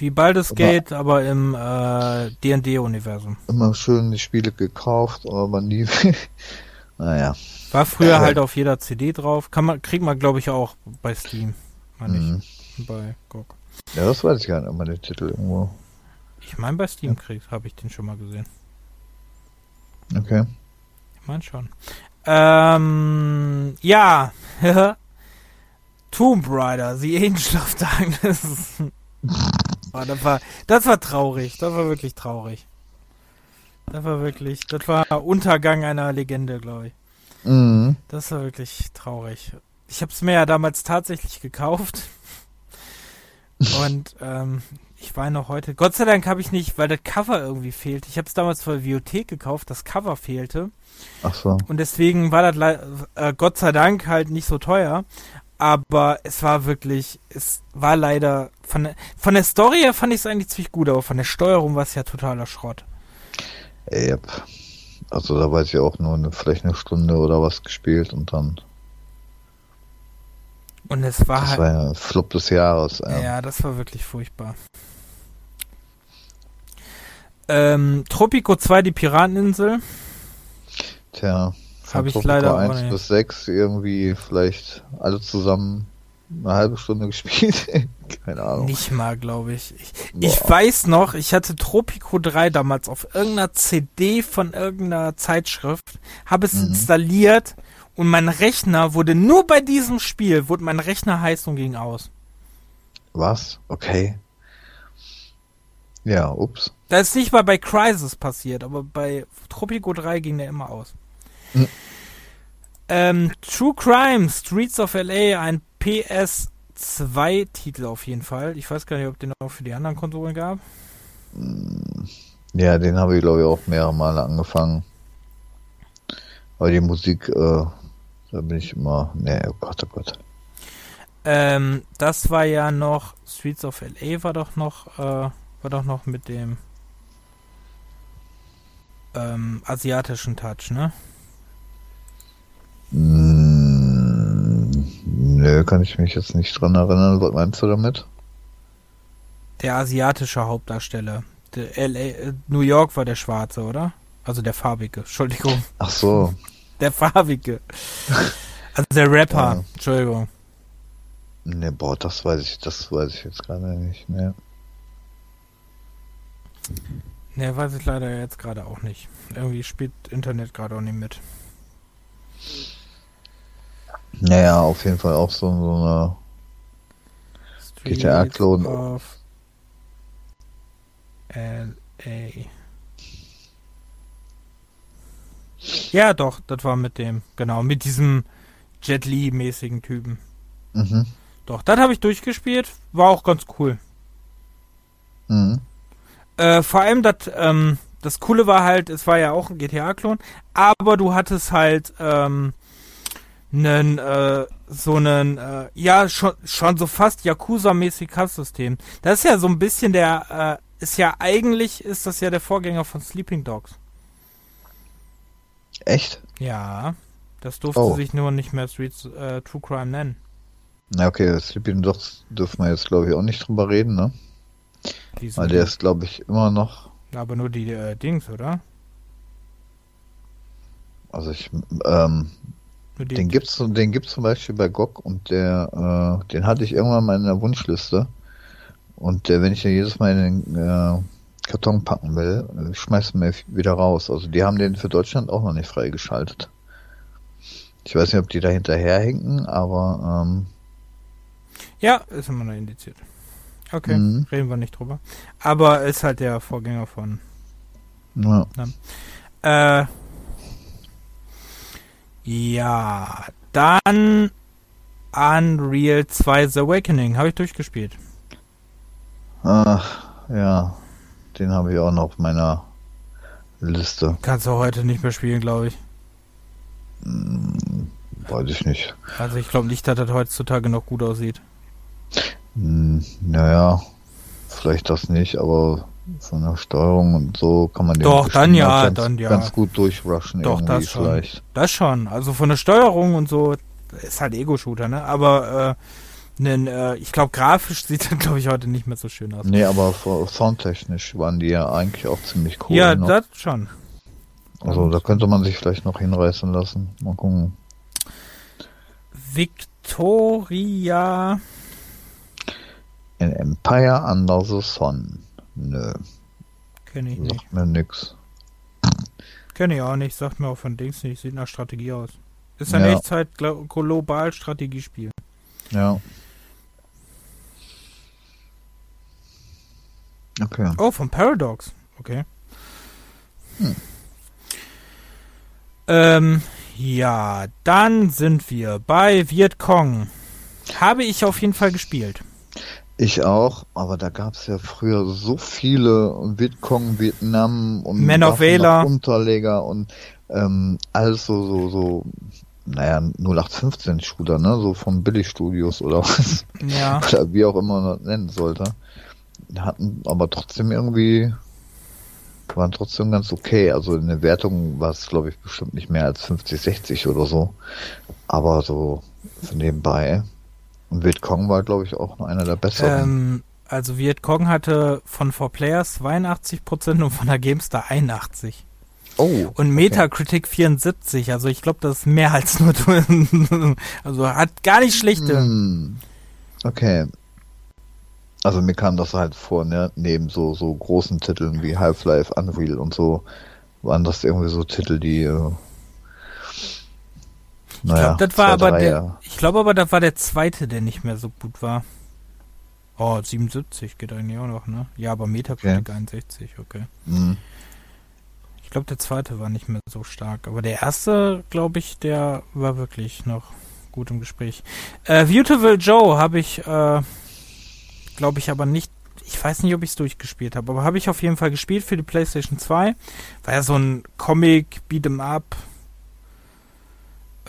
Wie Baldur's Aber- Gate, aber im äh, D&D-Universum. Immer schön die Spiele gekauft, aber nie. [laughs] naja. War früher Ja. halt auf jeder CD drauf. Kann man, kriegt man, glaube ich, auch bei Steam. Meine Mhm. ich. Bei GOG. Ja, das weiß ich gar nicht, ob man den Titel irgendwo. Ich meine, bei Steam kriegt, habe ich den schon mal gesehen. Okay. Ich meine schon. Ähm, ja. [laughs] Tomb Raider, The Angel of Darkness. [laughs] oh, das, war, das war traurig. Das war wirklich traurig. Das war wirklich, das war Untergang einer Legende, glaube ich. Mhm. Das war wirklich traurig. Ich habe es mir ja damals tatsächlich gekauft. Und ähm, ich weine noch heute. Gott sei Dank habe ich nicht, weil das Cover irgendwie fehlt. Ich habe es damals für Bibliothek gekauft, das Cover fehlte. Ach so. Und deswegen war das äh, Gott sei Dank halt nicht so teuer. Aber es war wirklich, es war leider, von, von der Story her fand ich es eigentlich ziemlich gut, aber von der Steuerung war es ja totaler Schrott. Yep. Also da weiß ich auch nur eine, vielleicht eine Stunde oder was gespielt und dann. Und es war das halt. war ja Flop des Jahres. Ja. Ja, das war wirklich furchtbar. Ähm, Tropico 2, die Pirateninsel. Tja, Hab ich leider auch 1 nicht. bis 6 irgendwie vielleicht alle zusammen eine halbe Stunde [laughs] gespielt. Keine Ahnung. Nicht mal, glaube ich. Ich, ich weiß noch, ich hatte Tropico 3 damals auf irgendeiner CD von irgendeiner Zeitschrift, habe es Mhm. installiert und mein Rechner wurde nur bei diesem Spiel, wurde mein Rechner heiß und ging aus. Was? Okay. Ja, ups. Das ist nicht mal bei Crisis passiert, aber bei Tropico 3 ging der immer aus. Mhm. Ähm, True Crime, Streets of LA, ein PS2-Titel auf jeden Fall. Ich weiß gar nicht, ob den auch für die anderen Konsolen gab. Ja, den habe ich glaube ich auch mehrere Male angefangen. Aber die Musik, äh, da bin ich immer. Nee, oh Gott, oh Gott. Ähm, das war ja noch, Streets of LA war doch noch, äh, war doch noch mit dem ähm, asiatischen Touch, ne? Mm, nö, kann ich mich jetzt nicht dran erinnern. Was meinst du damit? Der asiatische Hauptdarsteller. Der LA, äh, New York war der Schwarze, oder? Also der Farbige, Entschuldigung. Ach so. [laughs] Der Farbige. Also der Rapper, Ja. Entschuldigung. Ne, boah, das weiß ich, das weiß ich jetzt gerade nicht. Ne. Ne, weiß ich leider jetzt gerade auch nicht. Irgendwie spielt Internet gerade auch nicht mit. Naja, auf jeden Fall auch so, so eine. GTA-Klon. LA. Ja, doch, das war mit dem, genau, mit diesem Jet Li-mäßigen Typen. Mhm. Doch, das habe ich durchgespielt, war auch ganz cool. Mhm. Äh, vor allem das, ähm, das Coole war halt, es war ja auch ein GTA-Klon, aber du hattest halt ähm, einen, äh, so einen, äh, ja, schon, schon so fast Yakuza-mäßig Kampfsystem. Das ist ja so ein bisschen der, äh, ist ja eigentlich, ist das ja der Vorgänger von Sleeping Dogs. Echt? Ja, das durfte Oh. sich nur nicht mehr Streets äh, True Crime nennen. Na okay, Sleeping Dogs dürfen wir jetzt glaube ich auch nicht drüber reden, ne? Weil der ist glaube ich immer noch, aber nur die äh, Dings, oder? also ich, ähm, Nur die, den gibt's, den gibt's zum Beispiel bei GOG und der, äh, den hatte ich irgendwann mal in der Wunschliste und der, wenn ich den jedes Mal in den äh, Karton packen will, äh, schmeißt mir wieder raus. Also die haben den für Deutschland auch noch nicht freigeschaltet. Ich weiß nicht, ob die da hinterherhinken, aber ähm, Ja, ist immer noch indiziert. Okay, Mhm. reden wir nicht drüber. Aber ist halt der Vorgänger von. ja. Äh, ja, dann Unreal 2 The Awakening. Habe ich durchgespielt. Ach, ja, den habe ich auch noch auf meiner Liste. Kannst du heute nicht mehr spielen, glaube ich. Hm, weiß ich nicht. Also ich glaube nicht, dass das heutzutage noch gut aussieht. Hm, naja, vielleicht das nicht, aber von der Steuerung und so kann man den Doch, dann noch ja, ganz, dann ja. ganz gut durchrushen Doch, das schon. vielleicht. Das schon. Also von der Steuerung und so ist halt Ego-Shooter, ne? Aber äh, nen, äh, ich glaube, grafisch sieht das, glaube ich, heute nicht mehr so schön aus. Nee, aber soundtechnisch waren die ja eigentlich auch ziemlich cool. ja, ne? das schon. Also da könnte man sich vielleicht noch hinreißen lassen. Mal gucken. Victoria. In Empire Under the Sun. Nö, Kenne ich nicht. sagt mir nix. Kenne ich auch nicht. Sagt mir auch von Dings nicht. Sieht nach Strategie aus. Ist ein Ja. Echtzeit glo- global Strategiespiel. Ja. Okay. Oh, von Paradox. Okay. Hm. Ähm, Ja, dann sind wir bei Vietcong. Habe ich auf jeden Fall gespielt. Ich auch, aber da gab es ja früher so viele Vietcong, Vietnam und Man of Valor. Unterleger und ähm, alles so, so, so, naja, 0815 Shooter, ne? So von Billigstudios oder [laughs] was. Ja. Oder wie auch immer man das nennen sollte. Hatten aber trotzdem irgendwie, waren trotzdem ganz okay. Also in der Wertung war es, glaube ich, bestimmt nicht mehr als 50, 60 oder so. Aber so von nebenbei. Und Vietcong war, glaube ich, auch noch einer der besseren. Ähm, also Vietcong hatte von 4Players 82% und von der GameStar 81. oh. Und Metacritic 74, also ich glaube, das ist mehr als nur, [laughs] also hat gar nicht schlechte. Hm. Okay. Also mir kam das halt vor, ne? Neben so, so großen Titeln wie Half-Life, Unreal und so, waren das irgendwie so Titel, die äh, Ich glaube, das war aber der, ich glaube aber, das war der zweite, der nicht mehr so gut war. Oh, 77 geht eigentlich auch noch, ne? Ja, aber Metacritic 61, okay. Hm. Ich glaube, der zweite war nicht mehr so stark. Aber der erste, glaube ich, der war wirklich noch gut im Gespräch. Äh, Beautiful Joe habe ich, äh, glaube ich, aber nicht. Ich weiß nicht, ob ich es durchgespielt habe, aber habe ich auf jeden Fall gespielt für die PlayStation 2. War ja so ein Comic, Beat'em Up,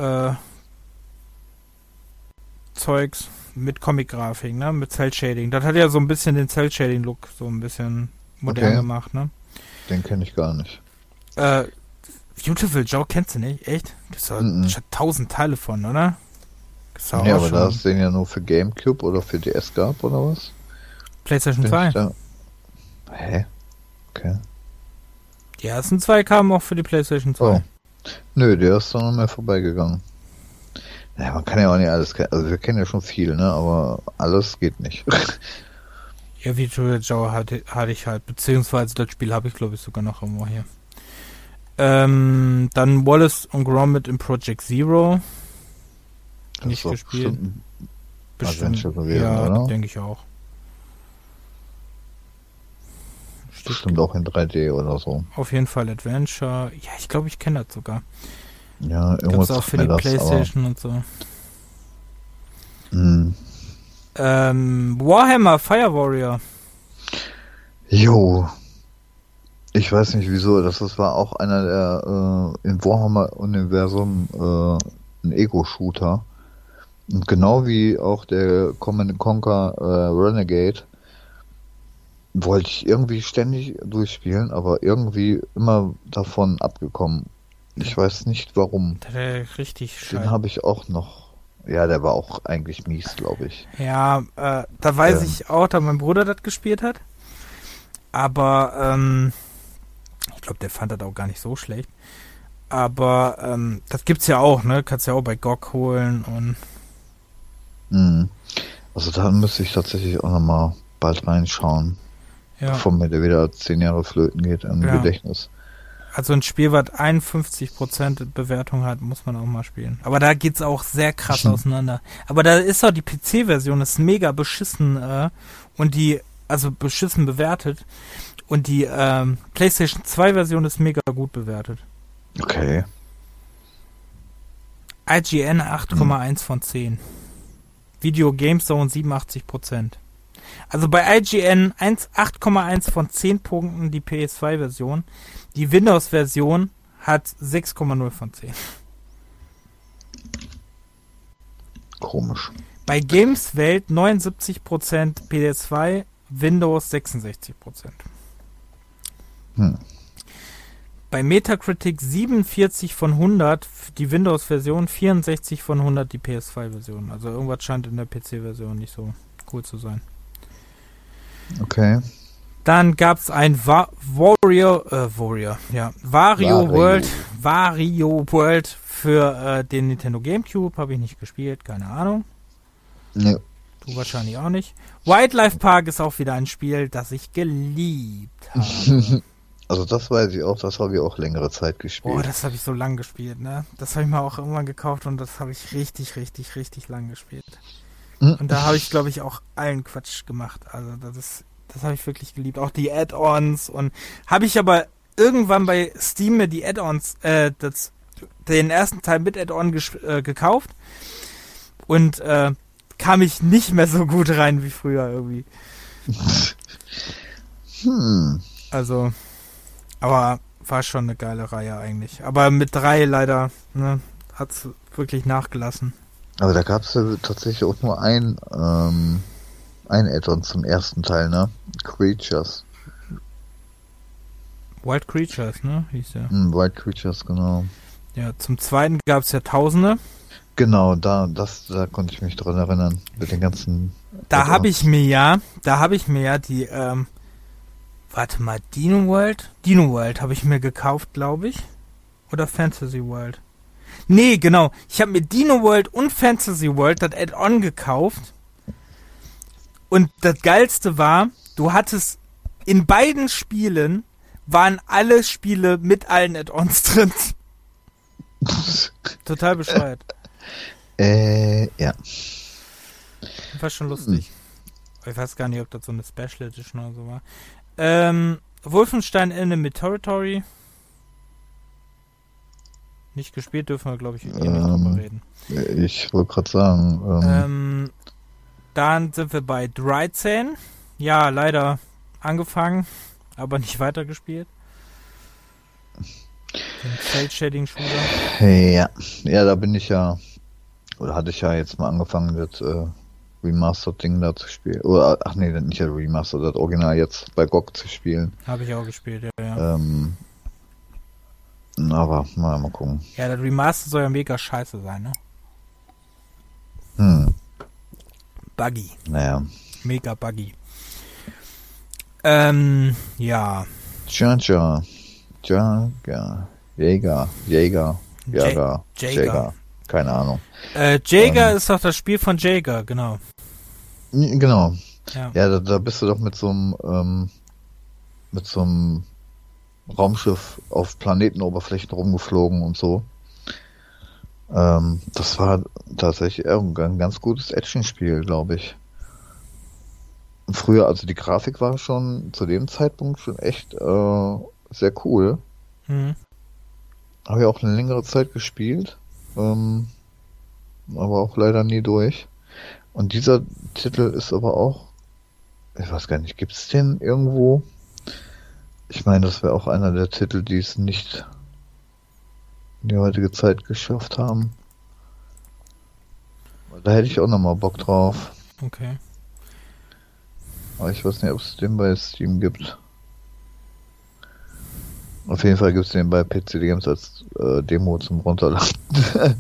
äh, Zeugs mit Comic-Grafik, ne? Mit Cell-Shading. Das hat ja so ein bisschen den Cell-Shading-Look so ein bisschen modern Okay. gemacht, ne? Den kenne ich gar nicht. Äh, Beautiful Joe kennst du nicht? Echt? Gibt's da Mhm. schon tausend Teile von, oder? Ja, auch aber schon. da es den ja nur für Gamecube oder für DS gab, oder was? PlayStation Bin 2. ich da... Hä? Okay. Die ersten zwei kamen auch für die PlayStation 2. Oh. Nö, der ist dann noch mehr vorbeigegangen. Naja, man kann ja auch nicht alles kennen. Also wir kennen ja schon viel, ne? Aber alles geht nicht. [laughs] Ja, Beautiful Joe hatte, hatte ich halt, beziehungsweise das Spiel habe ich glaube ich sogar noch irgendwo hier. Ähm, dann Wallace und Gromit in Project Zero. Nicht gespielt. bestimmt Bestimmt. Ja, denke ich auch. Steht Bestimmt auch in 3D oder so. auf jeden Fall Adventure. Ja, ich glaube, ich kenne das sogar. Ja, irgendwas auch sagt für die das, Playstation und so. Hm. Ähm, Warhammer Fire Warrior. Jo. Ich weiß nicht wieso, das, das war auch einer der äh, im Warhammer-Universum äh, ein Ego-Shooter. Und genau wie auch der Command Conquer äh, Renegade wollte ich irgendwie ständig durchspielen, aber irgendwie immer davon abgekommen. Ich weiß nicht warum. Der, richtig Den scheiße. habe ich auch noch. Ja, der war auch eigentlich mies, glaube ich. Ja, äh, da weiß Ähm. ich auch, da mein Bruder das gespielt hat. Aber ähm, ich glaube, der fand das auch gar nicht so schlecht. Aber ähm, das gibt's ja auch, ne? Kannst ja auch bei GOG holen und Mhm. Also da müsste ich tatsächlich auch nochmal bald reinschauen, ja. bevor mir der wieder zehn Jahre flöten geht im Ja. Gedächtnis. Also ein Spiel, was 51% Bewertung hat, muss man auch mal spielen. Aber da geht's auch sehr krass Mhm. auseinander. Aber da ist auch die PC-Version, ist mega beschissen äh, und die, also beschissen bewertet. Und die ähm, PlayStation 2-Version ist mega gut bewertet. Okay. IGN 8,1 von 10. Video Game Zone 87%. Also bei IGN 1 8,1 von 10 Punkten die PS2-Version. Die Windows-Version hat 6,0 von 10. Komisch. Bei Gameswelt 79% PS2, Windows 66%. Hm. Bei Metacritic 47 von 100 die Windows-Version, 64 von 100 die PS2-Version. Also irgendwas scheint in der PC-Version nicht so cool zu sein. Okay. Dann gab es ein Va Warrior, äh, Warrior, ja, Wario, Wario. World, Wario World für äh, den Nintendo GameCube. Habe ich nicht gespielt, keine Ahnung. Ne, Du wahrscheinlich auch nicht. Wildlife Park ist auch wieder ein Spiel, das ich geliebt habe. [laughs] also das weiß ich auch, das habe ich auch längere Zeit gespielt. Boah, das habe ich so lang gespielt, ne? Das habe ich mir auch irgendwann gekauft und das habe ich richtig, richtig, richtig lang gespielt. Mhm. Und da habe ich, glaube ich, auch allen Quatsch gemacht. Also das ist, das habe ich wirklich geliebt. Auch die Add-ons und habe ich aber irgendwann bei Steam mir die Add-ons, äh, das den ersten Teil mit Add-on äh, gekauft und äh, kam ich nicht mehr so gut rein wie früher irgendwie. [laughs] hm. Also, aber war schon eine geile Reihe eigentlich. Aber mit drei leider ne, hat es wirklich nachgelassen. Aber da gab es ja tatsächlich auch nur ein, ähm, ein Add-on zum ersten Teil, ne? Creatures. Wild Creatures, ne? Hieß ja. Mm, Wild Creatures, genau. Ja, zum zweiten gab es ja Tausende. Genau, da, das, da konnte ich mich dran erinnern. Mit den ganzen. Da habe ich mir ja, da habe ich mir ja die, ähm, warte mal, Dino World? Dino World habe ich mir gekauft, glaube ich. Oder Fantasy World. Nee, genau. Ich habe mir Dino World und Fantasy World das Add-on gekauft. Und das Geilste war, du hattest in beiden Spielen waren alle Spiele mit allen Add-ons [laughs] drin. Total bescheuert. [laughs] Äh, ja. War schon lustig. Hm. Ich weiß gar nicht, ob das so eine Special Edition oder so war. Ähm, Wolfenstein Enemy Territory. Nicht gespielt dürfen wir, glaube ich, hier ähm, nicht drüber reden. Ich wollte gerade sagen. Ähm, ähm, dann sind wir bei 13. Ja, leider angefangen aber nicht weitergespielt. Den Cell-Shading-Shooter. Ja, ja, da bin ich ja, oder hatte ich ja jetzt mal angefangen, das äh, Remastered-Ding da zu spielen. Oder, ach nee, nicht das Remastered, das Original jetzt bei GOG zu spielen. Habe ich auch gespielt, ja. ja. Ähm, aber mal, mal gucken. Ja, das Remaster soll ja mega scheiße sein, ne? Hm. Buggy. Naja. Mega buggy. Ähm, ja. Tja, tja. Jäger. Jäger. Jäger. Jäger. Jäger. Keine Ahnung. Äh, Jäger ähm, ist doch das Spiel von Jäger, genau. Genau. Ja, ja da, da, bist du doch mit so einem, ähm, mit so einem Raumschiff auf Planetenoberflächen rumgeflogen und so. Ähm, das war tatsächlich ein ganz gutes Action-Spiel, glaube ich früher, also die Grafik war schon zu dem Zeitpunkt schon echt äh, sehr cool. Mhm. Habe ja auch eine längere Zeit gespielt, ähm, aber auch leider nie durch. Und dieser Titel ist aber auch, ich weiß gar nicht, gibt es den irgendwo? Ich meine, das wäre auch einer der Titel, die es nicht in die heutige Zeit geschafft haben. Da hätte ich auch nochmal Bock drauf. Okay. Aber ich weiß nicht, ob es den bei Steam gibt. Auf jeden Fall gibt es den bei PC Games als äh, Demo zum Runterladen. [laughs]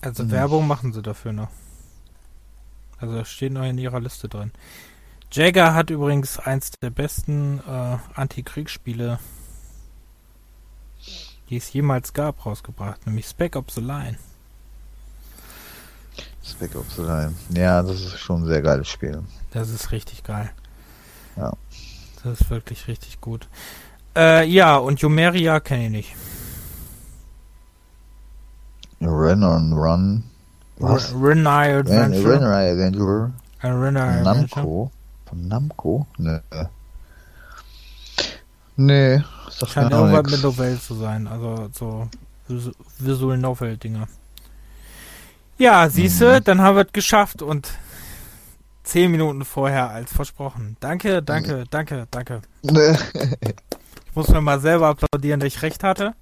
also hm. Werbung machen sie dafür noch. Also steht noch in ihrer Liste drin. Jagger hat übrigens eins der besten äh, Antikriegsspiele, die es jemals gab, rausgebracht, nämlich Spec Ops the Line. Spec Ops the Line. Ja, das ist schon ein sehr geiles Spiel. Das ist richtig geil. Ja. Das ist wirklich richtig gut. Äh, ja, und Jumeria kenne ich nicht. Run on Run. Was? Renai Adventure. Renai Adventure. Renai Namco. Von Namco? Ne. Nee, das scheint irgendwas mit Novell zu sein. Also so Visual Novel Dinger. Ja, siehste, mhm. dann haben wir es geschafft und zehn Minuten vorher als versprochen. Danke, danke, mhm. danke, danke. ich muss mir mal selber applaudieren, dass ich recht hatte.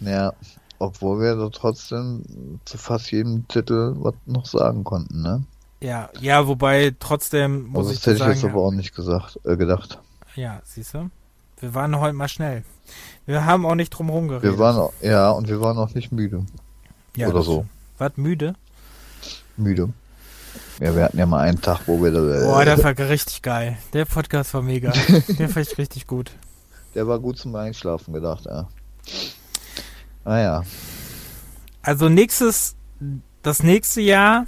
Ja, obwohl wir da trotzdem zu fast jedem Titel was noch sagen konnten, ne? Ja, ja, wobei trotzdem muss also ich das hätte sagen, ich jetzt aber auch nicht gesagt, äh, gedacht. Ja, siehst du? Wir waren heute mal schnell. Wir haben auch nicht drum geredet. Wir waren, auch, ja, und wir waren auch nicht müde. Ja, Oder so. Was, müde? Müde. Ja, wir hatten ja mal einen Tag, wo wir da. Äh, Boah, der war richtig geil. Der Podcast war mega. [laughs] der fand ich richtig gut. Der war gut zum Einschlafen gedacht, ja. Ah ja. Also nächstes, das nächste Jahr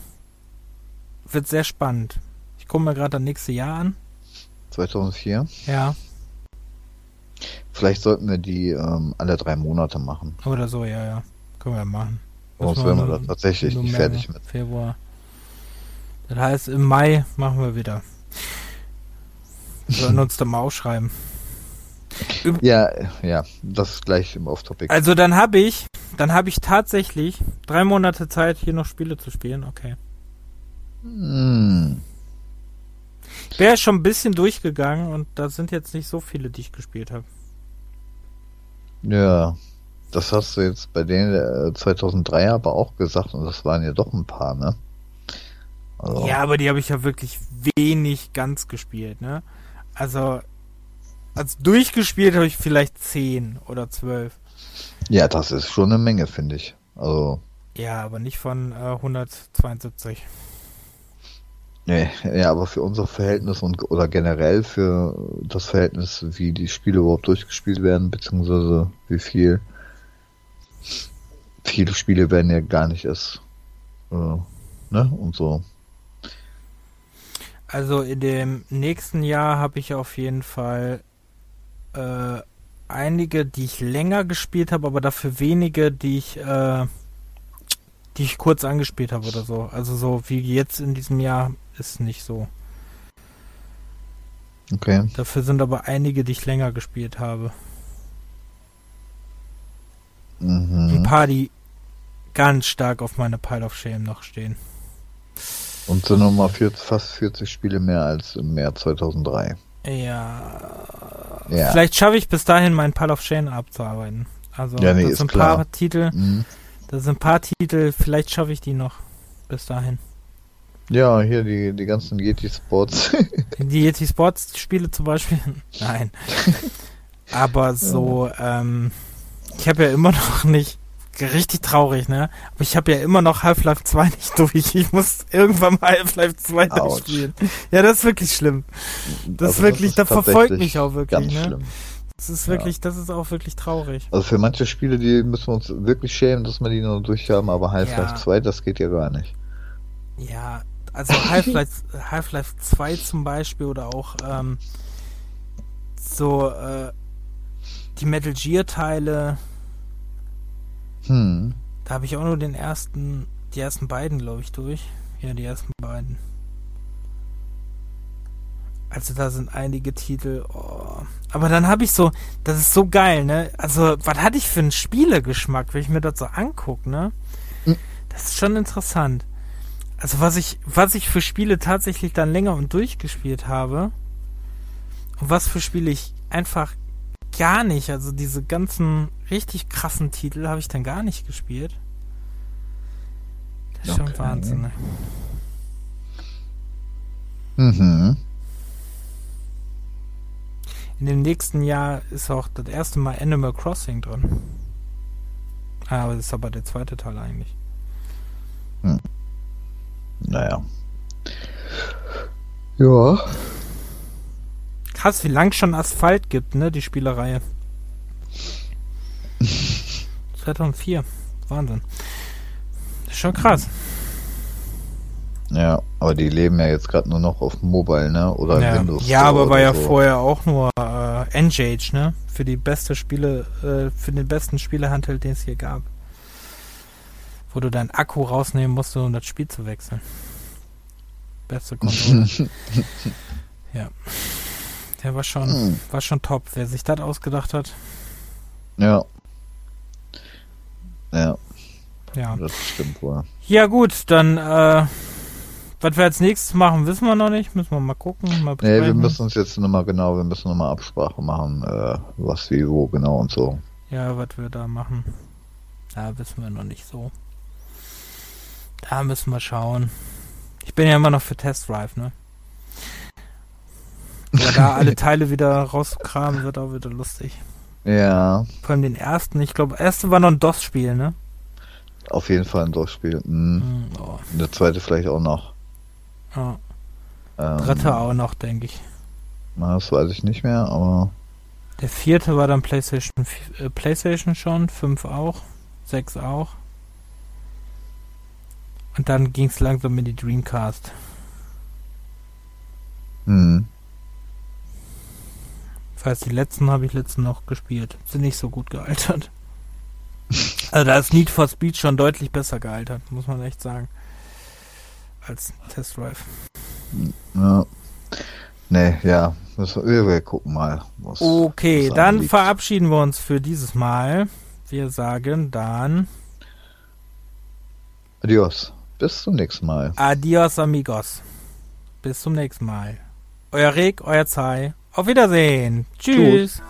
wird sehr spannend. Ich gucke mir gerade das nächste Jahr an. 2004? Ja. Vielleicht sollten wir die ähm, alle drei Monate machen. Oder so, ja, ja. Können wir machen. Sonst wären wir da tatsächlich nicht fertig mit. Februar. Das heißt, im Mai machen wir wieder. Wir sollen uns da mal aufschreiben. Ja, ja, das ist gleich im Off-Topic. Also dann habe ich, dann habe ich tatsächlich drei Monate Zeit, hier noch Spiele zu spielen. Okay. Hm. Wäre schon ein bisschen durchgegangen und da sind jetzt nicht so viele, die ich gespielt habe. Ja, das hast du jetzt bei denen äh, 2003 aber auch gesagt und das waren ja doch ein paar, ne? Also. Ja, aber die habe ich ja wirklich wenig ganz gespielt, ne? Also, als durchgespielt habe ich vielleicht 10 oder 12. Ja, das ist schon eine Menge, finde ich. Also. Ja, aber nicht von äh, 172. Nee, ja, aber für unser Verhältnis und oder generell für das Verhältnis, wie die Spiele überhaupt durchgespielt werden, beziehungsweise wie viel. Viele Spiele werden ja gar nicht erst, äh, ne, und so. Also in dem nächsten Jahr habe ich auf jeden Fall äh, einige, die ich länger gespielt habe, aber dafür wenige, die ich, äh, die ich kurz angespielt habe oder so. Also so wie jetzt in diesem Jahr ist nicht so. Okay. Dafür sind aber einige, die ich länger gespielt habe. Mhm. Ein paar, die ganz stark auf meine Pile of Shame noch stehen. Und sind nochmal fast 40 Spiele mehr als im März 2003. Ja. ja. Vielleicht schaffe ich bis dahin meinen Pile of Shame abzuarbeiten. Also ja, nee, das sind ein paar Titel. Mhm. Das sind ein paar Titel, vielleicht schaffe ich die noch bis dahin. Ja, hier die, die ganzen Yeti Sports. [laughs] die Yeti Sports Spiele zum Beispiel? [laughs] Nein. Aber so, ja. ähm, ich habe ja immer noch nicht, richtig traurig, ne? Aber ich habe ja immer noch Half-Life 2 nicht durch. Ich muss irgendwann mal Half-Life 2 durchspielen. Ja, das ist wirklich schlimm. Das also ist wirklich, das, ist das verfolgt mich auch wirklich, ne? Schlimm. Das ist wirklich, ja. das ist auch wirklich traurig. Also für manche Spiele, die müssen wir uns wirklich schämen, dass wir die nur durchhaben, aber Half-Life ja. 2, das geht ja gar nicht. Ja, also [laughs] Half-Life Half 2 zum Beispiel oder auch ähm, so äh, die Metal Gear Teile. Hm. Da habe ich auch nur den ersten, die ersten beiden, glaube ich, durch. Ja, die ersten beiden. Also da sind einige Titel. Oh. Aber dann habe ich so, das ist so geil, ne? Also, was hatte ich für einen Spielegeschmack, wenn ich mir das so angucke, ne? Hm. Das ist schon interessant also was ich, was ich für Spiele tatsächlich dann länger und durchgespielt habe und was für Spiele ich einfach gar nicht, also diese ganzen richtig krassen Titel habe ich dann gar nicht gespielt. Das ist okay. schon Wahnsinn. Ne? Mhm. In dem nächsten Jahr ist auch das erste Mal Animal Crossing drin. Ah, aber das ist aber der zweite Teil eigentlich. Hm. Naja. Ja. Krass, wie lang schon Asphalt gibt, ne, die Spielereihe. [laughs] 2004. Wahnsinn. Das ist schon krass. Ja, aber die leben ja jetzt gerade nur noch auf Mobile, ne? Oder ja. Windows. Ja, aber war ja so. vorher auch nur äh, Engage, ne? Für die beste Spiele, äh, für den besten Spielehandel, den es hier gab wo du deinen Akku rausnehmen musst, um das Spiel zu wechseln. Beste Konsole. [laughs] ja. Der war schon, hm. war schon top. Wer sich das ausgedacht hat. Ja. Ja. Ja. Das stimmt wohl. Ja, gut, dann, äh, was wir als nächstes machen, wissen wir noch nicht. Müssen wir mal gucken. Mal nee, wir müssen uns jetzt nochmal genau, wir müssen nochmal Absprache machen, äh, was, wie, wo genau und so. Ja, was wir da machen. Da wissen wir noch nicht so. Da müssen wir schauen. Ich bin ja immer noch für Test Drive, ne? Aber da alle [laughs] Teile wieder rauskramen, wird auch wieder lustig. Ja. Vor allem den ersten, ich glaube, erste war noch ein DOS-Spiel, ne? Auf jeden Fall ein DOS-Spiel. Mhm. Mhm, oh. Der zweite vielleicht auch noch. Ja. Ähm, Dritte auch noch, denke ich. Das weiß ich nicht mehr, aber. Der vierte war dann PlayStation, äh, PlayStation schon, fünf auch, sechs auch. Und dann ging es langsam in die Dreamcast. Mhm. Falls die letzten habe ich letzten noch gespielt. Sind nicht so gut gealtert. [laughs] Also da ist Need for Speed schon deutlich besser gealtert, muss man echt sagen. Als Test Drive. Ja. Nee, ja. Wir, wir gucken mal. Was, okay, was dann liegt. verabschieden wir uns für dieses Mal. Wir sagen dann. Adios. Bis zum nächsten Mal. Adios, amigos. Bis zum nächsten Mal. Euer Reg, euer Zai. Auf Wiedersehen. Tschüss. Tschüss.